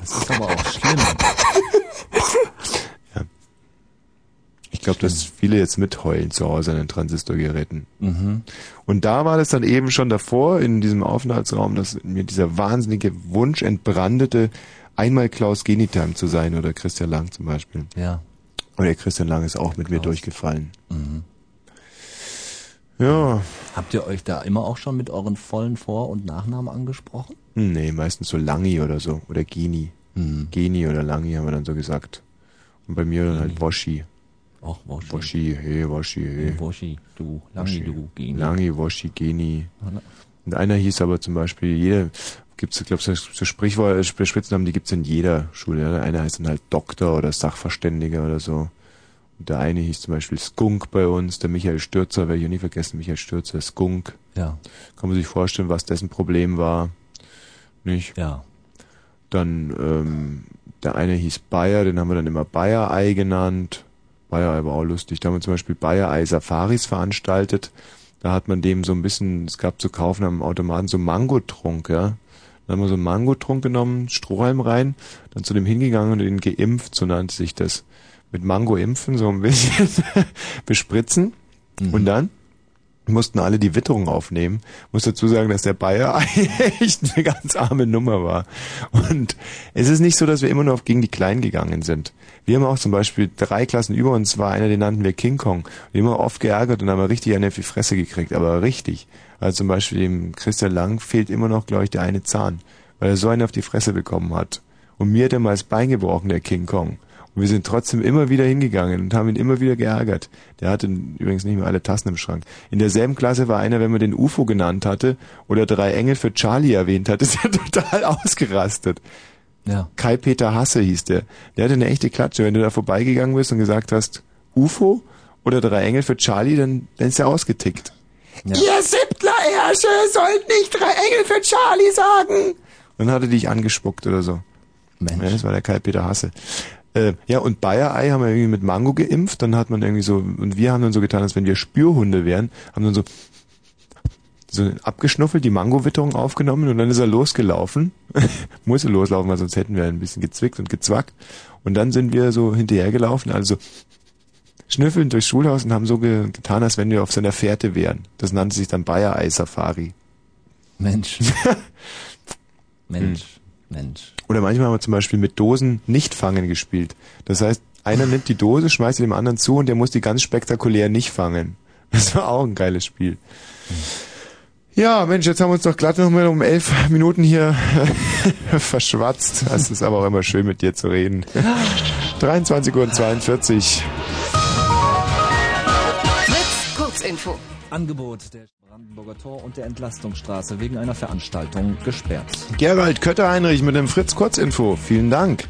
Das ist schlimm. Ich glaube, dass viele jetzt mitheulen zu Hause an den Transistorgeräten. Mhm. Und da war das dann eben schon davor in diesem Aufenthaltsraum, dass mir dieser wahnsinnige Wunsch entbrandete, einmal Klaus Genitam zu sein oder Christian Lang zum Beispiel. Ja. Und der Christian Lang ist auch mit mir durchgefallen. Mhm. Ja. Habt ihr euch da immer auch schon mit euren vollen Vor- und Nachnamen angesprochen? Nee, meistens so Langi oder so. Oder Geni. Mhm. Geni oder Langi haben wir dann so gesagt. Und bei mir dann halt Woshi. Ach, Woshi. Woshi, hey, Woshi, hey. Woshi, du, Langi, du, Geni. Langi, Woshi, Geni. Ja. Und einer hieß aber zum Beispiel, jeder, gibt's, ich glaube, so so Sprichwort, Spitznamen, die gibt's in jeder Schule. Ja. Der eine heißt dann halt Doktor oder Sachverständiger oder so. Und der eine hieß zum Beispiel Skunk bei uns, der Michael Stürzer, werde ich auch nie vergessen, Michael Stürzer, Skunk. Ja. Kann man sich vorstellen, was dessen Problem war. Nicht? Ja. Dann, ähm, der eine hieß Bayer, den haben wir dann immer Bayer-Ei genannt. Bayer-Ei war auch lustig. Da haben wir zum Beispiel Bayer-Ei-Safaris veranstaltet. Da hat man dem so ein bisschen, es gab zu kaufen am Automaten so Mangotrunk, ja. Dann haben wir so einen Mangotrunk genommen, Strohhalm rein, dann zu dem hingegangen und ihn geimpft, so nannte sich das. mit Mango impfen, so ein bisschen bespritzen. Und dann mussten alle die Witterung aufnehmen. Muss dazu sagen, dass der Bayer echt eine ganz arme Nummer war. Und es ist nicht so, dass wir immer nur auf gegen die Kleinen gegangen sind. Wir haben auch zum Beispiel drei Klassen über uns war einer, den nannten wir King Kong. Wir haben immer oft geärgert und haben richtig eine auf die Fresse gekriegt, aber richtig. Also zum Beispiel dem Christian Lang fehlt immer noch, glaube ich, der eine Zahn, weil er so einen auf die Fresse bekommen hat. Und mir hat er mal das Bein gebrochen, der King Kong. Und wir sind trotzdem immer wieder hingegangen und haben ihn immer wieder geärgert. Der hatte übrigens nicht mehr alle Tassen im Schrank. In derselben Klasse war einer, wenn man den UFO genannt hatte oder drei Engel für Charlie erwähnt hat, ist er total ausgerastet. Ja. Kai-Peter Hasse hieß der. Der hatte eine echte Klatsche. Wenn du da vorbeigegangen bist und gesagt hast, UFO oder drei Engel für Charlie, dann, dann ist er ausgetickt. Ja. Ihr Siebtler-Ärsche sollt nicht drei Engel für Charlie sagen. Und dann hat er dich angespuckt oder so. Mensch. Ja, das war der Kai-Peter Hasse. Äh, ja, und Bayer-Ei haben wir irgendwie mit Mango geimpft. Dann hat man irgendwie so, und wir haben dann so getan, als wenn wir Spürhunde wären, haben dann so, so abgeschnuffelt, die Mango-Witterung aufgenommen und dann ist er losgelaufen. Muss er loslaufen, weil sonst hätten wir ein bisschen gezwickt und gezwackt. Und dann sind wir so hinterhergelaufen, also schnüffelnd durchs Schulhaus und haben so ge getan, als wenn wir auf seiner Fährte wären. Das nannte sich dann Bayer-Ei-Safari. Mensch. Mensch. Mensch. Oder manchmal haben wir zum Beispiel mit Dosen nicht fangen gespielt. Das heißt, einer nimmt die Dose, schmeißt sie dem anderen zu und der muss die ganz spektakulär nicht fangen. Das war auch ein geiles Spiel. Ja, Mensch, jetzt haben wir uns doch glatt noch mal um elf Minuten hier verschwatzt. Es ist aber auch immer schön, mit dir zu reden. 23 Uhr und 42. Fritz, Kurzinfo. Angebot der Brandenburger Tor und der Entlastungsstraße wegen einer Veranstaltung gesperrt. Gerald Kötter-Heinrich mit dem Fritz Kurzinfo. Vielen Dank.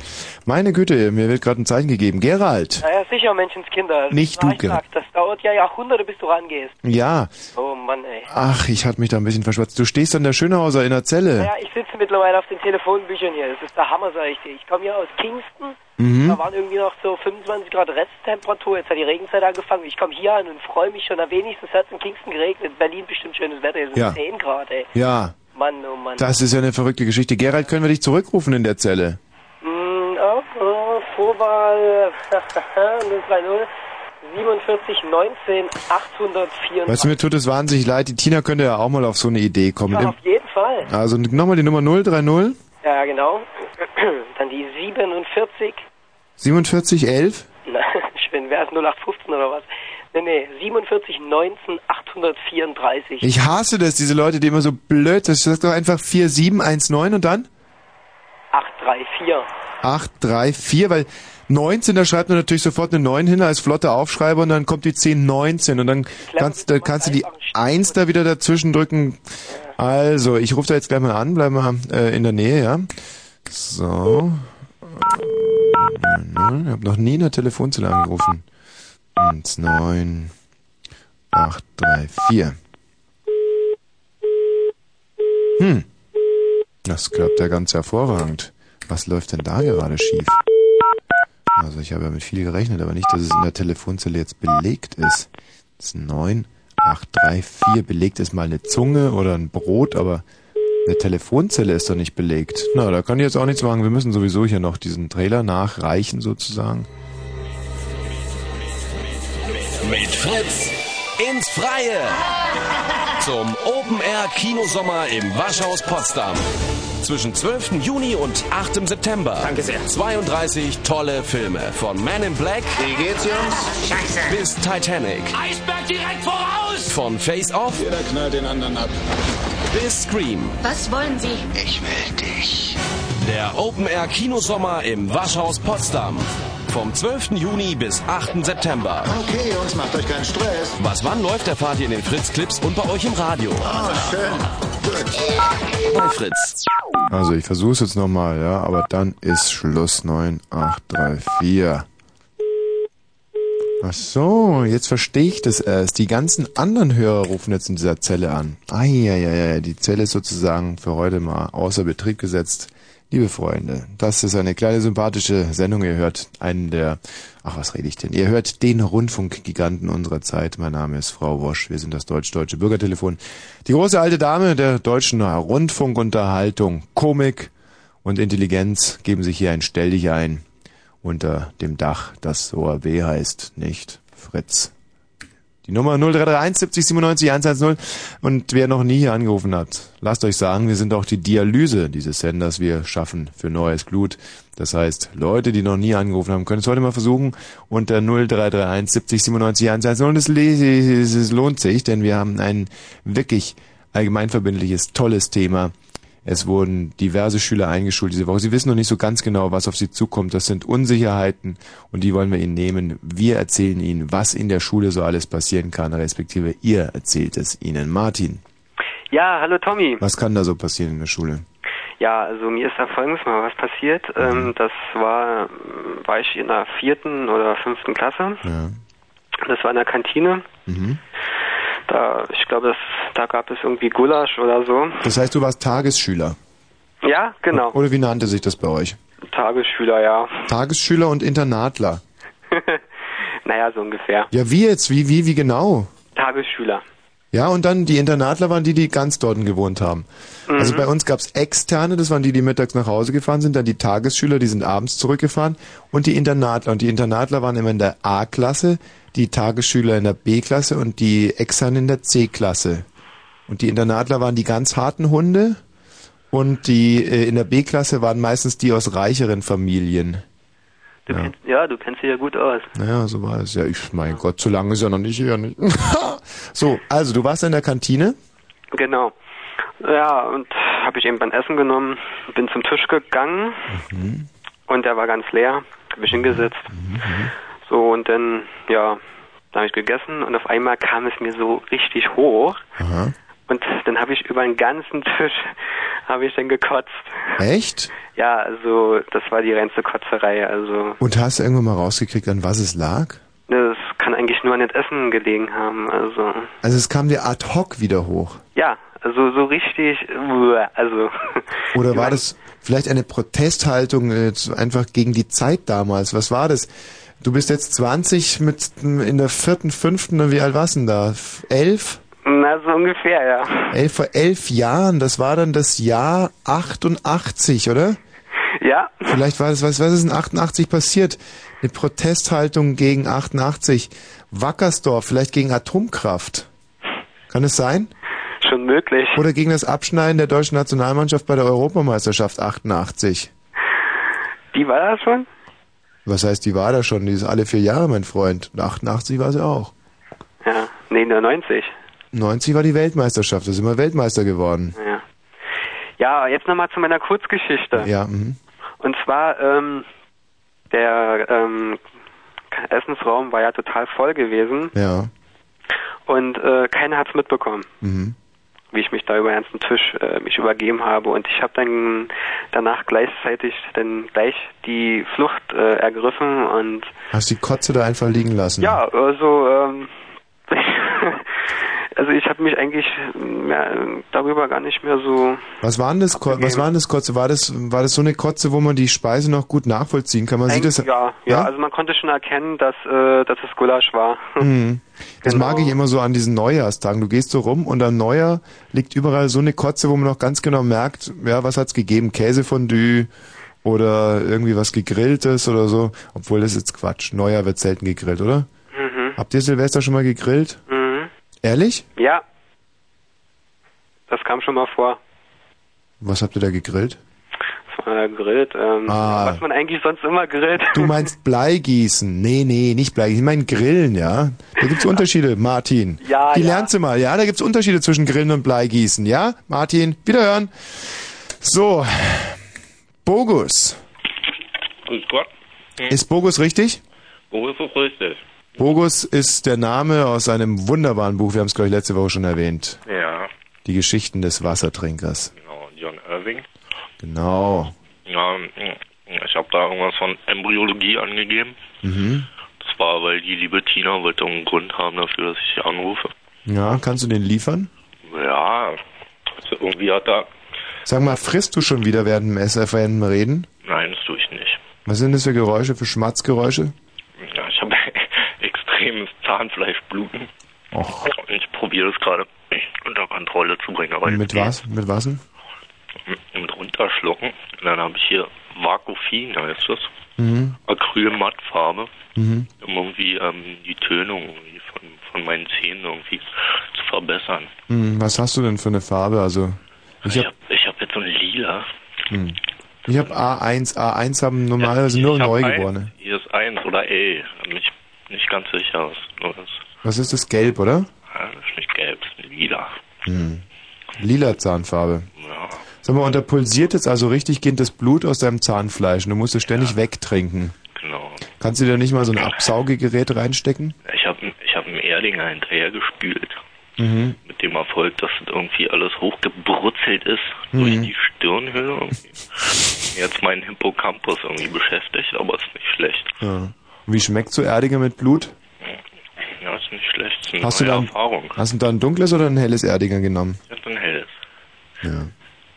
Meine Güte, mir wird gerade ein Zeichen gegeben. Gerald. Naja, sicher, Menschenskinder. Das Nicht du, Gerald. Das dauert ja Jahrhunderte, bis du rangehst. Ja. Oh Mann, ey. Ach, ich hatte mich da ein bisschen verschwatzt. Du stehst an der Schönhauser in der Zelle. Naja, ich sitze mittlerweile auf den Telefonbüchern hier. Das ist der Hammer, sag ich dir. Ich komme hier aus Kingston. Mhm. Da waren irgendwie noch so 25 Grad Resttemperatur. Jetzt hat die Regenzeit angefangen. Ich komme hier an und freue mich schon. Na, wenigstens hat es in Kingston geregnet. In Berlin bestimmt schönes Wetter. Sind Ja. 10 Grad, ey. Ja. Mann, oh Mann. Das ist ja eine verrückte Geschichte. Gerald, können wir dich zurückrufen in der Zelle? Mm, oh, oh, Vorwahl 030 47 19 804. Weißt du, mir tut es wahnsinnig leid. Die Tina könnte ja auch mal auf so eine Idee kommen. Ja, auf jeden Fall. Also nochmal die Nummer 030 Ja, genau. Dann die 47. 4711. Na, schön, wäre es 0815 oder was? Nee, nee, 47 19 834. Ich hasse das, diese Leute, die immer so blöd sind. Sag doch einfach 4719 und dann 834. 834, weil 19, da schreibt man natürlich sofort eine 9 hin als flotter Aufschreiber und dann kommt die 1019 und dann kannst, da kannst du die 1 da wieder dazwischen drücken. Also, ich rufe da jetzt gleich mal an, bleib mal äh, in der Nähe, ja. So. Ich habe noch nie in der Telefonzelle angerufen. 1, 9, 8, 3, 4. Hm. Das klappt ja ganz hervorragend. Was läuft denn da gerade schief? Also ich habe ja mit viel gerechnet, aber nicht, dass es in der Telefonzelle jetzt belegt ist. Das ist 9, 8, 3, 4. Belegt ist mal eine Zunge oder ein Brot, aber eine Telefonzelle ist doch nicht belegt. Na, da kann ich jetzt auch nichts machen. Wir müssen sowieso hier noch diesen Trailer nachreichen sozusagen. Mit Fritz ins Freie. Zum Open Air Kinosommer im Waschhaus Potsdam. Zwischen 12. Juni und 8. September. Danke sehr. 32 tolle Filme. Von Man in Black. Wie geht's, Jungs? Scheiße. Bis Titanic. Eisberg direkt voraus! Von Face Off. Jeder knallt den anderen ab. Bis Scream. Was wollen Sie? Ich will dich. Der Open Air Kinosommer im Waschhaus Potsdam. Vom 12. Juni bis 8. September. Okay, Jungs, macht euch keinen Stress. Was wann läuft, erfahrt ihr in den Fritz Clips und bei euch im Radio. Oh, schön. Gut. Bei Fritz. Also ich versuche es jetzt nochmal, ja, aber dann ist Schluss 9, 8, 3, 4. Ach so, jetzt verstehe ich das erst. Die ganzen anderen Hörer rufen jetzt in dieser Zelle an. Eieiei, die Zelle ist sozusagen für heute mal außer Betrieb gesetzt. Liebe Freunde, das ist eine kleine sympathische Sendung. Ihr hört einen der, ach was rede ich denn? Ihr hört den Rundfunkgiganten unserer Zeit. Mein Name ist Frau Wosch. Wir sind das deutsch-deutsche Bürgertelefon. Die große alte Dame der deutschen Rundfunkunterhaltung, Komik und Intelligenz geben sich hier ein Stell dich ein. unter dem Dach, das ORB heißt, nicht Fritz. Die Nummer 0331 70 97 110 und wer noch nie hier angerufen hat, lasst euch sagen, wir sind auch die Dialyse dieses Senders, wir schaffen für neues Blut. Das heißt, Leute, die noch nie angerufen haben, können es heute mal versuchen unter 0331 70 97 110 und es lohnt sich, denn wir haben ein wirklich allgemeinverbindliches, tolles Thema. Es wurden diverse Schüler eingeschult diese Woche. Sie wissen noch nicht so ganz genau, was auf sie zukommt. Das sind Unsicherheiten und die wollen wir Ihnen nehmen. Wir erzählen Ihnen, was in der Schule so alles passieren kann, respektive ihr erzählt es Ihnen. Martin, Ja, hallo Tommy. was kann da so passieren in der Schule? Ja, also mir ist da folgendes mal was passiert. Ähm, das war, war ich in der vierten oder fünften Klasse. Ja. Das war in der Kantine. Mhm. Da, ich glaube, das, da gab es irgendwie Gulasch oder so. Das heißt, du warst Tagesschüler. Ja, genau. Oder wie nannte sich das bei euch? Tagesschüler, ja. Tagesschüler und Internatler. naja, so ungefähr. Ja, wie jetzt? Wie, wie, wie genau? Tagesschüler. Ja, und dann die Internatler waren die, die ganz dort gewohnt haben. Mhm. Also bei uns gab's Externe, das waren die, die mittags nach Hause gefahren sind, dann die Tagesschüler, die sind abends zurückgefahren und die Internatler. Und die Internatler waren immer in der A-Klasse, die Tagesschüler in der B-Klasse und die Externen in der C-Klasse. Und die Internatler waren die ganz harten Hunde und die äh, in der B-Klasse waren meistens die aus reicheren Familien. Du Kennst, ja, du kennst dich ja gut aus. Naja, so war es. Ja, ich, mein Gott, so lange ist er noch nicht hier. Nicht. so, also du warst in der Kantine. Genau. Ja, und habe ich eben beim Essen genommen, bin zum Tisch gegangen Mhm. und der war ganz leer, habe ich hingesetzt. So, und dann, ja, da habe ich gegessen und auf einmal kam es mir so richtig hoch Aha. und dann habe ich über den ganzen Tisch, habe ich dann gekotzt. Echt? Ja, also das war die reinste Kotzerei, also Und hast du irgendwann mal rausgekriegt, an was es lag? das kann eigentlich nur an das Essen gelegen haben, also Also es kam dir ad hoc wieder hoch. ja, also so richtig, also Oder war das vielleicht eine Protesthaltung äh, einfach gegen die Zeit damals? Was war das? Du bist jetzt 20 mit in der vierten, fünften, wie alt warst du denn da? Elf? na so ungefähr, ja. Elf vor elf Jahren, das war dann das Jahr 88, oder? Ja. Vielleicht war das, was, was ist in 88 passiert? Eine Protesthaltung gegen 88. Wackersdorf, vielleicht gegen Atomkraft. Kann es sein? Schon möglich. Oder gegen das Abschneiden der deutschen Nationalmannschaft bei der Europameisterschaft 88. Die war das schon? Was heißt, die war da schon? Die ist alle vier Jahre, mein Freund. Und 88 war sie auch. Ja, nee, nur 90. 90 war die Weltmeisterschaft, da sind wir Weltmeister geworden. Ja. Ja, jetzt nochmal zu meiner Kurzgeschichte. Ja, mhm. Und zwar, ähm, der ähm, Essensraum war ja total voll gewesen ja. und äh, keiner hat's mitbekommen, Mhm. Wie ich mich da über den ganzen Tisch äh, mich übergeben habe. Und ich habe dann danach gleichzeitig dann gleich die Flucht äh, ergriffen und Hast die Kotze da einfach liegen lassen? ja, also ähm, also ich habe mich eigentlich mehr, darüber gar nicht mehr so Was war denn das, Ko- was war denn das Kotze? War das, war das so eine Kotze, wo man die Speise noch gut nachvollziehen kann? Man sieht das, Eigentlich ja, ja, also man konnte schon erkennen, dass, äh, dass es Gulasch war. Mhm. Das mag Genau. ich immer so an diesen Neujahrstagen. Du gehst so rum und am Neujahr liegt überall so eine Kotze, wo man noch ganz genau merkt, ja, was hat's gegeben? Käsefondue oder irgendwie was gegrilltes oder so. Obwohl das ist jetzt Quatsch. Neujahr wird selten gegrillt, oder? Mhm. Habt ihr Silvester schon mal gegrillt? Ehrlich? Ja. Das kam schon mal vor. Was habt ihr da gegrillt? Das war gegrillt. Ähm, Ah. Was man eigentlich sonst immer grillt. Du meinst Bleigießen. Nee, nee, nicht Bleigießen. Ich meine Grillen, ja? Da gibt's Unterschiede, Martin. Ja, Die ja. lernst du mal, ja? Da gibt's Unterschiede zwischen Grillen und Bleigießen, ja? Martin, wiederhören. So. Bogus. Grüß Gott. Ist Bogus richtig? Wo ist es richtig? Bogus ist der Name aus einem wunderbaren Buch, wir haben es, glaube ich, letzte Woche schon erwähnt. Ja, Die Geschichten des Wassertrinkers. genau, John Irving. Genau. Ja, ich habe da irgendwas von Embryologie angegeben. Mhm. Das war, weil die liebe Tina wollte einen Grund haben dafür, dass ich sie anrufe. Ja, kannst du den liefern? Ja, also irgendwie hat er... Sag mal, frisst du schon wieder während dem dem Reden? Nein, das tue ich nicht. Was sind das für Geräusche, für Schmatzgeräusche? Ja, extremes Zahnfleischbluten. Och. Ich probiere es gerade unter Kontrolle zu bringen. Aber Mit was? Mit was? denn? Mit runterschlucken. Und dann habe ich hier Vakufin, heißt das. Mhm. frühe Mattfarbe, Mhm. um irgendwie ähm, die Tönung irgendwie von, von meinen Zähnen irgendwie zu verbessern. Hm, was hast du denn für eine Farbe? Also, ich habe habe ich hab jetzt so ein Lila. hm. ich hab A1. A1 haben normalerweise nur Ich hab Neugeborene. Hier ist eins oder L. Bin ich nicht ganz sicher. Das, Was ist das? Gelb, oder? ja, das ist nicht gelb, das ist lila. Hm. Lila Zahnfarbe. Ja. Sag mal, und da pulsiert jetzt also richtig gehend das Blut aus deinem Zahnfleisch und du musst es ständig wegtrinken. Genau. Kannst du dir nicht mal so ein Absaugegerät reinstecken? Ich habe ich hab einen Erdinger hinterher gespült. Mhm. Mit dem Erfolg, dass das irgendwie alles hochgebrutzelt ist durch Mhm. die Stirnhöhle. irgendwie. Jetzt meinen Hippocampus irgendwie beschäftigt, aber ist nicht schlecht. Ja. Und wie schmeckt so Erdinger mit Blut? Ja, ist nicht schlecht. Ist eine Hast du, da ein, Erfahrung. hast du da ein dunkles oder ein helles Erdinger genommen? Ich hab ein helles. Ja.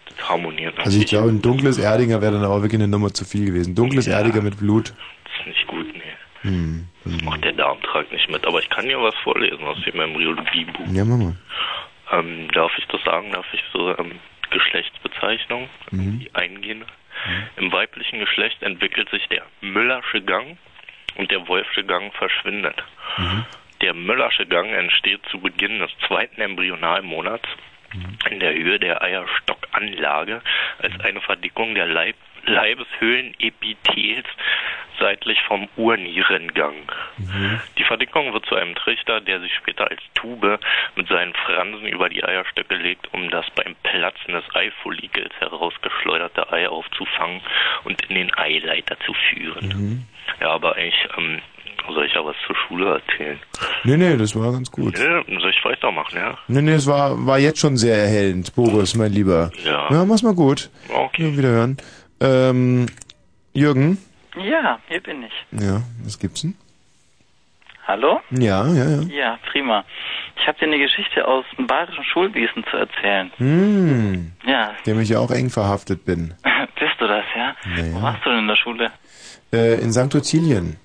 Das harmoniert Also ich glaube, ein dunkles Erdinger wäre dann aber wirklich eine Nummer zu viel gewesen. Dunkles Erdinger mit Blut. Das ist nicht gut, nee. Hm. Das macht der Darmtrakt nicht mit. Aber ich kann dir was vorlesen aus dem Embryologiebuch. Ja, mach mal. Ähm, darf ich das sagen? Darf ich so ähm, Geschlechtsbezeichnung Mhm. eingehen? Im weiblichen Geschlecht entwickelt sich der Müllersche Gang und der Wolfsche Gang verschwindet. Der Müllersche Gang entsteht zu Beginn des zweiten Embryonalmonats in der Höhe der Eierstockanlage als eine Verdickung der Leib Leibeshöhlenepithels seitlich vom Urnierengang. Die Verdickung wird zu einem Trichter, der sich später als Tube mit seinen Fransen über die Eierstöcke legt, um das beim Platzen des Eifollikels herausgeschleuderte Ei aufzufangen und in den Eileiter zu führen. Ja, aber eigentlich ähm, soll ich ja was zur Schule erzählen. Nee, nee, das war ganz gut. Ja, soll ich weitermachen, ja? Nee, nee, es war, war jetzt schon sehr erhellend, Boris, mein Lieber. Ja. Ja, mach's mal gut. Okay. Ja, wiederhören. Ähm, Jürgen? Ja, hier bin ich. Ja, was gibt's denn? Hallo? Ja, ja, ja. Ja, prima. Ich habe dir eine Geschichte aus dem bayerischen Schulwesen zu erzählen. Hm, Ja, dem ich ja auch eng verhaftet bin. bist du das, ja? Naja. Wo warst du denn in der Schule? Äh, in St. Ottilien.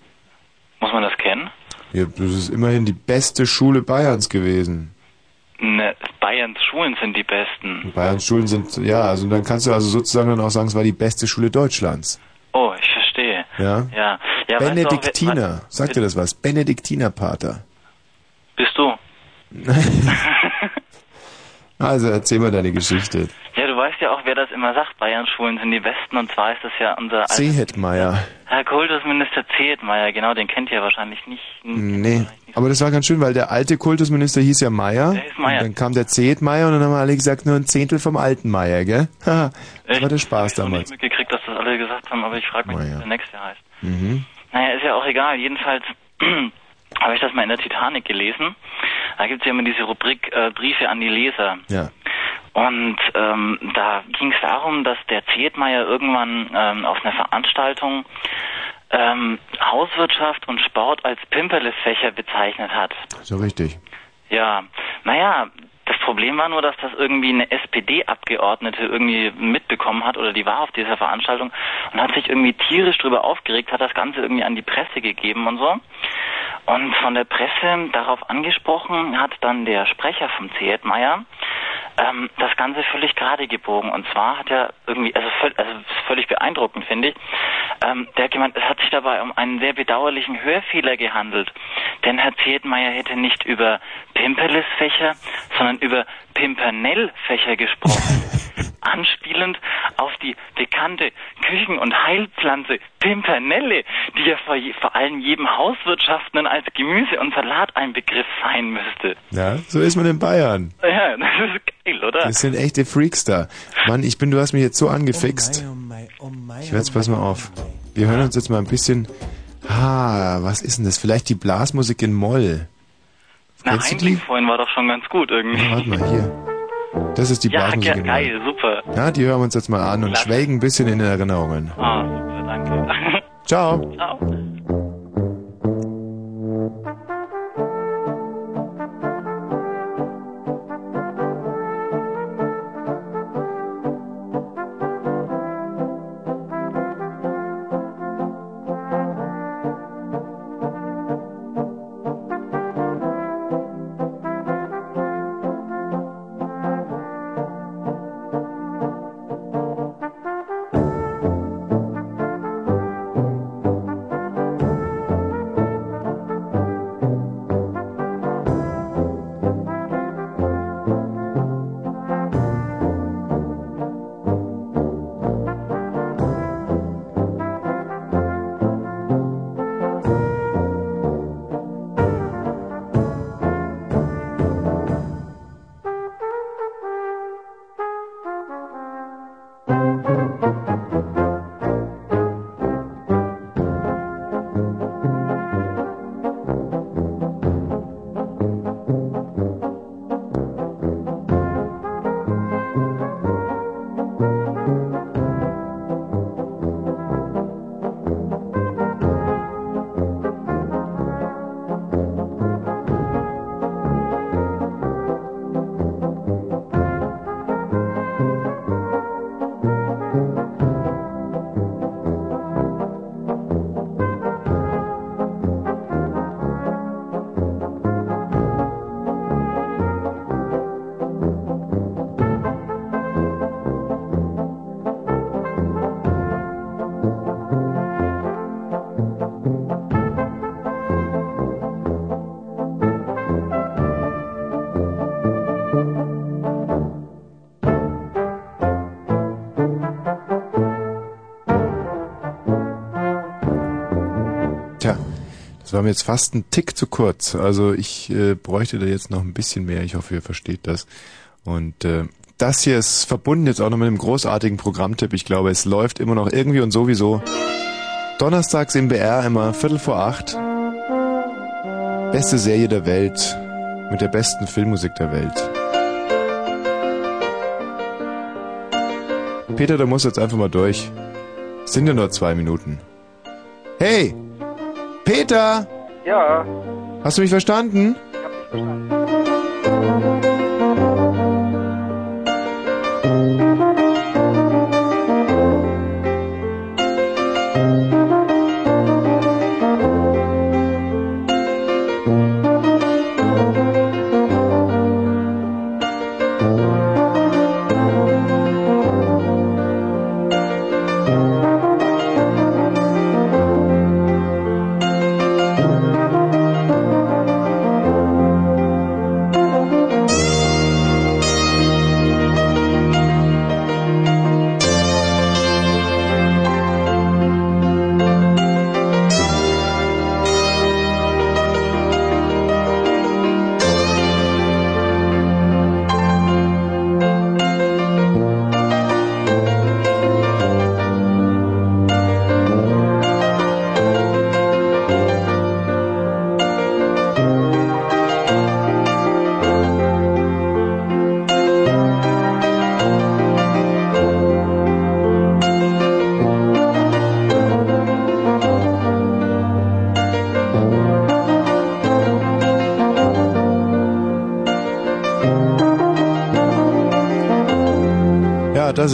Muss man das kennen? Ja, das ist immerhin die beste Schule Bayerns gewesen. Ne, Bayerns Schulen sind die besten. Bayerns Schulen sind, ja, also dann kannst du also sozusagen dann auch sagen, es war die beste Schule Deutschlands. Oh, ich verstehe. Ja? Ja. ja Benediktiner. Weißt du, auch, Sagt dir das was? Benediktinerpater. bist du? Also erzähl mal deine Geschichte. Ja, du weißt ja auch, wer das immer sagt. Bayerns Schulen sind die besten. Und zwar ist das ja unser alter Zehetmeier. Herr Kultusminister Zehetmeier. Genau, den kennt ihr wahrscheinlich nicht. Nee, aber das war ganz schön, weil der alte Kultusminister hieß ja Meier. Der hieß Meier. Dann kam der Zehetmeier und dann haben wir alle gesagt, nur ein Zehntel vom alten Meier, gell? Haha, das war der Spaß Ich habe damals. nicht mitgekriegt, dass das alle gesagt haben, aber ich frage mich, wie der nächste heißt. Mhm. Naja, ist ja auch egal. Jedenfalls habe ich das mal in der Titanic gelesen. Da gibt es ja immer diese Rubrik äh, Briefe an die Leser. Ja. Und ähm, da ging es darum, dass der Zietmeier irgendwann ähm, auf einer Veranstaltung ähm, Hauswirtschaft und Sport als Pimperle-Fächer bezeichnet hat. So richtig. Ja, naja, das Problem war nur, dass das irgendwie eine SPD-Abgeordnete irgendwie mitbekommen hat oder die war auf dieser Veranstaltung und hat sich irgendwie tierisch drüber aufgeregt, hat das Ganze irgendwie an die Presse gegeben und so. Und von der Presse darauf angesprochen hat dann der Sprecher vom Zehetmeier ähm, das Ganze völlig gerade gebogen. Und zwar hat er irgendwie, also, völ also völlig beeindruckend, finde ich, ähm, der hat gemeint, es hat sich dabei um einen sehr bedauerlichen Hörfehler gehandelt. Denn Herr Zehetmeier hätte nicht über Pimperles-Fächer, sondern über Pimpernell-Fächer gesprochen. Anspielend auf die bekannte Küchen- und Heilpflanze Pimpernelle, die ja vor, vor allem jedem Hauswirtschaftenden als Gemüse und Salat ein Begriff sein müsste. Ja, so ist man in Bayern. Ja, das ist geil, oder? Das sind echte Freaks da. Mann, ich bin, du hast mich jetzt so angefixt. Ich werde jetzt, pass mal auf. Wir hören uns jetzt mal ein bisschen. Ah, was ist denn das? Vielleicht die Blasmusik in Moll. Na, Kennst du die? Einblick vorhin war doch schon ganz gut irgendwie. Ja, warte mal hier. Das ist die Ja, Moll. geil, super. Ja, die hören wir uns jetzt mal an und Klasse. schwelgen ein bisschen in den Erinnerungen. Ah, super, danke. Ciao. Ciao. Das war mir jetzt fast ein Tick zu kurz. Also ich äh, bräuchte da jetzt noch ein bisschen mehr. Ich hoffe, ihr versteht das. Und äh, das hier ist verbunden jetzt auch noch mit einem großartigen Programmtipp. Ich glaube, es läuft immer noch irgendwie und sowieso. Donnerstags im BR immer Viertel vor acht. Beste Serie der Welt mit der besten Filmmusik der Welt. Peter, du jetzt einfach mal durch. Es sind ja nur zwei Minuten. Hey! Peter! Ja. Hast du mich verstanden? Ja, das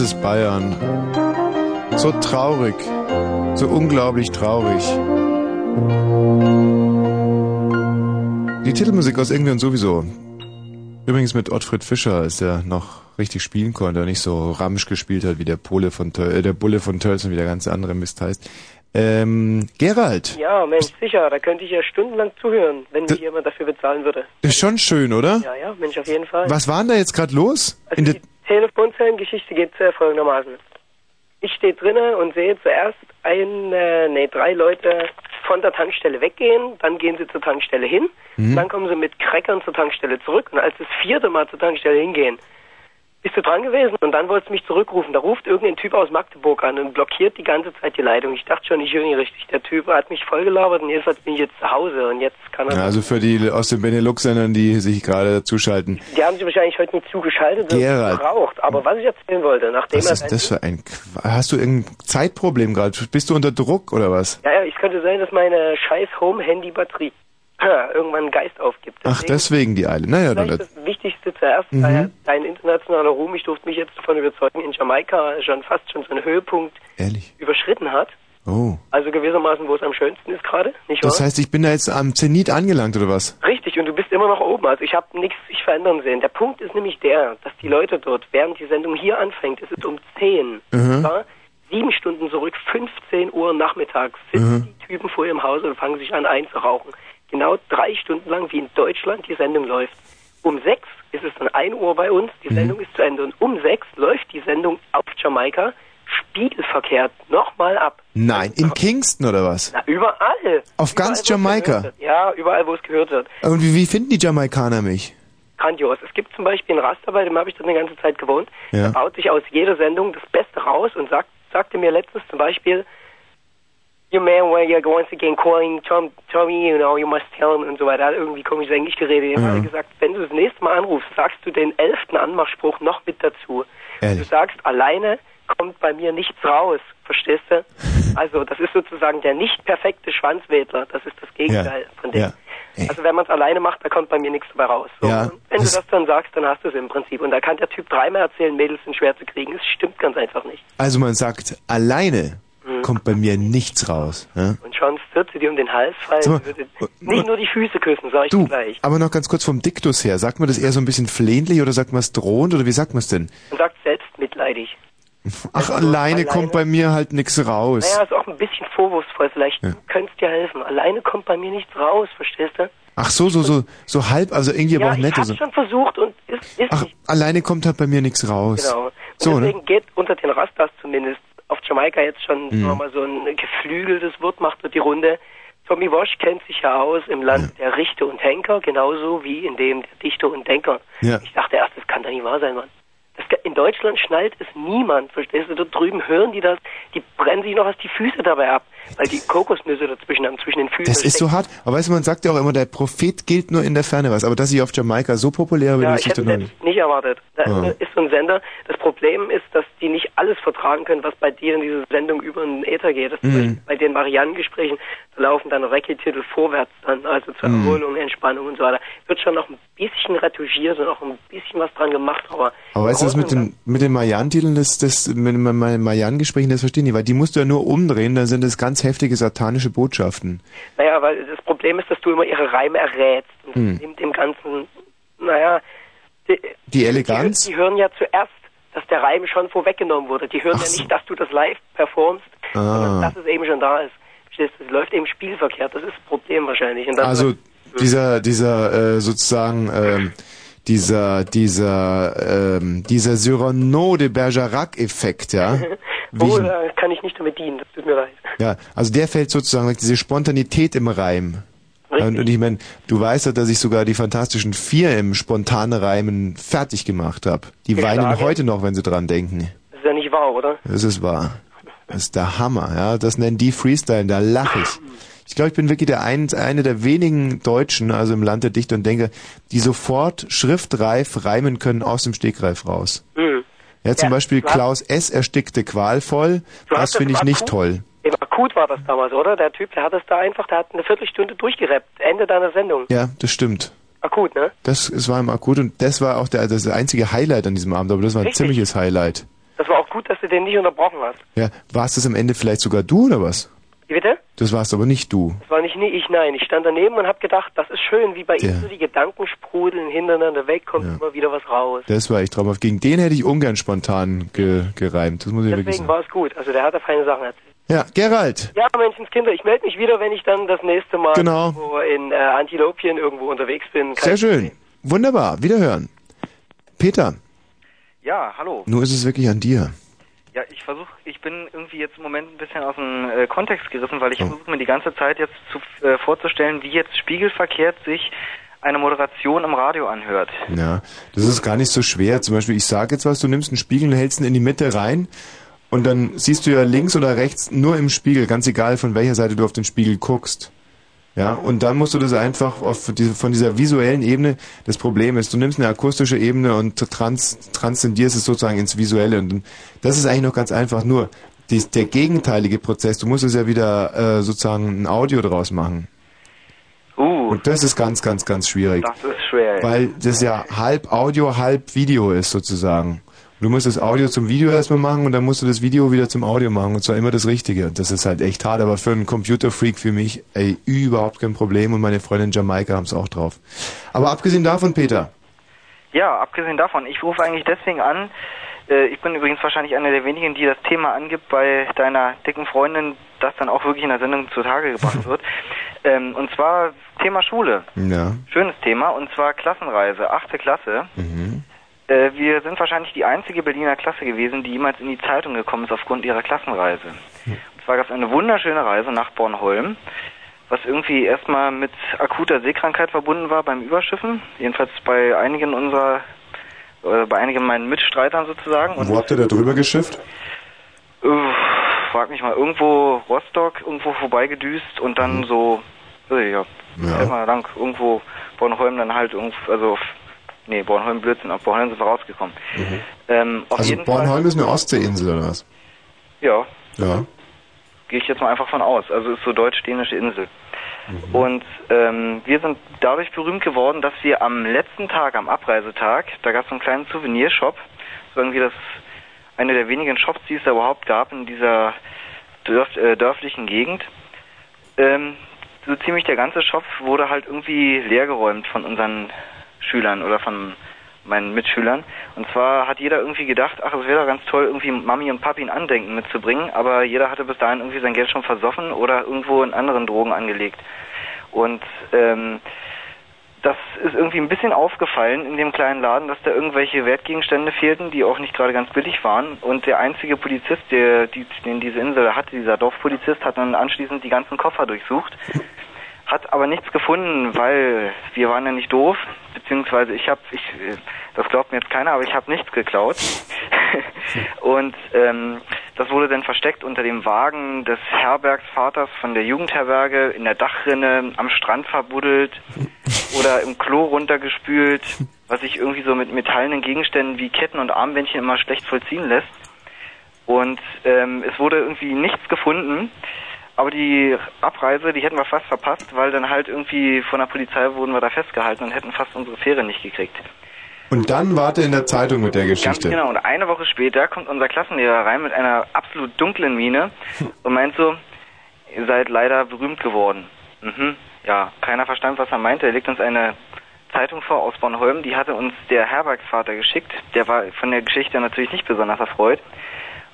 ist Bayern. So traurig. So unglaublich traurig. Die Titelmusik aus und sowieso. Übrigens mit Ottfried Fischer, als der noch richtig spielen konnte und nicht so ramsch gespielt hat wie der Pole von Töl äh, der Bulle von Tölzen, wie der ganze andere Mist heißt. Ähm, Gerald, Ja, Mensch, sicher, da könnte ich ja stundenlang zuhören, wenn mir jemand dafür bezahlen würde. das ist schon schön, oder? Ja, ja, Mensch, auf jeden Fall. Was war denn da jetzt gerade los? In der Telefonzellengeschichte geht äh, folgendermaßen. Ich stehe drinnen und sehe zuerst ein, äh, nee, drei Leute von der Tankstelle weggehen, dann gehen sie zur Tankstelle hin, Mhm. dann kommen sie mit Crackern zur Tankstelle zurück und als das vierte Mal zur Tankstelle hingehen, bist du dran gewesen und dann wolltest du mich zurückrufen. Da ruft irgendein Typ aus Magdeburg an und blockiert die ganze Zeit die Leitung. Ich dachte schon, ich höre ihn richtig. Der Typ hat mich vollgelabert und jedenfalls bin ich jetzt zu Hause und jetzt kann er... Ja, also für die aus den Benelux-Ländern, die sich gerade zuschalten. Die haben sich wahrscheinlich heute nicht zugeschaltet, Gerald. gebraucht. Aber was ich erzählen wollte, nachdem Was er ist das für ein... Qu- Hast du irgendein Zeitproblem gerade? Bist du unter Druck oder was? Ja, ja, es könnte sein, dass meine scheiß Home-Handy-Batterie irgendwann einen Geist aufgibt. Ach, deswegen die Eile. Naja, dann... Vielleicht das Wichtigste zuerst, Mhm. dein internationaler Ruhm, ich durfte mich jetzt davon überzeugen, in Jamaika schon fast schon seinen Höhepunkt Ehrlich? überschritten hat. Oh. Also gewissermaßen, wo es am schönsten ist gerade, nicht wahr? Das heißt, ich bin da jetzt am Zenit angelangt oder was? Richtig, und du bist immer noch oben. Also ich habe nichts sich verändern sehen. Der Punkt ist nämlich der, dass die Leute dort, während die Sendung hier anfängt, es ist um 10, Mhm. sieben Stunden zurück, 15 Uhr nachmittags, sitzen Mhm. die Typen vor ihrem Haus und fangen sich an einzurauchen. Genau drei Stunden lang, wie in Deutschland die Sendung läuft. Um sechs ist es dann 1 Uhr bei uns, die Mhm. Sendung ist zu Ende. Und um sechs läuft die Sendung auf Jamaika spiegelverkehrt nochmal ab. Nein, in Kingston oder was? Na, überall. Auf ganz Überall, es Jamaika? Ja, überall, wo es gehört wird. Und wie, wie finden die Jamaikaner mich? grandios. Es gibt zum Beispiel einen Raster, bei dem habe ich dann eine ganze Zeit gewohnt. Ja. Der baut sich aus jeder Sendung das Beste raus und sagt, sagte mir letztens zum Beispiel, You man, when you're once again calling Tom, Tommy, you know, you must tell him und so weiter. Er irgendwie komisches Englisch geredet. Er Mhm. hat gesagt, wenn du das nächste Mal anrufst, sagst du den elften Anmachspruch noch mit dazu. Du sagst, alleine kommt bei mir nichts raus. Verstehst du? Also, das ist sozusagen der nicht perfekte Schwanzwedler. Das ist das Gegenteil von dem. Ja. Also wenn man es alleine macht, da kommt bei mir nichts dabei raus. So. Ja, wenn du das- das dann sagst, dann hast du es im Prinzip. Und da kann der Typ dreimal erzählen, Mädels sind schwer zu kriegen. Es stimmt ganz einfach nicht. Also man sagt, alleine Mhm. kommt bei mir nichts raus. Ja? Und schon wird sie dir um den Hals fallen. Mal, nicht nur die Füße küssen, sag ich Du, dir gleich. aber noch ganz kurz vom Diktus her. Sagt man das eher so ein bisschen flehentlich oder sagt man es drohend oder wie sagt man es denn? Man sagt selbst mitleidig. Ach, alleine, kommt bei mir halt nichts raus. Naja, ist auch ein bisschen vorwurfsvoll. Vielleicht Ja. du könntest dir helfen. Alleine kommt bei mir nichts raus, verstehst du? Ach so, so, so, so halb, also irgendwie aber ja, auch ich nett. hab's So. schon versucht und ist, ist Ach, nicht. alleine kommt halt bei mir nichts raus. Genau. Und So, ne? deswegen geht unter den Rastas zumindest auf Jamaika jetzt schon Mhm. mal so ein geflügeltes Wort macht dort die Runde. Tommy Walsh kennt sich ja aus im Land der Richter und Henker, genauso wie in dem der Dichter und Denker. Ja. Ich dachte erst, das kann doch nicht wahr sein, Mann. Das, in Deutschland schnallt es niemand, verstehst du? Dort drüben hören die das, die brennen sich noch was die Füße dabei ab, weil die Kokosnüsse dazwischen haben, zwischen den Füßen. Das ist so hart. Aber weißt du, man sagt ja auch immer, der Prophet gilt nur in der Ferne was. Aber dass ich auf Jamaika so populär bin, Ja, ich ich hätte das nicht. nicht erwartet. Da Ah. ist so ein Sender. Das Problem ist, dass die nicht alles vertragen können, was bei dir in dieser Sendung über den Äther geht. Das Mhm. bei den Mariannengesprächen da laufen dann Recce-Titel vorwärts dann, also zur Mhm. Erholung, Entspannung und so weiter. Wird schon noch ein bisschen retuschiert und noch ein bisschen was dran gemacht, aber Aber weißt du, das mit den, mit den Marianne-Titeln, das, das, mit den Marianne-Gesprächen, das verstehe ich nicht, weil die musst du ja nur umdrehen, dann sind das ganz heftige satanische Botschaften. naja, weil das Problem ist, dass du immer ihre Reime errätst und Hm. das nimmt dem Ganzen, naja, die, Die Eleganz? Die, die hören ja zuerst, dass der Reim schon vorweggenommen wurde. Die hören ja nicht, dass du das live performst, sondern Ah. dass es eben schon da ist. Verstehst du? Es läuft eben spielverkehrt. Das ist das Problem wahrscheinlich. Also dieser, dieser äh, sozusagen, ähm, dieser, dieser, ähm, dieser Cyrano de Bergerac-Effekt, ja. Oh, da kann ich nicht damit dienen. Das tut mir leid. Ja, also der fällt sozusagen diese Spontanität im Reim. Und, und ich meine, du weißt ja, dass ich sogar die Fantastischen Vier im spontane Reimen fertig gemacht habe. Die Ich weinen sage- heute noch, wenn sie dran denken. Das ist ja nicht wahr, oder? Das ist wahr. Das ist der Hammer, ja. Das nennen die Freestyle, da lache ich. Ich glaube, ich bin wirklich der ein, eine der wenigen Deutschen, also im Land der Dichter und Denker, die sofort schriftreif reimen können aus dem Stegreif raus. Hm. Ja, zum Ja, Beispiel Klaus S. erstickte qualvoll. Das das finde ich nicht toll. Im Akut war das damals, oder? Der Typ, der hat das da einfach, der hat eine Viertelstunde durchgerappt. Ende deiner Sendung. Ja, das stimmt. Akut, ne? Das, es war im Akut und das war auch der, das einzige Highlight an diesem Abend, aber das war ein Richtig. ziemliches Highlight. Das war auch gut, dass du den nicht unterbrochen hast. Ja, warst das am Ende vielleicht sogar du oder was? Wie bitte? Das warst aber nicht du. Das war nicht nie ich, nein. Ich stand daneben und habe gedacht, das ist schön, wie bei Ja. ihm so die Gedanken sprudeln hintereinander weg, kommt immer wieder was raus. Das war echt traumhaft. Gegen den hätte ich ungern spontan ge gereimt. Das muss ich wirklich Deswegen sagen. war es gut. Also der hat da feine Sachen erzählt. Ja, Gerald. Ja, Menschenskinder, ich melde mich wieder, wenn ich dann das nächste Mal Genau. irgendwo in äh, Antilopien irgendwo unterwegs bin. Sehr schön. Wunderbar. Wiederhören. Peter, Ja, hallo. nun ist es wirklich an dir. Ja, ich versuche, ich bin irgendwie jetzt im Moment ein bisschen aus dem äh, Kontext gerissen, weil ich versuche mir die ganze Zeit jetzt zu, äh, vorzustellen, wie jetzt spiegelverkehrt sich eine Moderation im Radio anhört. Ja, das ist gar nicht so schwer. Zum Beispiel, ich sage jetzt was, du nimmst einen Spiegel und hältst ihn in die Mitte rein und dann siehst du ja links oder rechts nur im Spiegel, ganz egal von welcher Seite du auf den Spiegel guckst. Ja, und dann musst du das einfach auf diese, von dieser visuellen Ebene, das Problem ist, du nimmst eine akustische Ebene und trans, transzendierst es sozusagen ins Visuelle. Und das ist eigentlich noch ganz einfach. Nur dies, der gegenteilige Prozess, du musst es ja wieder äh, sozusagen ein Audio draus machen. Uh. Und das ist ganz, ganz, ganz schwierig. Das ist schwer. Weil das ja halb Audio, halb Video ist sozusagen. Du musst das Audio zum Video erstmal machen und dann musst du das Video wieder zum Audio machen und zwar immer das Richtige. Das ist halt echt hart, aber für einen Computerfreak wie mich, ey, überhaupt kein Problem und meine Freundin Jamaika haben es auch drauf. Aber abgesehen davon, Peter, Ja, abgesehen davon, ich rufe eigentlich deswegen an, äh, ich bin übrigens wahrscheinlich einer der wenigen, die das Thema angibt bei deiner dicken Freundin, das dann auch wirklich in der Sendung zutage gebracht wird. Ähm, und zwar Thema Schule. ja, Schönes Thema, und zwar Klassenreise, achte Klasse. mhm. Äh, wir sind wahrscheinlich die einzige Berliner Klasse gewesen, die jemals in die Zeitung gekommen ist aufgrund ihrer Klassenreise. Und zwar gab es eine wunderschöne Reise nach Bornholm, was irgendwie erstmal mit akuter Seekrankheit verbunden war beim Überschiffen, jedenfalls bei einigen unserer, äh, bei einigen meinen Mitstreitern sozusagen. Und wo habt ihr da drüber geschifft? Uff, frag mich mal, irgendwo Rostock, irgendwo vorbeigedüst und dann so, äh, ja, Ja. mal lang, irgendwo Bornholm dann halt irgendwo, also, auf, nee, Bornholm Blödsinn, auf Bornholm sind wir rausgekommen. Ähm, auf Also Bornholm ist eine Ostseeinsel oder was? Fall, ja, Ja. gehe ich jetzt mal einfach von aus. Also ist so deutsch-dänische Insel. Und ähm, wir sind dadurch berühmt geworden, dass wir am letzten Tag, am Abreisetag, da gab es so einen kleinen Souvenirshop. War irgendwie das eine der wenigen Shops, die es da überhaupt gab in dieser dörf, äh, dörflichen Gegend. Ähm, so ziemlich der ganze Shop wurde halt irgendwie leergeräumt von unseren Schülern oder von meinen Mitschülern. Und zwar hat jeder irgendwie gedacht, ach, es wäre doch ganz toll, irgendwie Mami und Papi ein Andenken mitzubringen, aber jeder hatte bis dahin irgendwie sein Geld schon versoffen oder irgendwo in anderen Drogen angelegt. Und ähm, das ist irgendwie ein bisschen aufgefallen in dem kleinen Laden, dass da irgendwelche Wertgegenstände fehlten, die auch nicht gerade ganz billig waren. Und der einzige Polizist, der die, den diese Insel hatte, dieser Dorfpolizist, hat dann anschließend die ganzen Koffer durchsucht. Hat aber nichts gefunden, weil wir waren ja nicht doof, beziehungsweise ich habe, ich, äh, das glaubt mir jetzt keiner, aber ich habe nichts geklaut. und ähm, das wurde dann versteckt unter dem Wagen des Herbergsvaters von der Jugendherberge, in der Dachrinne, am Strand verbuddelt oder im Klo runtergespült, was sich irgendwie so mit metallenen Gegenständen wie Ketten und Armbändchen immer schlecht vollziehen lässt. Und ähm, es wurde irgendwie nichts gefunden. Aber die Abreise, die hätten wir fast verpasst, weil dann halt irgendwie von der Polizei wurden wir da festgehalten und hätten fast unsere Fähre nicht gekriegt. Und dann wart ihr in der Zeitung mit der Ganz Geschichte. genau. Und eine Woche später kommt unser Klassenlehrer rein mit einer absolut dunklen Miene und meint so, ihr seid leider berühmt geworden. Mhm. Ja, keiner verstand, was er meinte. Er legt uns eine Zeitung vor aus Bornholm, die hatte uns der Herbergsvater geschickt. Der war von der Geschichte natürlich nicht besonders erfreut.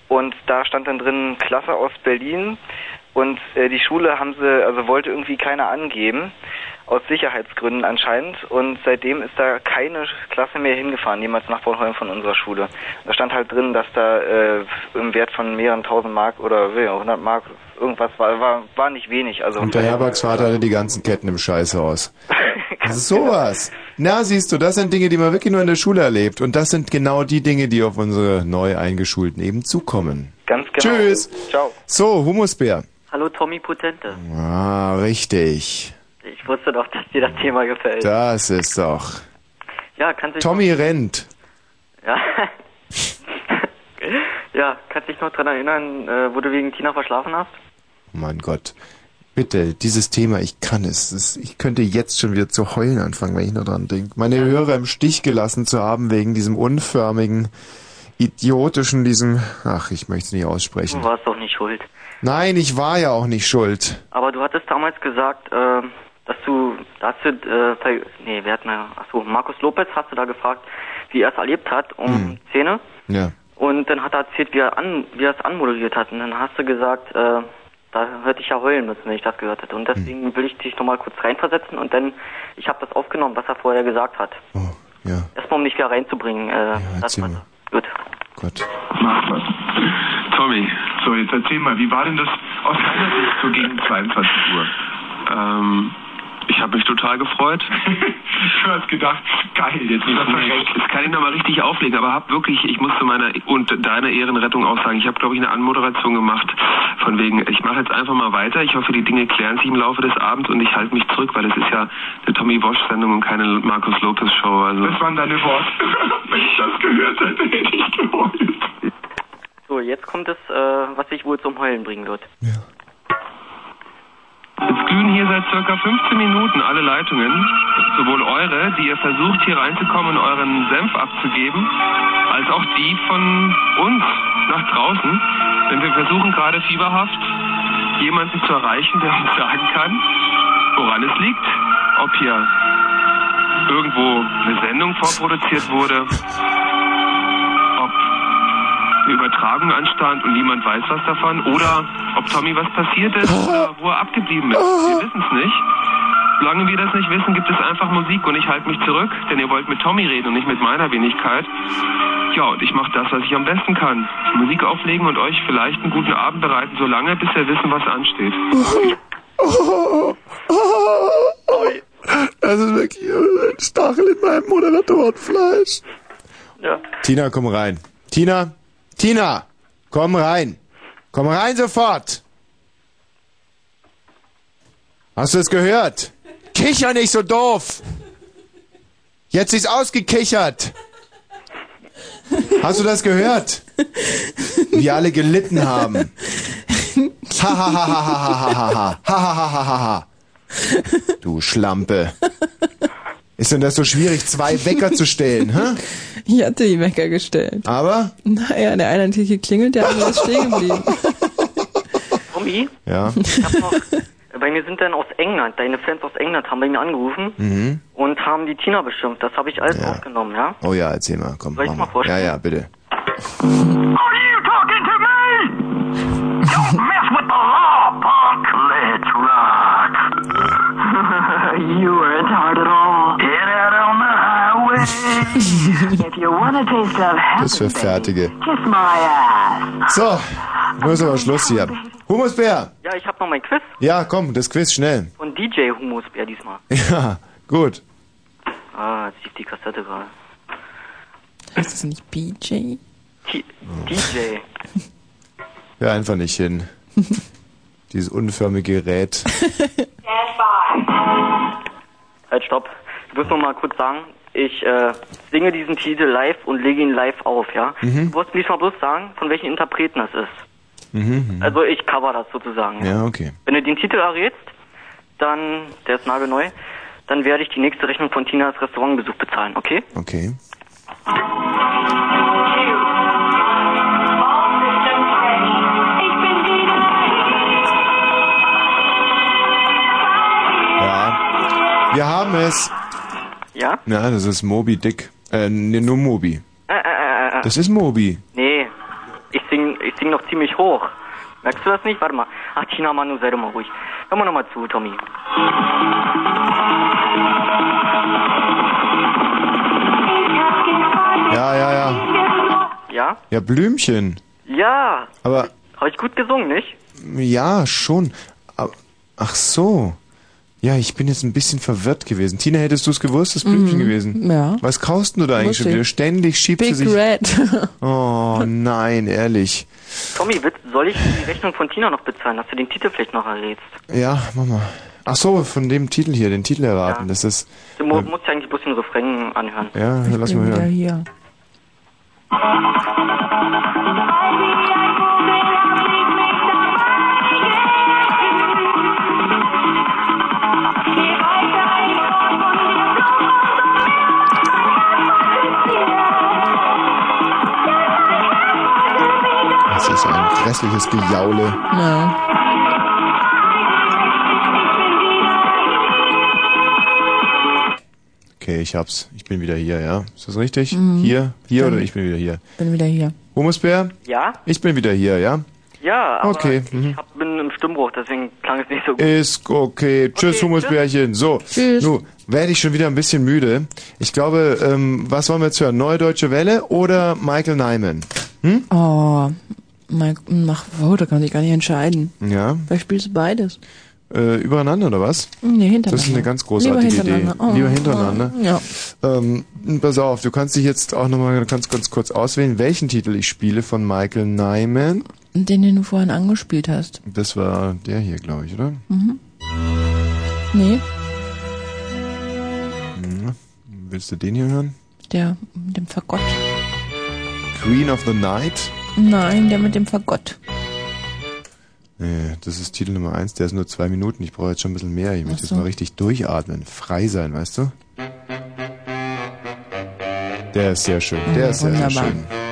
Und da stand dann drin Klasse aus Berlin und äh, die Schule haben sie, also wollte irgendwie keiner angeben, aus Sicherheitsgründen anscheinend. Und seitdem ist da keine Klasse mehr hingefahren, jemals nach Bornholm von unserer Schule. Da stand halt drin, dass da äh, im Wert von mehreren tausend Mark oder ja, 100 Mark irgendwas war, war, war nicht wenig. Also Und der Herbergsvater hatte die ganzen Ketten im Scheißhaus. Sowas. Na, siehst du, das sind Dinge, die man wirklich nur in der Schule erlebt. Und das sind genau die Dinge, die auf unsere neu Eingeschulten eben zukommen. Ganz genau. Tschüss. Ciao. So, Humusbär. Hallo Tommy Potente. Ah, richtig. Ich wusste doch, dass dir das Thema gefällt. Das ist doch. Ja, kannst dich Tommy rennt. Ja. ja, kannst dich noch dran erinnern, äh, wo du wegen Tina verschlafen hast? Oh mein Gott. Bitte, dieses Thema, ich kann es. Es- Ich könnte jetzt schon wieder zu heulen anfangen, wenn ich nur dran denke. Meine Hörer im Stich gelassen zu haben wegen diesem unförmigen, idiotischen, diesem... Ach, ich möchte es nicht aussprechen. Du warst doch nicht schuld. Nein, ich war ja auch nicht schuld. Aber du hattest damals gesagt, äh, dass du, da hast du, äh, nee, wer hat mir, achso, Markus Lopez hast du da gefragt, wie er es erlebt hat, um Hm. Szene. Ja. Und dann hat er erzählt, wie er, an, wie er es anmoderiert hat. Und dann hast du gesagt, äh, da hätte ich ja heulen müssen, wenn ich das gehört hätte. Und deswegen will ich dich nochmal kurz reinversetzen und dann, ich habe das aufgenommen, was er vorher gesagt hat. ja. Erstmal, um dich wieder reinzubringen. Äh, das war, mal. gut. Gut. Tommy, so jetzt erzähl mal, wie war denn das aus deiner Sicht so gegen 22 Uhr? Ähm, ich habe mich total gefreut. du hast gedacht, geil, jetzt ist er verreckt. Das kann ich nochmal richtig auflegen, aber hab wirklich, ich muss zu meiner und deiner Ehrenrettung auch sagen, ich habe glaube ich eine Anmoderation gemacht von wegen, ich mache jetzt einfach mal weiter. Ich hoffe, die Dinge klären sich im Laufe des Abends und ich halte mich zurück, weil es ist ja eine Tommy Walsh Sendung und keine Markus Lopez Show. Also das waren deine Worte. Wenn ich das gehört hätte, hätte ich geheult. So, jetzt kommt es, äh, was dich wohl zum Heulen bringen wird. Jetzt glühen hier seit circa 15 Minuten alle Leitungen, sowohl eure, die ihr versucht hier reinzukommen euren Senf abzugeben, als auch die von uns nach draußen. Denn wir versuchen gerade fieberhaft, jemanden zu erreichen, der uns sagen kann, woran es liegt. Ob hier irgendwo eine Sendung vorproduziert wurde, eine Übertragung anstand und niemand weiß was davon oder ob Tommy was passiert ist oder wo er abgeblieben ist. Wir wissen es nicht. Solange wir das nicht wissen, gibt es einfach Musik und ich halte mich zurück, denn ihr wollt mit Tommy reden und nicht mit meiner Wenigkeit. Ja, und ich mache das, was ich am besten kann. Musik auflegen und euch vielleicht einen guten Abend bereiten, solange bis wir wissen, was ansteht. Das ist wirklich ein Stachel in meinem Moderatorenfleisch. Ja. Tina, komm rein. Tina, Tina, komm rein. Komm rein sofort. Hast du es gehört? Kicher nicht so doof. Jetzt ist ausgekichert. Hast du das gehört? Wie alle gelitten haben. Ha ha ha ha ha ha ha ha ha ha ha ha ha. Du Schlampe. Ist denn das so schwierig, zwei Wecker zu stellen, hä? Ich hatte die Wecker gestellt. Aber? Naja, der eine hat hier geklingelt, der andere ist stehen geblieben. Tommy, Ja. ich hab noch, bei mir sind dann aus England, deine Fans aus England haben bei mir angerufen Mhm. und haben die Tina beschimpft. Das habe ich alles Ja. aufgenommen, ja? Oh ja, erzähl mal, komm. Soll ich mal vorstellen? Ja, ja, bitte. Are you talking to me? Don't mess with the law, you weren't hard at all. If you want a taste of Das für Fertige. kiss my ass. So, nun ist aber Schluss hier. Humusbär! Ja, ich habe noch mein Quiz Ja, komm, das Quiz schnell. von DJ Humusbär diesmal. Ja, gut. Ah, jetzt lief die Kassette gerade. Heißt das nicht BJ? T DJ. Hör einfach nicht hin. Dieses unförmige Gerät. Halt, stopp. Ich muss noch mal kurz sagen, ich äh, singe diesen Titel live und lege ihn live auf, ja? Mhm. Du musst mir diesmal bloß sagen, von welchen Interpreten das ist. Mhm. mhm. Also ich cover das sozusagen. Ja, okay. Wenn du den Titel errätst, dann, der ist nagelneu, dann werde ich die nächste Rechnung von Tinas Restaurantbesuch bezahlen, okay? Okay. Wir haben es. Ja? Ja, das ist Moby Dick. Äh, nee, nur Moby. Äh, äh, äh, äh. Das ist Moby. Nee, ich sing, ich sing noch ziemlich hoch. Merkst du das nicht? Warte mal. Ach, Tina, Manu, sei doch mal ruhig. Hör mal nochmal zu, Tommy. Ja, ja, ja. Ja? Ja, Blümchen. Ja. Aber, Habe ich gut gesungen, nicht? ja, schon. Aber- Ach so. Ja, ich bin jetzt ein bisschen verwirrt gewesen. Tina, hättest du es gewusst, das Blümchen Mhm, gewesen? ja. Was kaust du da eigentlich schon wieder? ich. Ständig schiebt Big sie sich... Red. Oh, nein, ehrlich. Tommy, soll ich die Rechnung von Tina noch bezahlen, dass du den Titel vielleicht noch errätst? Ja, mach mal. Ach so, von dem Titel hier, den Titel erraten. Das ist... Du mu musst ja eigentlich bloß den Refrain anhören. Ja, lass mal Wieder hören. hier. grässliches Gejaule. Ja. Okay, ich hab's. Ich bin wieder hier, ja? Ist das richtig? Mhm. Hier? Hier Dann- oder ich bin wieder hier? Bin wieder hier. Humusbär? Ja? Ich bin wieder hier, ja? Ja, aber Okay, ich mhm. hab, bin im Stimmbruch, deswegen klang es nicht so gut. Ist okay. Tschüss, Humusbärchen. So, Tschüss. nu, werde ich schon wieder ein bisschen müde. Ich glaube, ähm, was wollen wir jetzt hören? Neue Deutsche Welle oder Michael Nyman? Hm? Oh, mein, mach, oh, da kann ich gar nicht entscheiden. Ja. Vielleicht spielst du beides. Äh, übereinander oder was? Nee, hintereinander. Das ist eine ganz großartige Lieber Idee. Oh, Lieber hintereinander. Ja. Ähm, pass auf, du kannst dich jetzt auch nochmal ganz, ganz kurz auswählen, welchen Titel ich spiele von Michael Nyman. Den, den du vorhin angespielt hast. Das war der hier, glaube ich, oder? Mhm. Nee, Mhm. Willst du den hier hören? der mit dem Fagott. Queen of the Night? Nein, der mit dem Fagott. Nee, das ist Titel Nummer eins. der ist nur zwei Minuten. Ich brauche jetzt schon ein bisschen mehr. Ich möchte Ach jetzt so. mal richtig durchatmen, frei sein, weißt du? Der ist sehr schön, der ist sehr, sehr wunderbar. schön.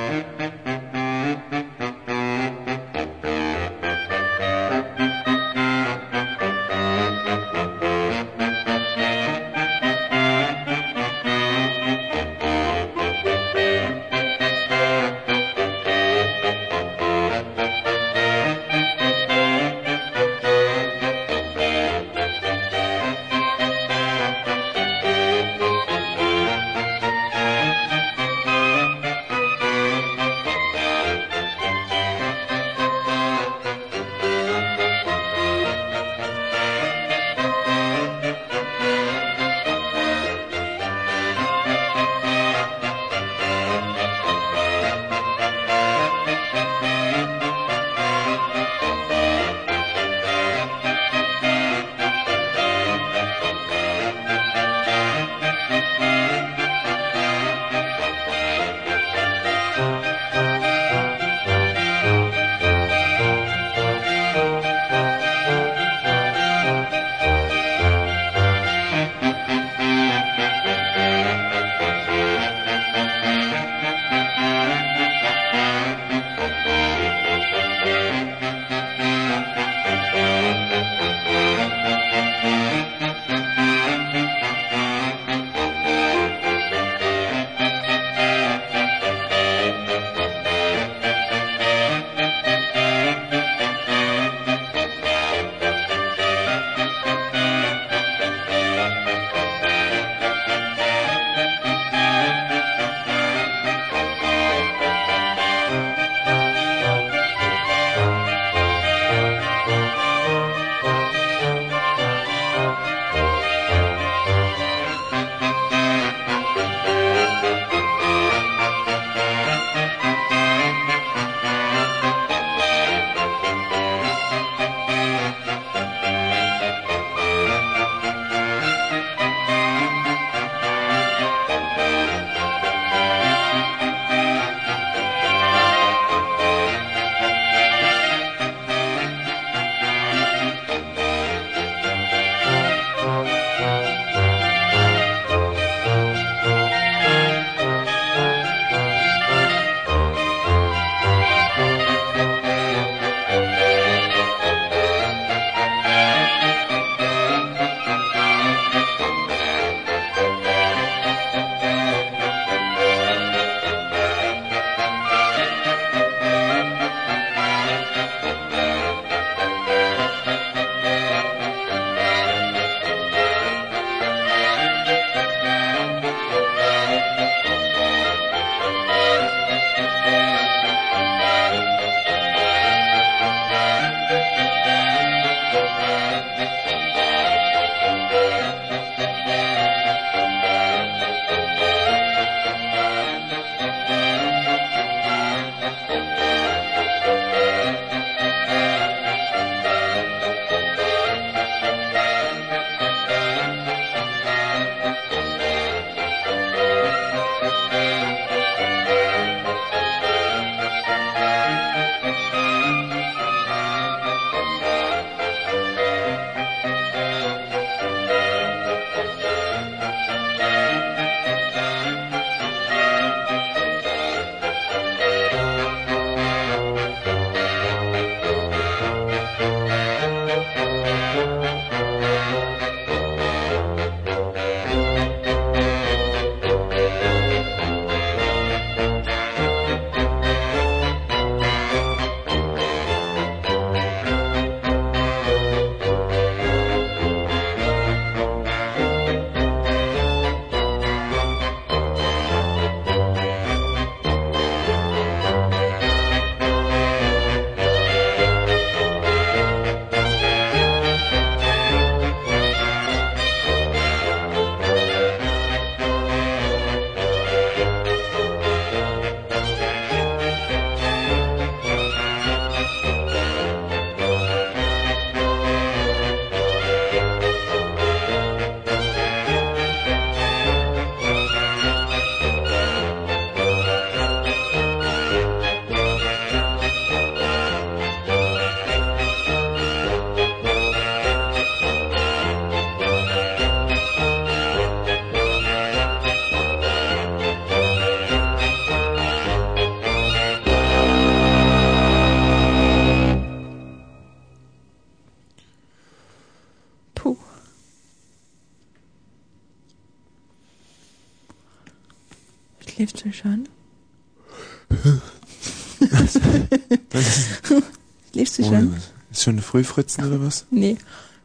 Frühfritzen oder was? Nee.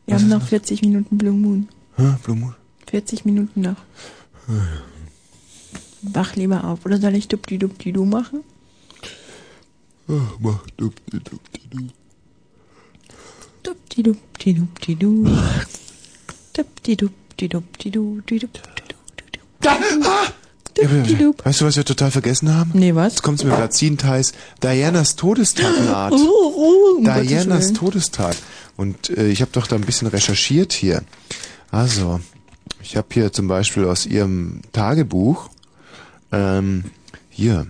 Wir Was haben noch 40 Minuten Blue Moon. Hä? Blue Moon? 40 Minuten noch. Wach lieber auf. Oder soll ich dupdi-dupdi-du machen? Ah, mach dupdi-dupdi-du. Dupdi-dupdi-dupdi-du. Dupdi-dupdi-dupdi-du. Weißt du, was wir total vergessen haben? Nee, was? Jetzt kommt's mir gerade Ziehenteils. Dianas Todestag naht. Oh, oh, um Gottes Dianas. Todestag. Und äh, ich habe doch da ein bisschen recherchiert hier. Also, ich habe hier zum Beispiel aus ihrem Tagebuch, ähm, hier,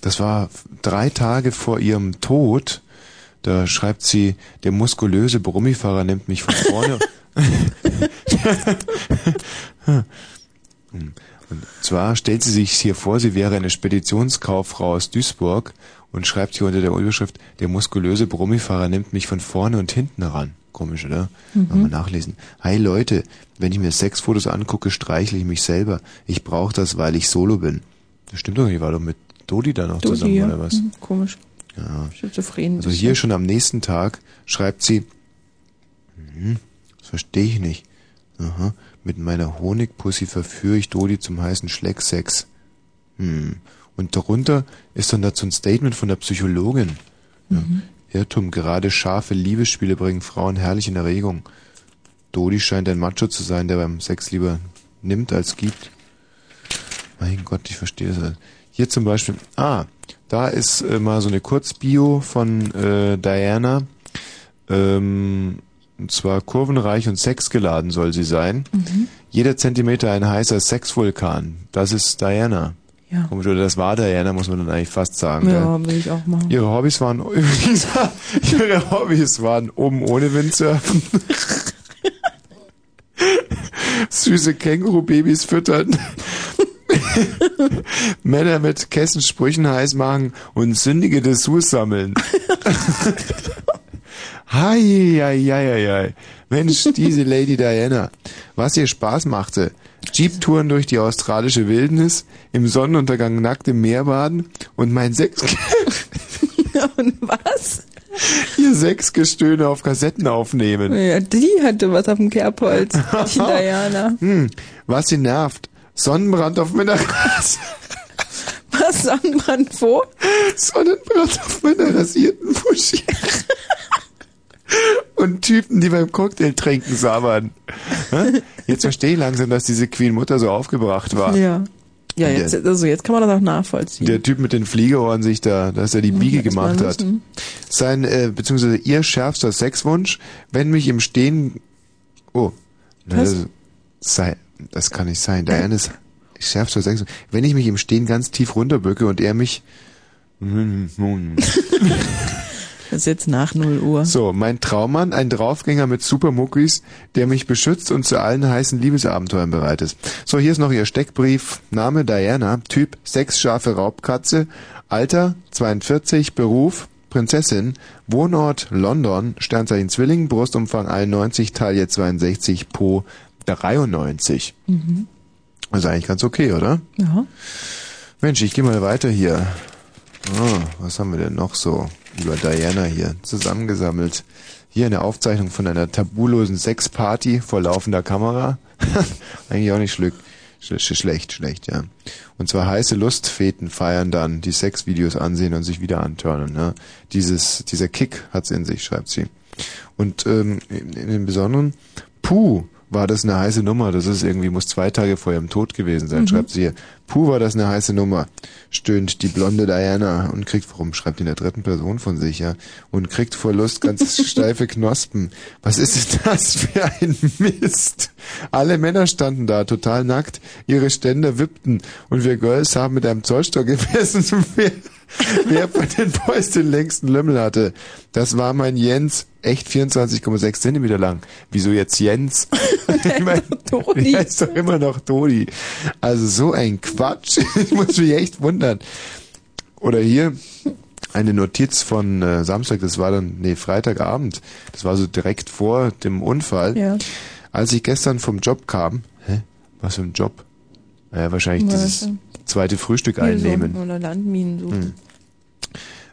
das war drei Tage vor ihrem Tod, da schreibt sie, der muskulöse Brummifahrer nimmt mich von vorne. Und zwar stellt sie sich hier vor, sie wäre eine Speditionskauffrau aus Duisburg und schreibt hier unter der Überschrift, der muskulöse Brummifahrer nimmt mich von vorne und hinten ran. Komisch, oder? Mhm. Mal nachlesen. Hi Leute, wenn ich mir Sexfotos angucke, streichle ich mich selber. Ich brauche das, weil ich solo bin. Das stimmt doch nicht, war doch mit Dodi da noch Dodi, zusammen, ja. oder was? Mhm, Komisch. Ja. Schizophren. Also hier schon am nächsten Tag schreibt sie, hm, das verstehe ich nicht. Aha, mit meiner Honigpussy verführe ich Dodi zum heißen Schlecksex. Hm. Und darunter ist dann dazu ein Statement von der Psychologin. Ja. Irrtum, gerade scharfe Liebesspiele bringen Frauen herrlich in Erregung. Dodi scheint ein Macho zu sein, der beim Sex lieber nimmt als gibt. Mein Gott, ich verstehe das. Hier zum Beispiel, ah, da ist äh, mal so eine Kurzbio von äh, Diana. Ähm, und zwar kurvenreich und sexgeladen soll sie sein. Mhm. Jeder Zentimeter ein heißer Sexvulkan. Das ist Diana. Ja. Komisch, oder das war Diana, muss man dann eigentlich fast sagen. Ja, gell? will ich auch machen. Ihre Hobbys waren übrigens, ihre Hobbys waren oben ohne Windsurfen. Süße Känguru-Babys füttern. Männer mit Kessensprüchen heiß machen und sündige Dessous sammeln. Hi. Mensch, diese Lady Diana. Was ihr Spaß machte. Jeep-Touren durch die australische Wildnis, im Sonnenuntergang nackt im Meer baden und mein Sex... und was? Ihr Sexgestöhne auf Kassetten aufnehmen. Ja, die hatte was auf dem Kerbholz. Die Diana. Hm, was sie nervt. Sonnenbrand auf meiner Rasse. Was Sonnenbrand wo? Sonnenbrand auf meiner rasierten Muschi. Und Typen, die beim Cocktail trinken sabbern. Jetzt verstehe ich langsam, dass diese Queen Mutter so aufgebracht war. Ja. Ja, jetzt, also jetzt kann man das auch nachvollziehen. Der Typ mit den Fliegerohren sich da, dass er die Biege gemacht hat. Sein, äh, beziehungsweise ihr schärfster Sexwunsch, wenn mich im Stehen, oh, das, sei, das kann nicht sein. Dianas schärfster Sexwunsch, wenn ich mich im Stehen ganz tief runterbücke und er mich, Das ist jetzt nach 0 Uhr. So, mein Traummann, ein Draufgänger mit Supermuckis, der mich beschützt und zu allen heißen Liebesabenteuern bereit ist. So, hier ist noch ihr Steckbrief. Name Diana, Typ sechsscharfe Raubkatze, Alter 42, Beruf Prinzessin, Wohnort London, Sternzeichen Zwilling, Brustumfang 91, Taille 62, Po 93. Mhm. Also eigentlich ganz okay, oder? Ja. Mensch, ich gehe mal weiter hier. Ah, was haben wir denn noch so über Diana hier zusammengesammelt? Hier eine Aufzeichnung von einer tabulosen Sexparty vor laufender Kamera. Eigentlich auch nicht schlick, sch sch schlecht, schlecht, ja. Und zwar heiße Lustfeten feiern dann, die Sexvideos ansehen und sich wieder antörnen. Ne? Dieses, dieser Kick hat's in sich, schreibt sie. Und ähm, in, in dem Besonderen, puh, war das eine heiße Nummer. Das ist irgendwie, muss zwei Tage vor ihrem Tod gewesen sein, Mhm. schreibt sie hier. Puh, war das eine heiße Nummer, stöhnt die blonde Diana und kriegt, warum schreibt die in der dritten Person von sich, ja? Und kriegt vor Lust ganz steife Knospen. Was ist denn das für ein Mist? Alle Männer standen da, total nackt, ihre Ständer wippten und wir Girls haben mit einem Zollstock gemessen, wer, von den Boys den längsten Lümmel hatte. Das war mein Jens, echt 24,6 Zentimeter lang. Wieso jetzt Jens? ich meine, der ist doch immer noch Toni. Also so ein Quatsch. Ich muss mich echt wundern. Oder hier eine Notiz von äh, Samstag, das war dann, nee, Freitagabend. Das war so direkt vor dem Unfall. Ja. Als ich gestern vom Job kam, hä? Was für ein Job? Naja, wahrscheinlich Was dieses, denn? Zweite Frühstück Hier so, einnehmen. oder Landminen suchen. Hm.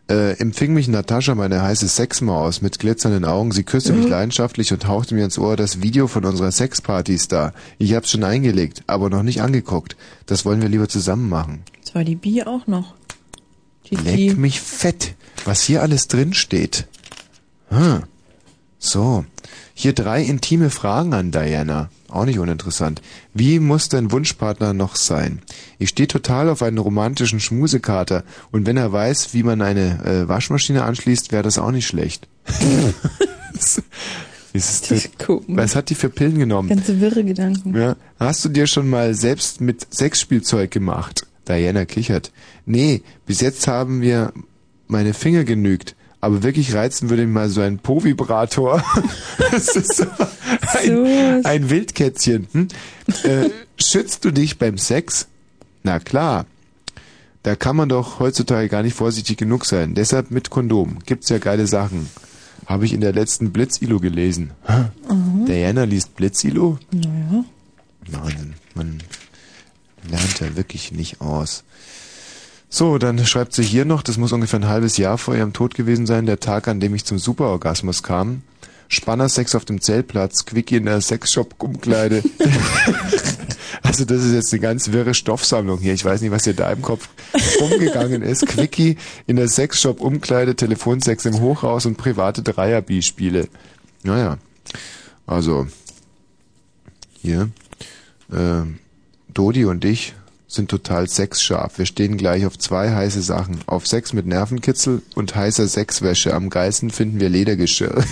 Äh, empfing mich Natascha, meine heiße Sexmaus, mit glitzernden Augen. Sie küsste mich Mhm. leidenschaftlich und hauchte mir ins Ohr das Video von unserer Sexparty ist da. Ich hab's schon eingelegt, aber noch nicht angeguckt. Das wollen wir lieber zusammen machen. Das war die Bi auch noch. Die Leck mich fett, was hier alles drin steht. Hm. So, hier drei intime Fragen an Diana. Auch nicht uninteressant. Wie muss dein Wunschpartner noch sein? Ich stehe total auf einen romantischen Schmusekater und wenn er weiß, wie man eine äh, Waschmaschine anschließt, wäre das auch nicht schlecht. ist das Was hat die für Pillen genommen? Ganze wirre Gedanken. Ja. Hast du dir schon mal selbst mit Sexspielzeug gemacht? Diana kichert. Nee, bis jetzt haben wir meine Finger genügt. Aber wirklich reizen würde mich mal so ein Po-Vibrator. das ist so ein, ein Wildkätzchen. Hm? Äh, schützt du dich beim Sex? Na klar. Da kann man doch heutzutage gar nicht vorsichtig genug sein. Deshalb mit Kondom. Gibt's ja geile Sachen. Habe ich in der letzten Blitzilo gelesen. Mhm. Diana liest Blitzilo? Naja. Wahnsinn. Man lernt ja wirklich nicht aus. So, dann schreibt sie hier noch, das muss ungefähr ein halbes Jahr vor ihrem Tod gewesen sein, der Tag, an dem ich zum Superorgasmus kam. Spannersex auf dem Zeltplatz, Quickie in der Sexshop-Umkleide. also das ist jetzt eine ganz wirre Stoffsammlung hier. Ich weiß nicht, was dir da im Kopf rumgegangen ist. Quickie in der Sexshop-Umkleide, Telefonsex im Hochhaus und private Dreier-B-Spiele. Naja, also hier, äh, Dodi und ich sind total sexscharf. Wir stehen gleich auf zwei heiße Sachen. Auf Sex mit Nervenkitzel und heißer Sexwäsche. Am geilsten finden wir Ledergeschirr.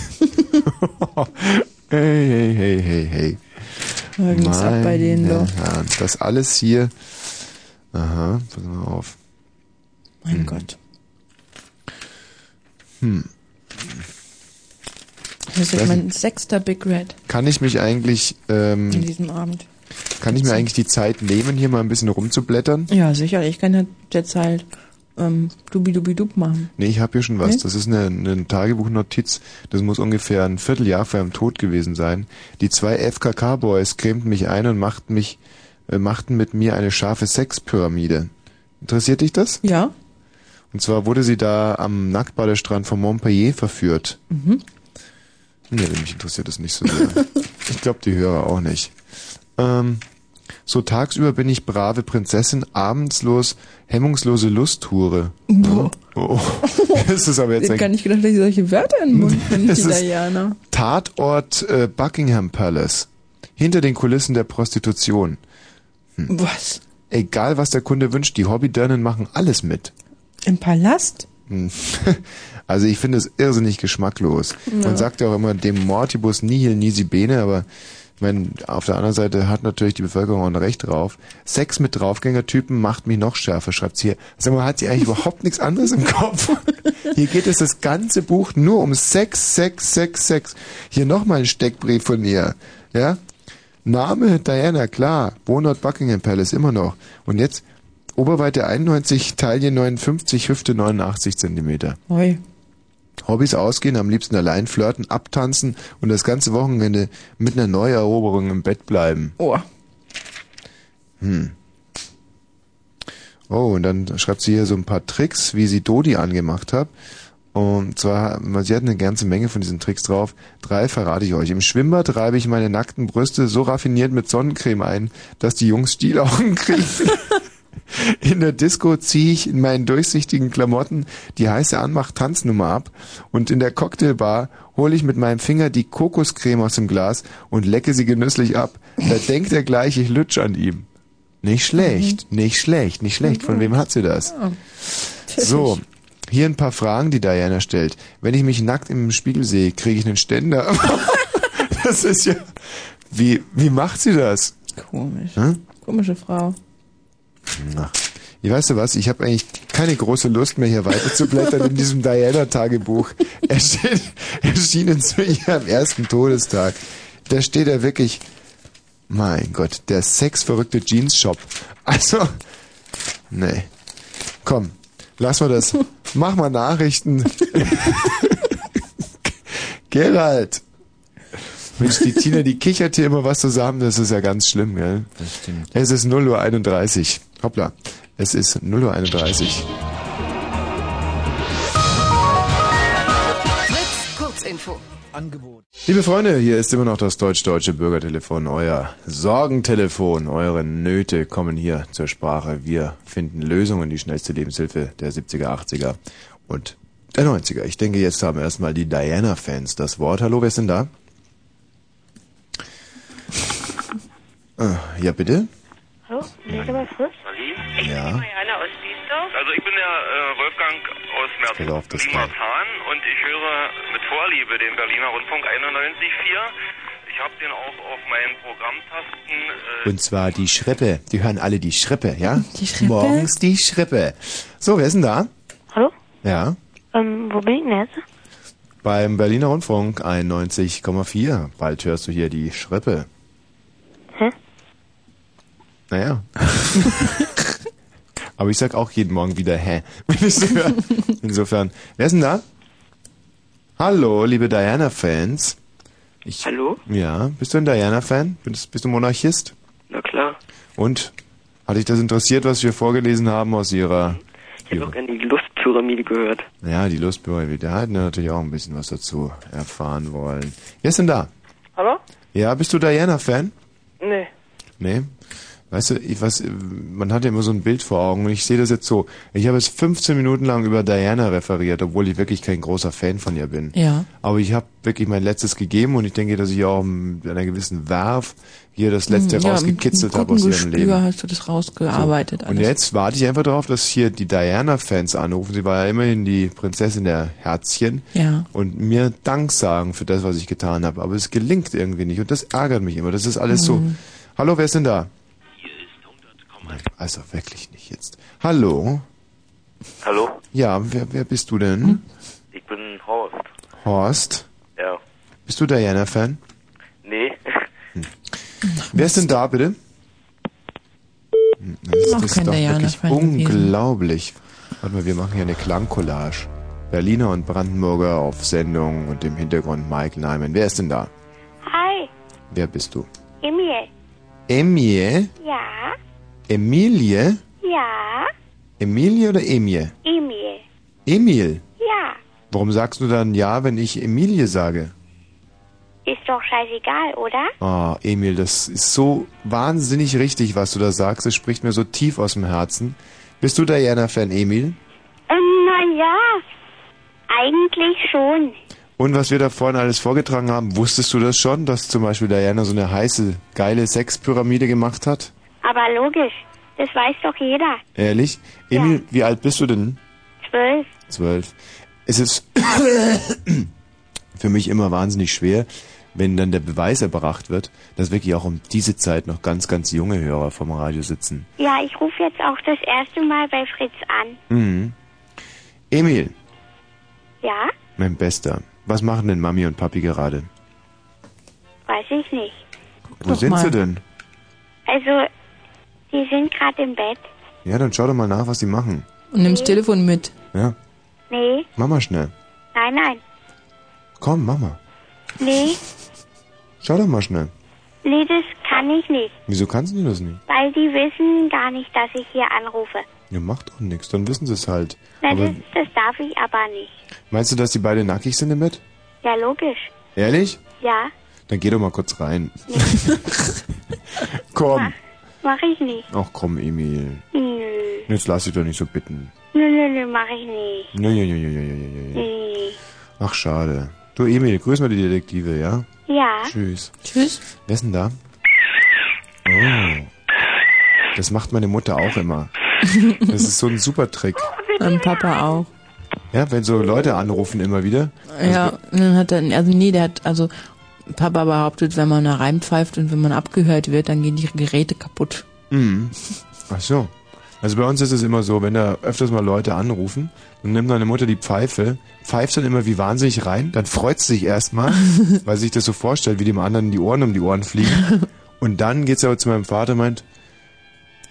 hey, hey, hey, hey, hey. Da ging's ab bei denen Meine doch. Herren, Das alles hier. Aha, pass mal auf. Mein Hm. Gott. Hm. Das ist mein sechster Big Red Kann ich mich eigentlich, in ähm, diesem Abend. Kann ich mir eigentlich die Zeit nehmen, hier mal ein bisschen rumzublättern? Ja, sicher. Ich kann ja derzeit ähm, dubi-dubi-dub machen. Nee, ich habe hier schon was. Nee? Das ist eine, eine Tagebuchnotiz. Das muss ungefähr ein Vierteljahr vor ihrem Tod gewesen sein. Die zwei FKK-Boys cremten mich ein und machten mich, äh, machten mit mir eine scharfe Sexpyramide. Interessiert dich das? Ja. Und zwar wurde sie da am Nacktbadestrand von Montpellier verführt. Mhm. Nee, mich interessiert das nicht so sehr. ich glaube, die Hörer auch nicht. Ähm, so tagsüber bin ich brave Prinzessin, abendslos hemmungslose Lusthure. Boah. Oh. Das ist aber Ich jetzt hätte gar nicht gedacht, dass ich solche Wörter in den Mund ist- Diana. Tatort äh, Buckingham Palace. Hinter den Kulissen der Prostitution. Hm. Was? Egal, was der Kunde wünscht, die Hobbydirnen machen alles mit. Im Palast? Hm. Also ich finde es irrsinnig geschmacklos. Ja. Man sagt ja auch immer dem Mortibus nihil nisi bene, aber ich meine, auf der anderen Seite hat natürlich die Bevölkerung auch ein Recht drauf. Sex mit Draufgängertypen macht mich noch schärfer, schreibt sie hier. Sag mal, hat sie eigentlich überhaupt nichts anderes im Kopf? Hier geht es das ganze Buch nur um Sex, Sex, Sex, Sex. Hier nochmal ein Steckbrief von ihr. Ja? Name Diana, klar. Wohnort Buckingham Palace, immer noch. Und jetzt Oberweite 91, Taille 59, Hüfte 89 Zentimeter. Oi. Hobbys ausgehen, am liebsten allein flirten, abtanzen und das ganze Wochenende mit einer Neueroberung im Bett bleiben. Oh. Hm. Oh, und dann schreibt sie hier so ein paar Tricks, wie sie Dodi angemacht hat. Und zwar, sie hat eine ganze Menge von diesen Tricks drauf. Drei verrate ich euch. Im Schwimmbad reibe ich meine nackten Brüste so raffiniert mit Sonnencreme ein, dass die Jungs Stielaugen kriegen. In der Disco ziehe ich in meinen durchsichtigen Klamotten die heiße Anmach-Tanznummer ab und in der Cocktailbar hole ich mit meinem Finger die Kokoscreme aus dem Glas und lecke sie genüsslich ab. Da denkt er gleich, ich lutsch an ihm. Nicht schlecht, nicht schlecht, nicht schlecht. Von wem hat sie das? So, hier ein paar Fragen, die Diana stellt. Wenn ich mich nackt im Spiegel sehe, kriege ich einen Ständer. das ist ja... Wie, wie macht sie das? Komisch. Hm? Komische Frau. Na, ich weißt du was, ich habe eigentlich keine große Lust mehr hier weiter zu blättern in diesem Diana-Tagebuch. Er steht, erschienen zu ihrem ersten Todestag. Da steht er wirklich, mein Gott, der sexverrückte Jeans-Shop. Also, nee. Komm, lass mal das. Mach mal Nachrichten. Gerald. Mensch, die Tina, die kichert hier immer was zusammen, das ist ja ganz schlimm, gell? Das stimmt. Es ist 0 Uhr 31. Hoppla. Es ist 0.31 Uhr. Fritz, Kurzinfo. Angebot. Liebe Freunde, hier ist immer noch das deutsch-deutsche Bürgertelefon, euer Sorgentelefon. Eure Nöte kommen hier zur Sprache. Wir finden Lösungen, die schnellste Lebenshilfe der 70er, 80er und der 90er. Ich denke, jetzt haben erstmal die Diana-Fans das Wort. Hallo, wer ist denn da? Äh, ja, bitte? Hallo, Lisa mal Fritz? Ja. Marianne aus Wiesdorf. Also ich bin der äh, Wolfgang aus Pass auf, das war- Marzahn und ich höre mit Vorliebe den Berliner Rundfunk 91.4. Ich habe den auch auf meinen Programmtasten. Äh, Und zwar die Schrippe. Die hören alle die Schrippe, ja? Die Schrippe? Morgens die Schrippe. So, wer ist denn da? Hallo? Ja. Ähm, wo bin ich denn jetzt? Beim Berliner Rundfunk 91,4. Bald hörst du hier die Schrippe. Hä? Naja. Aber ich sag auch jeden Morgen wieder hä. wenn ich's höre. Insofern. Wer ist denn da? Hallo, liebe Diana-Fans. Ich, Hallo? Ja, bist du ein Diana-Fan? Bist, bist du Monarchist? Na klar. Und? Hat dich das interessiert, was wir vorgelesen haben aus ihrer... Ich habe auch gerne die Lustpyramide gehört. Ja, die Lustbürger, da hätten wir natürlich auch ein bisschen was dazu erfahren wollen. Wer ist denn da? Hallo? Ja, bist du Diana-Fan? Nee. Nee. Weißt du, ich weiß, man hat ja immer so ein Bild vor Augen und ich sehe das jetzt so. Ich habe jetzt 15 Minuten lang über Diana referiert, obwohl ich wirklich kein großer Fan von ihr bin. Ja. Aber ich habe wirklich mein Letztes gegeben und ich denke, dass ich auch mit einer gewissen Werf hier das Letzte Hm, ja, rausgekitzelt habe aus ihrem Gespür Leben. hast du das rausgearbeitet. Und alles. jetzt warte ich einfach darauf, dass hier die Diana-Fans anrufen. Sie war ja immerhin die Prinzessin der Herzchen. Ja. Und mir Dank sagen für das, was ich getan habe. Aber es gelingt irgendwie nicht. Und das ärgert mich immer. Das ist alles so. Mhm. Hallo, wer ist denn da? Also wirklich nicht jetzt. Hallo? Hallo? Ja, wer, wer bist du denn? Hm? Ich bin Horst. Horst? Ja. Bist du Diana-Fan? Nee. Wer ist denn da, bitte? Hm, Das, Auch das ist doch wirklich Diana-Fan gewesen. unglaublich. Warte mal, wir machen hier eine Klangcollage. Berliner und Brandenburger auf Sendung und im Hintergrund Mike Nyman. Wer ist denn da? Hi, Wer bist du? Emil. Emil? Ja, Emilie? ja, Emilie oder Emie? Emil. Emil. Ja, Warum sagst du dann ja, wenn ich Emilie sage? ist doch scheißegal, oder? Oh, Emil, das ist so wahnsinnig richtig, was du da sagst. Es spricht mir so tief aus dem Herzen. Bist du Diana-Fan, Emil? Ähm, na ja, eigentlich schon. Und was wir da vorhin alles vorgetragen haben, wusstest du das schon, dass zum Beispiel Diana so eine heiße, geile Sexpyramide gemacht hat? Aber logisch, das weiß doch jeder. Ehrlich? Emil, wie alt bist du denn? Zwölf. Zwölf. Es ist für mich immer wahnsinnig schwer, wenn dann der Beweis erbracht wird, dass wirklich auch um diese Zeit noch ganz, ganz junge Hörer vom Radio sitzen. Ja, ich rufe jetzt auch das erste Mal bei Fritz an. Mhm. Emil, Ja? mein Bester, was machen denn Mami und Papi gerade? Weiß ich nicht. Wo doch sind mal. sie denn? Also, die sind gerade im Bett. Ja, dann schau doch mal nach, was sie machen. Und nimmst Telefon mit. Ja, Nee, mach mal schnell. nein, nein. Komm, mach mal. Nee, Schau doch mal schnell. nee, das kann ich nicht. Wieso kannst du das nicht? Weil die wissen gar nicht, dass ich hier anrufe. Ja, macht doch nichts, dann wissen sie es halt. Na, Aber das, das darf ich aber nicht. meinst du, dass die beide nackig sind im Bett? Ja, logisch. Ehrlich? Ja, Dann geh doch mal kurz rein. komm. Mach ich nicht. Ach komm, Emil. Nö, Jetzt lass dich doch nicht so bitten. nö, nö, nö, mach ich nicht. Nö, nö, nö, nö, nö, nö, nö. Ach, schade. Du, Emil, grüß mal die Detektive, ja? Ja. Tschüss. Tschüss. Wer ist denn da? Oh. Das macht meine Mutter auch immer. Das ist so ein super Trick. Mein Papa auch. Ja, wenn so Leute anrufen immer wieder. Ja, und dann hat er, also nee, der hat, also Papa behauptet, wenn man da reinpfeift und wenn man abgehört wird, dann gehen die Geräte kaputt. Mhm. Ach so. Also bei uns ist es immer so, wenn da öfters mal Leute anrufen, dann nimmt deine Mutter die Pfeife, pfeift dann immer wie wahnsinnig rein, dann freut sie sich erstmal, weil sie sich das so vorstellt, wie dem anderen die Ohren um die Ohren fliegen. Und dann geht sie aber zu meinem Vater und meint,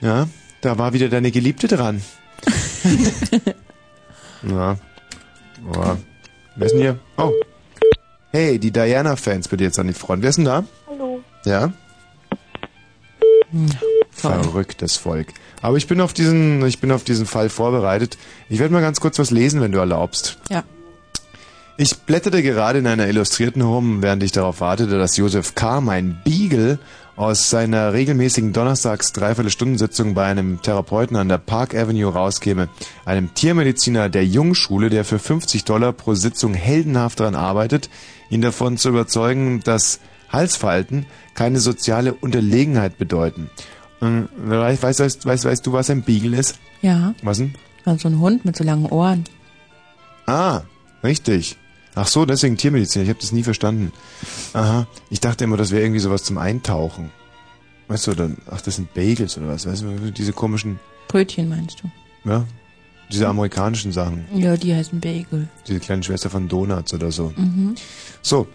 ja, da war wieder deine Geliebte dran. ja. ja. Wer ist denn hier? Oh. Hey, die Diana-Fans bitte jetzt an die Front. Wer ist denn da? Hallo. Ja? Toll. Verrücktes Volk. Aber ich bin auf diesen, ich bin auf diesen Fall vorbereitet. Ich werde mal ganz kurz was lesen, wenn du erlaubst. Ja. Ich blätterte gerade in einer Illustrierten rum, während ich darauf wartete, dass Josef K., mein Beagle, aus seiner regelmäßigen Donnerstags Dreiviertelstundensitzung bei einem Therapeuten an der Park Avenue rauskäme, einem Tiermediziner der Jungschule, der für 50 Dollar pro Sitzung heldenhaft daran arbeitet, ihn davon zu überzeugen, dass Halsfalten keine soziale Unterlegenheit bedeuten. Ähm, Weißt, weißt, weißt, weißt du, was ein Beagle ist? Ja. Was denn? Also ein Hund mit so langen Ohren. Ah, richtig. Ach so, deswegen Tiermedizin. Ich habe das nie verstanden. Aha. Ich dachte immer, das wäre irgendwie sowas zum Eintauchen. Weißt du, dann, ach, das sind Bagels oder was? Weißt du, diese komischen, Brötchen meinst du? ja, diese amerikanischen Sachen. Ja, die heißen Bagel. Diese kleine Schwester von Donuts oder so. Mhm. So.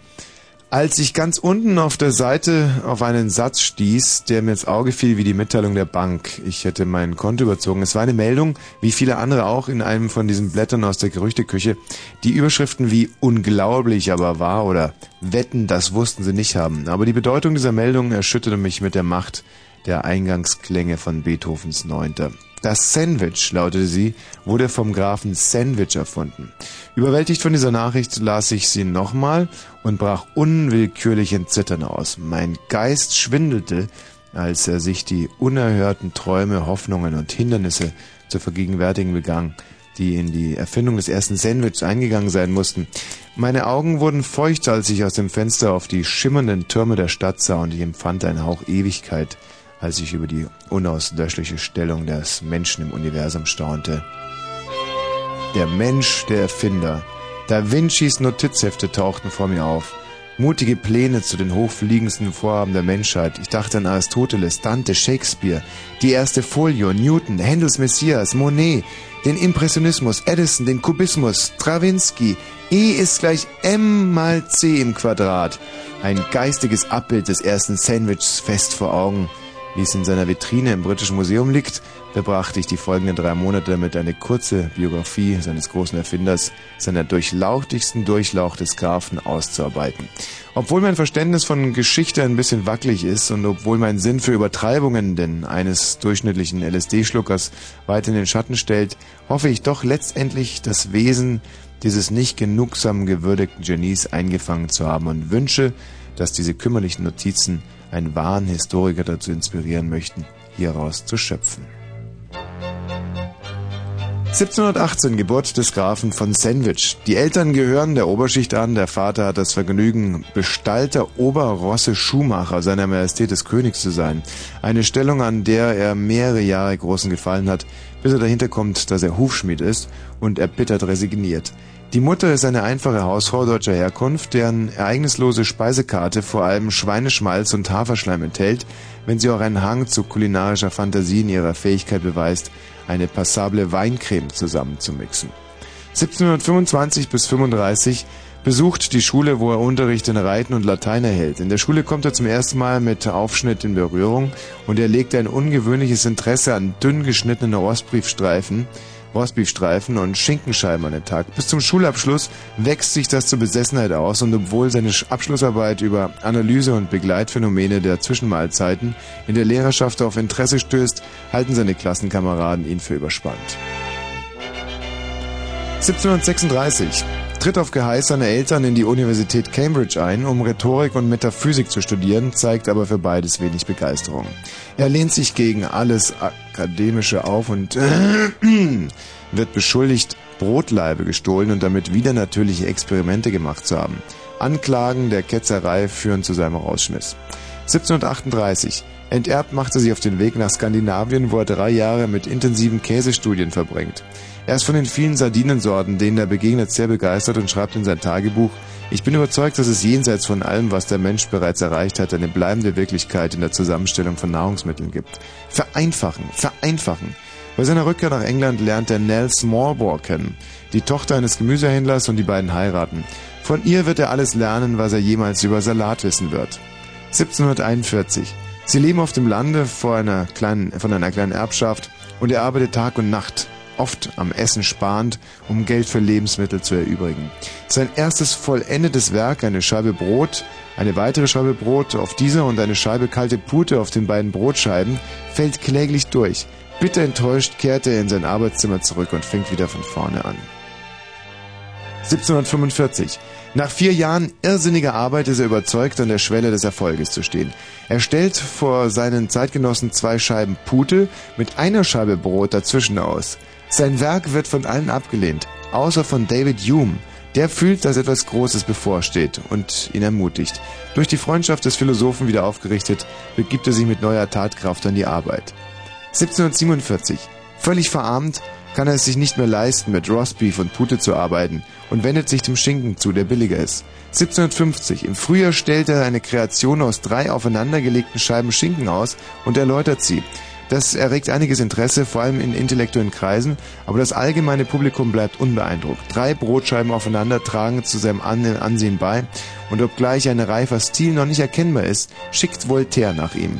Als ich ganz unten auf der Seite auf einen Satz stieß, der mir ins Auge fiel wie die Mitteilung der Bank. Ich hätte mein Konto überzogen. Es war eine Meldung, wie viele andere auch in einem von diesen Blättern aus der Gerüchteküche, die Überschriften wie unglaublich aber wahr oder wetten, das wussten sie nicht haben. Aber die Bedeutung dieser Meldung erschütterte mich mit der Macht der Eingangsklänge von Beethovens Neunter. Das Sandwich, lautete sie, wurde vom Grafen Sandwich erfunden. Überwältigt von dieser Nachricht las ich sie nochmal und brach unwillkürlich in Zittern aus. Mein Geist schwindelte, als er sich die unerhörten Träume, Hoffnungen und Hindernisse zu vergegenwärtigen begann, die in die Erfindung des ersten Sandwichs eingegangen sein mussten. Meine Augen wurden feucht, als ich aus dem Fenster auf die schimmernden Türme der Stadt sah und ich empfand einen Hauch Ewigkeit, als ich über die unauslöschliche Stellung des Menschen im Universum staunte. Der Mensch, der Erfinder. Da Vincis Notizhefte tauchten vor mir auf. Mutige Pläne zu den hochfliegendsten Vorhaben der Menschheit. Ich dachte an Aristoteles, Dante, Shakespeare, die erste Folio, Newton, Händels Messias, Monet, den Impressionismus, Edison, den Kubismus, Stravinsky. E ist gleich M mal C im Quadrat. Ein geistiges Abbild des ersten Sandwichs fest vor Augen. Wie es in seiner Vitrine im Britischen Museum liegt, verbrachte ich die folgenden drei Monate damit, eine kurze Biografie seines großen Erfinders, seiner durchlauchtigsten Durchlauch des Grafen auszuarbeiten. Obwohl mein Verständnis von Geschichte ein bisschen wackelig ist und obwohl mein Sinn für Übertreibungen denn eines durchschnittlichen LSD-Schluckers weit in den Schatten stellt, hoffe ich doch letztendlich das Wesen dieses nicht genugsam gewürdigten Genies eingefangen zu haben und wünsche, dass diese kümmerlichen Notizen einen wahren Historiker dazu inspirieren möchten, hieraus zu schöpfen. 1718 Geburt des Grafen von Sandwich. Die Eltern gehören der Oberschicht an. Der Vater hat das Vergnügen, Bestallter Oberrosse Schuhmacher seiner Majestät des Königs zu sein. Eine Stellung, an der er mehrere Jahre großen Gefallen hat, bis er dahinter kommt, dass er Hufschmied ist und erbittert resigniert. Die Mutter ist eine einfache Hausfrau deutscher Herkunft, deren ereignislose Speisekarte vor allem Schweineschmalz und Haferschleim enthält, wenn sie auch einen Hang zu kulinarischer Fantasie in ihrer Fähigkeit beweist, eine passable Weincreme zusammenzumixen. 1725 bis 35 besucht die Schule, wo er Unterricht in Reiten und Latein erhält. In der Schule kommt er zum ersten Mal mit Aufschnitt in Berührung und er legt ein ungewöhnliches Interesse an dünn geschnittenen Rostbriefstreifen, Rostbeefstreifen und Schinkenscheiben an den Tag. Bis zum Schulabschluss wächst sich das zur Besessenheit aus und obwohl seine Sch- Abschlussarbeit über Analyse und Begleitphänomene der Zwischenmahlzeiten in der Lehrerschaft auf Interesse stößt, halten seine Klassenkameraden ihn für überspannt. 1736 tritt auf Geheiß seiner Eltern in die Universität Cambridge ein, um Rhetorik und Metaphysik zu studieren, zeigt aber für beides wenig Begeisterung. Er lehnt sich gegen alles Akademische auf und wird beschuldigt, Brotlaibe gestohlen und damit widernatürliche Experimente gemacht zu haben. Anklagen der Ketzerei führen zu seinem Rausschmiss. 1738. Enterbt macht er sich auf den Weg nach Skandinavien, wo er drei Jahre mit intensiven Käsestudien verbringt. Er ist von den vielen Sardinensorten, denen er begegnet, sehr begeistert und schreibt in sein Tagebuch, ich bin überzeugt, dass es jenseits von allem, was der Mensch bereits erreicht hat, eine bleibende Wirklichkeit in der Zusammenstellung von Nahrungsmitteln gibt. Vereinfachen, vereinfachen. Bei seiner Rückkehr nach England lernt er Nell Smallbore kennen, die Tochter eines Gemüsehändlers und die beiden heiraten. Von ihr wird er alles lernen, was er jemals über Salat wissen wird. 1741. Sie leben auf dem Lande vor einer kleinen, von einer kleinen Erbschaft und er arbeitet Tag und Nacht, oft am Essen sparend, um Geld für Lebensmittel zu erübrigen. Sein erstes vollendetes Werk, eine Scheibe Brot, eine weitere Scheibe Brot auf dieser und eine Scheibe kalte Pute auf den beiden Brotscheiben, fällt kläglich durch. Bitter enttäuscht kehrt er in sein Arbeitszimmer zurück und fängt wieder von vorne an. 1745. Nach vier Jahren irrsinniger Arbeit ist er überzeugt, an der Schwelle des Erfolges zu stehen. Er stellt vor seinen Zeitgenossen zwei Scheiben Pute mit einer Scheibe Brot dazwischen aus. Sein Werk wird von allen abgelehnt, außer von David Hume. Der fühlt, dass etwas Großes bevorsteht und ihn ermutigt. Durch die Freundschaft des Philosophen wieder aufgerichtet, begibt er sich mit neuer Tatkraft an die Arbeit. 1747. Völlig verarmt kann er es sich nicht mehr leisten, mit Roastbeef und Pute zu arbeiten und wendet sich dem Schinken zu, der billiger ist. 1750. Im Frühjahr stellt er eine Kreation aus drei aufeinandergelegten Scheiben Schinken aus und erläutert sie. Das erregt einiges Interesse, vor allem in intellektuellen Kreisen, aber das allgemeine Publikum bleibt unbeeindruckt. Drei Brotscheiben aufeinander tragen zu seinem Ansehen bei und obgleich ein reifer Stil noch nicht erkennbar ist, schickt Voltaire nach ihm.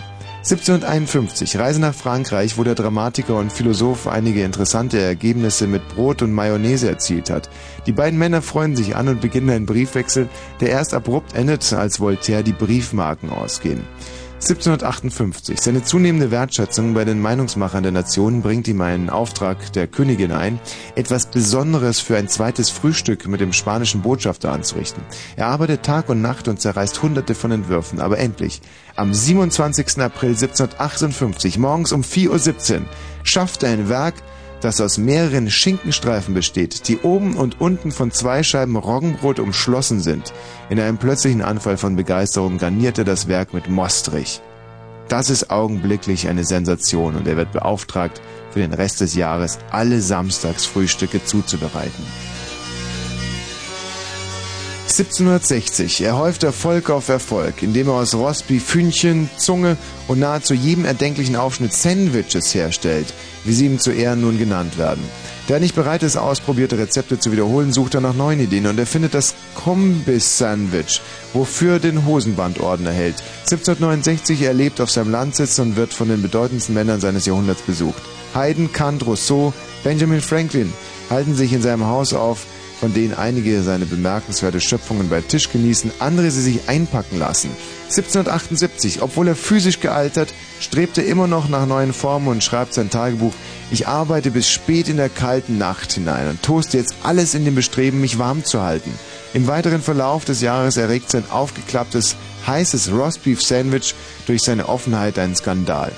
1751, Reise nach Frankreich, wo der Dramatiker und Philosoph einige interessante Ergebnisse mit Brot und Mayonnaise erzielt hat. Die beiden Männer freuen sich an und beginnen einen Briefwechsel, der erst abrupt endet, als Voltaire die Briefmarken ausgehen. 1758. Seine zunehmende Wertschätzung bei den Meinungsmachern der Nation bringt ihm einen Auftrag der Königin ein, etwas Besonderes für ein zweites Frühstück mit dem spanischen Botschafter anzurichten. Er arbeitet Tag und Nacht und zerreißt hunderte von Entwürfen, aber endlich, am 27. April 1758, morgens um 4.17 Uhr, schafft er ein Werk, das aus mehreren Schinkenstreifen besteht, die oben und unten von zwei Scheiben Roggenbrot umschlossen sind. In einem plötzlichen Anfall von Begeisterung garniert er das Werk mit Mostrich. Das ist augenblicklich eine Sensation und er wird beauftragt, für den Rest des Jahres alle Samstagsfrühstücke zuzubereiten. 1760 erhäuft Erfolg auf Erfolg, indem er aus Rostbeef Hühnchen, Zunge und nahezu jedem erdenklichen Aufschnitt Sandwiches herstellt, wie sie ihm zu Ehren nun genannt werden. Da er nicht bereit ist, ausprobierte Rezepte zu wiederholen, sucht er nach neuen Ideen und er findet das Kombis-Sandwich, wofür den Hosenbandorden erhält. 1769 er auf seinem Landsitz und wird von den bedeutendsten Männern seines Jahrhunderts besucht. Haydn, Kant, Rousseau, Benjamin Franklin halten sich in seinem Haus auf, von denen einige seine bemerkenswerte Schöpfungen bei Tisch genießen, andere sie sich einpacken lassen. 1778, obwohl er physisch gealtert, strebt er immer noch nach neuen Formen und schreibt sein Tagebuch, ich arbeite bis spät in der kalten Nacht hinein und toaste jetzt alles in dem Bestreben, mich warm zu halten. Im weiteren Verlauf des Jahres erregt sein aufgeklapptes, heißes Rostbeef Sandwich durch seine Offenheit einen Skandal.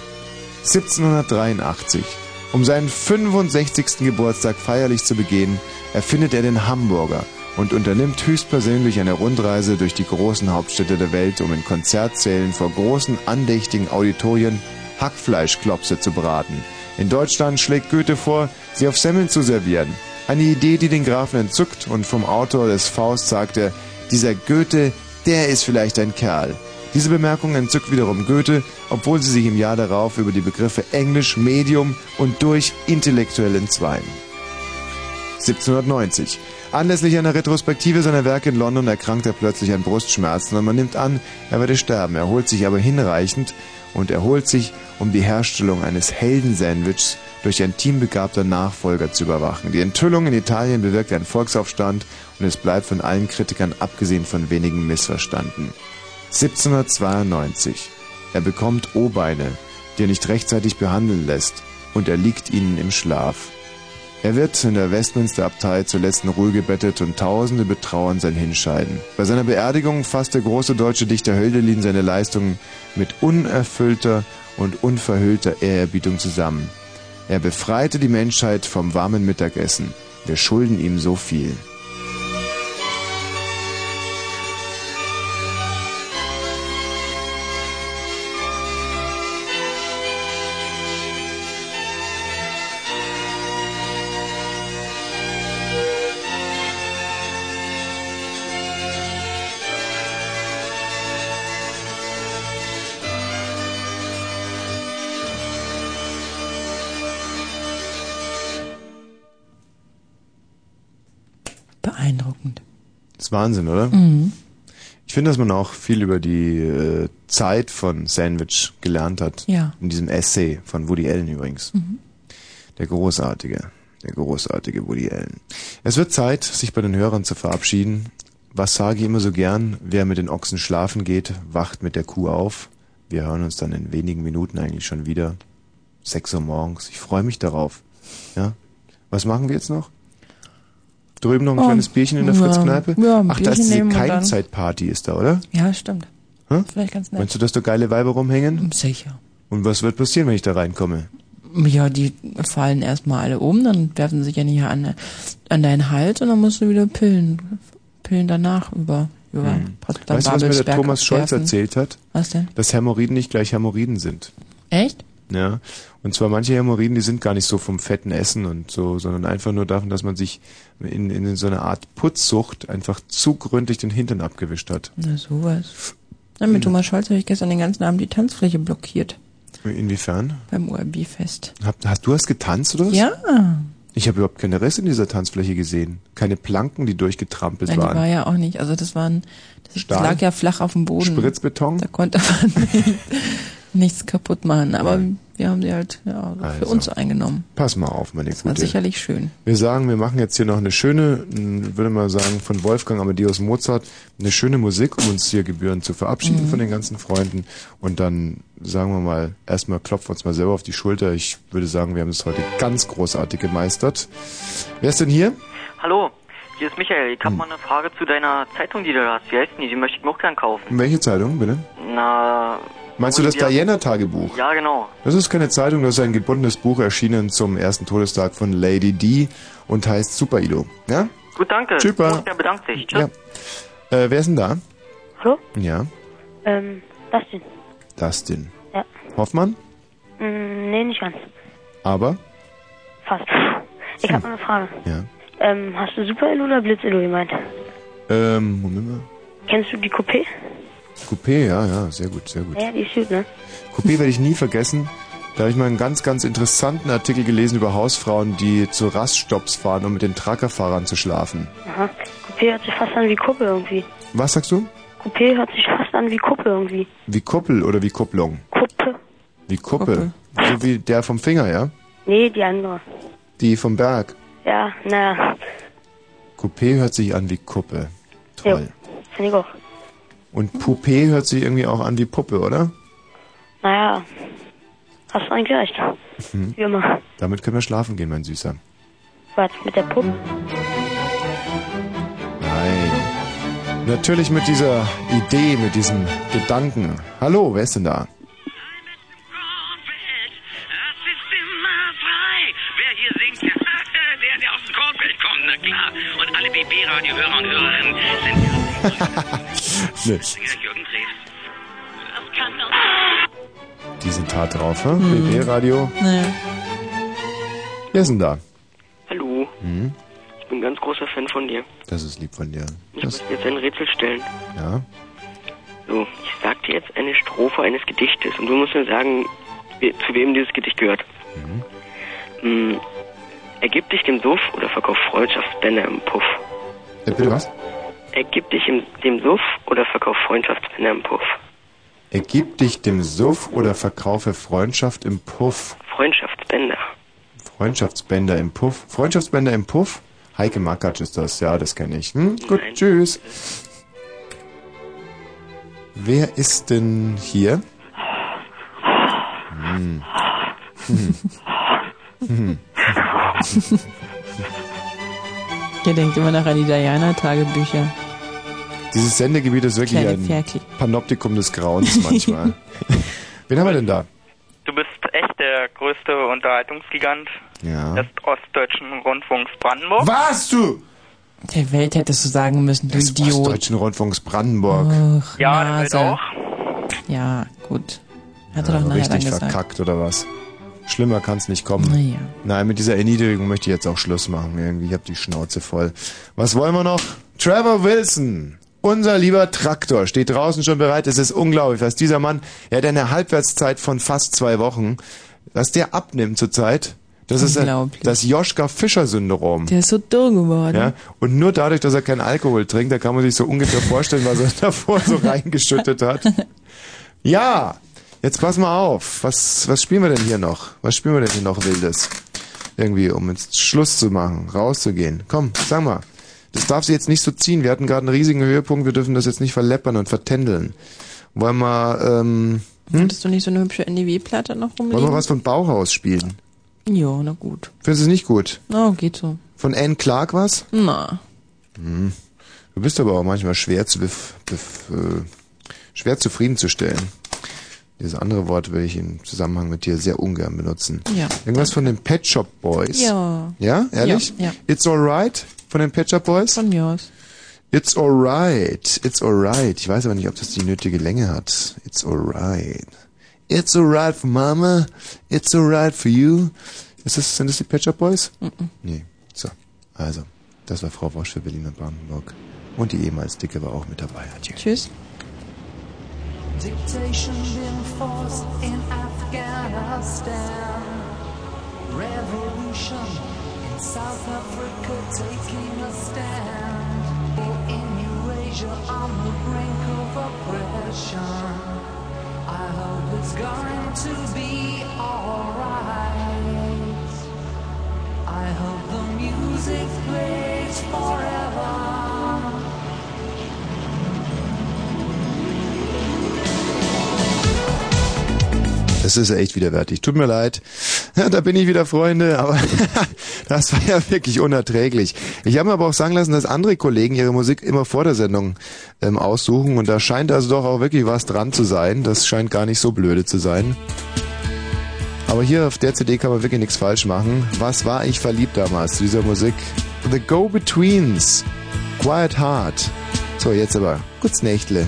1783. Um seinen 65. Geburtstag feierlich zu begehen, erfindet er den Hamburger und unternimmt höchstpersönlich eine Rundreise durch die großen Hauptstädte der Welt, um in Konzertsälen vor großen, andächtigen Auditorien Hackfleischklopse zu braten. In Deutschland schlägt Goethe vor, sie auf Semmeln zu servieren. Eine Idee, die den Grafen entzückt und vom Autor des Faust sagt er, dieser Goethe, der ist vielleicht ein Kerl. Diese Bemerkung entzückt wiederum Goethe, obwohl sie sich im Jahr darauf über die Begriffe Englisch, Medium und durch intellektuell entzweien. 1790. Anlässlich einer Retrospektive seiner Werke in London erkrankt er plötzlich an Brustschmerzen und man nimmt an, er werde sterben. Er erholt sich aber hinreichend und erholt sich, um die Herstellung eines Heldensandwichs durch ein Team begabter Nachfolger zu überwachen. Die Enthüllung in Italien bewirkt einen Volksaufstand und es bleibt von allen Kritikern abgesehen von wenigen missverstanden. 1792. Er bekommt O-Beine, die er nicht rechtzeitig behandeln lässt, und er liegt ihnen im Schlaf. Er wird in der Westminster-Abtei zuletzt in Ruhe gebettet und Tausende betrauern sein Hinscheiden. Bei seiner Beerdigung fasst der große deutsche Dichter Hölderlin seine Leistungen mit unerfüllter und unverhüllter Ehrerbietung zusammen. Er befreite die Menschheit vom warmen Mittagessen. Wir schulden ihm so viel. Das ist Wahnsinn, oder? Mhm. Ich finde, dass man auch viel über die äh, Zeit von Sandwich gelernt hat. Ja. In diesem Essay von Woody Allen übrigens. Mhm. Der Großartige. der großartige Woody Allen. Es wird Zeit, sich bei den Hörern zu verabschieden. Was sage ich immer so gern? Wer mit den Ochsen schlafen geht, wacht mit der Kuh auf. Wir hören uns dann in wenigen Minuten eigentlich schon wieder. 6 Uhr morgens. Ich freue mich darauf. Ja? Was machen wir jetzt noch? Drüben noch ein Oh, kleines Bierchen in der ja, Fritz-Kneipe? ja, Ach, da ist diese. Keimzeitparty, ist da, oder? Ja, stimmt. Hm? Vielleicht ganz nett. Meinst du, dass da geile Weiber rumhängen? Sicher. Und was wird passieren, wenn ich da reinkomme? Ja, die fallen erstmal alle um, dann werfen sie sich ja nicht an, an deinen Hals und dann musst du wieder Pillen, Pillen danach über, über Potsdam Weißt du, was mir der Thomas Scholz erzählt hat? Was denn? Dass Hämorrhoiden nicht gleich Hämorrhoiden sind. Echt? Ja. Und zwar manche Hämorrhoiden, die sind gar nicht so vom fetten Essen und so, sondern einfach nur davon, dass man sich in, in so einer Art Putzsucht einfach zu gründlich den Hintern abgewischt hat. Na sowas. Ja, mit Thomas Scholz habe ich gestern den ganzen Abend die Tanzfläche blockiert Inwiefern? beim ORB-Fest. Hast du hast getanzt oder was? Ja. Ich habe überhaupt keine Reste in dieser Tanzfläche gesehen. Keine Planken, die durchgetrampelt Nein, die waren. war ja auch nicht. Also das waren, das, Stahl? lag ja flach auf dem Boden. Spritzbeton? Da konnte man nichts kaputt machen. Aber wir haben sie halt ja, so für Also. uns eingenommen. Pass mal auf, meine Das war Gute. sicherlich schön. Wir sagen, wir machen jetzt hier noch eine schöne, mh, würde mal sagen, von Wolfgang Amadeus Mozart, eine schöne Musik, um uns hier gebührend zu verabschieden Mhm. von den ganzen Freunden. Und dann sagen wir mal, erstmal klopfen wir uns mal selber auf die Schulter. Ich würde sagen, wir haben es heute ganz großartig gemeistert. Wer ist denn hier? Hallo, hier ist Michael. Ich habe Hm. mal eine Frage zu deiner Zeitung, die du da hast. Wie heißt die? Die möchte ich mir auch gern kaufen. Welche Zeitung, bitte? Na. Meinst du das. Diana-Tagebuch? Ja, genau. Das ist keine Zeitung, das ist ein gebundenes Buch erschienen zum ersten Todestag von Lady D und heißt Super Ido. Ja? Gut, danke. Super. Der bedankt sich. Tschüss. Ja. Äh, wer ist denn da? Hallo? Ja, Ähm, Dustin. Dustin. Ja. Hoffmann? Mm, nee, nicht ganz. Aber? Fast. Ich habe eine Frage. Ja. Ähm, hast du Super Elo oder Blitz Elo gemeint? Ähm, Moment mal. Kennst du die Coupé? Coupé, ja, ja, sehr gut, sehr gut. Ja, die ist gut, ne? Coupé werde ich nie vergessen. Da habe ich mal einen ganz, ganz interessanten Artikel gelesen über Hausfrauen, die zu Raststops fahren, um mit den Truckerfahrern zu schlafen. Aha. Coupé hört sich fast an wie Kuppe irgendwie. Was sagst du? Coupé hört sich fast an wie Kuppe irgendwie. Wie Kuppel oder wie Kupplung? Kuppe? Wie Kuppel. So wie der vom Finger, ja? Nee, die andere. Die vom Berg. Ja, naja. Coupé hört sich an wie Kuppe. Toll. Finde ich auch. Und Poupée hört sich irgendwie auch an wie Puppe, oder? Naja. Hast du eigentlich recht. Mhm. Wie immer. Damit können wir schlafen gehen, mein Süßer. Was, mit der Puppe? Nein. Natürlich mit dieser Idee, mit diesem Gedanken. Hallo, wer ist denn da? Wer hier singt, der, der aus dem Kornfeld kommt, na klar. Und alle BB-Radio-Hörer und Hörerinnen sind Drews. die sind hart drauf, hm? Mhm. BB-Radio. Naja. Wer ist denn da? Hallo, Hm? ich bin ein ganz großer Fan von dir. Das ist lieb von dir. Ich muss dir jetzt ein Rätsel stellen. Ja? So, ich sag dir jetzt eine Strophe eines Gedichtes und du musst mir sagen, zu wem dieses Gedicht gehört. Hm, ergib dich dem Suff oder verkauf Freundschaftsbänder im Puff. Äh, bitte was? Ergib dich im, dem Suff oder verkauf Freundschaftsbänder im Puff. Ergib dich dem Suff oder verkaufe Freundschaft im Puff. Freundschaftsbänder. Freundschaftsbänder im Puff. Freundschaftsbänder im Puff? Heike Makatsch ist das, ja, das kenne ich. Hm? Gut, tschüss. Wer ist denn hier? Hm. Hm. Hm. Ihr denkt immer noch an die Diana-Tagebücher. Dieses Sendegebiet ist wirklich Kleine ein Ferkel. Panoptikum des Grauens manchmal. Wen haben wir denn da? Du bist echt der größte Unterhaltungsgigant Ja. des Ostdeutschen Rundfunks Brandenburg. Was, du? Der Welt hättest du sagen müssen, du Idiot. Deutschen Rundfunks Brandenburg. Ach, Ja, der Nase. Welt auch. Ja, gut. Hat er Ja, doch nachher richtig verkackt oder was? Schlimmer kann's nicht kommen. Naja. Nein, mit dieser Erniedrigung möchte ich jetzt auch Schluss machen. Irgendwie, ich hab die Schnauze voll. Was wollen wir noch? Trevor Wilson, unser lieber Traktor, steht draußen schon bereit. Es ist unglaublich, was dieser Mann, er hat eine Halbwertszeit von fast zwei Wochen, was der abnimmt zurzeit. Das ist ein, das Joschka-Fischer-Syndrom. Der ist so dumm geworden. Ja, und nur dadurch, dass er keinen Alkohol trinkt, da kann man sich so ungefähr vorstellen, was er davor so reingeschüttet hat. Ja, jetzt pass mal auf. Was, was spielen wir denn hier noch? Was spielen wir denn hier noch Wildes? Irgendwie, um jetzt Schluss zu machen, rauszugehen. Komm, sag mal. Das darf sie jetzt nicht so ziehen. Wir hatten gerade einen riesigen Höhepunkt. Wir dürfen das jetzt nicht verleppern und vertändeln. Wollen wir, ähm, hm? Hattest du nicht so eine hübsche NDW-Platte noch rumliegen? wollen wir was von Bauhaus spielen? Ja, na gut. Findest du es nicht gut? Na, geht so. Von Anne Clark was? Na. Hm. Du bist aber auch manchmal schwer zu bef, bef, äh, schwer zufriedenzustellen. Dieses andere Wort will ich im Zusammenhang mit dir sehr ungern benutzen. Ja. Irgendwas von den Pet Shop Boys. Ja. Ja, ehrlich? Ja, ja. It's alright von den Pet Shop Boys? Von mir aus. It's alright. It's alright. Ich weiß aber nicht, ob das die nötige Länge hat. It's alright. It's alright for Mama. It's alright for you. Ist das, sind das die Pet Shop Boys? Mhm. Nee. So. Also, das war Frau Wosch für Berlin und Brandenburg. Und die ehemals Dicke war auch mit dabei. Adieu. Tschüss. Dictation being forced in Afghanistan. Revolution in South Africa taking a stand. In Eurasia on the brink of oppression. I hope it's going to be alright. I hope the music plays forever. Das ist echt widerwärtig. Tut mir leid. Ja, da bin ich wieder, Freunde, aber das war ja wirklich unerträglich. Ich habe mir aber auch sagen lassen, dass andere Kollegen ihre Musik immer vor der Sendung ähm, aussuchen und da scheint also doch auch wirklich was dran zu sein. Das scheint gar nicht so blöde zu sein. Aber hier auf der CD kann man wirklich nichts falsch machen. Was war ich verliebt damals zu dieser Musik? The Go-Betweens. Quiet Heart. So, jetzt aber. Kurz Nächtle.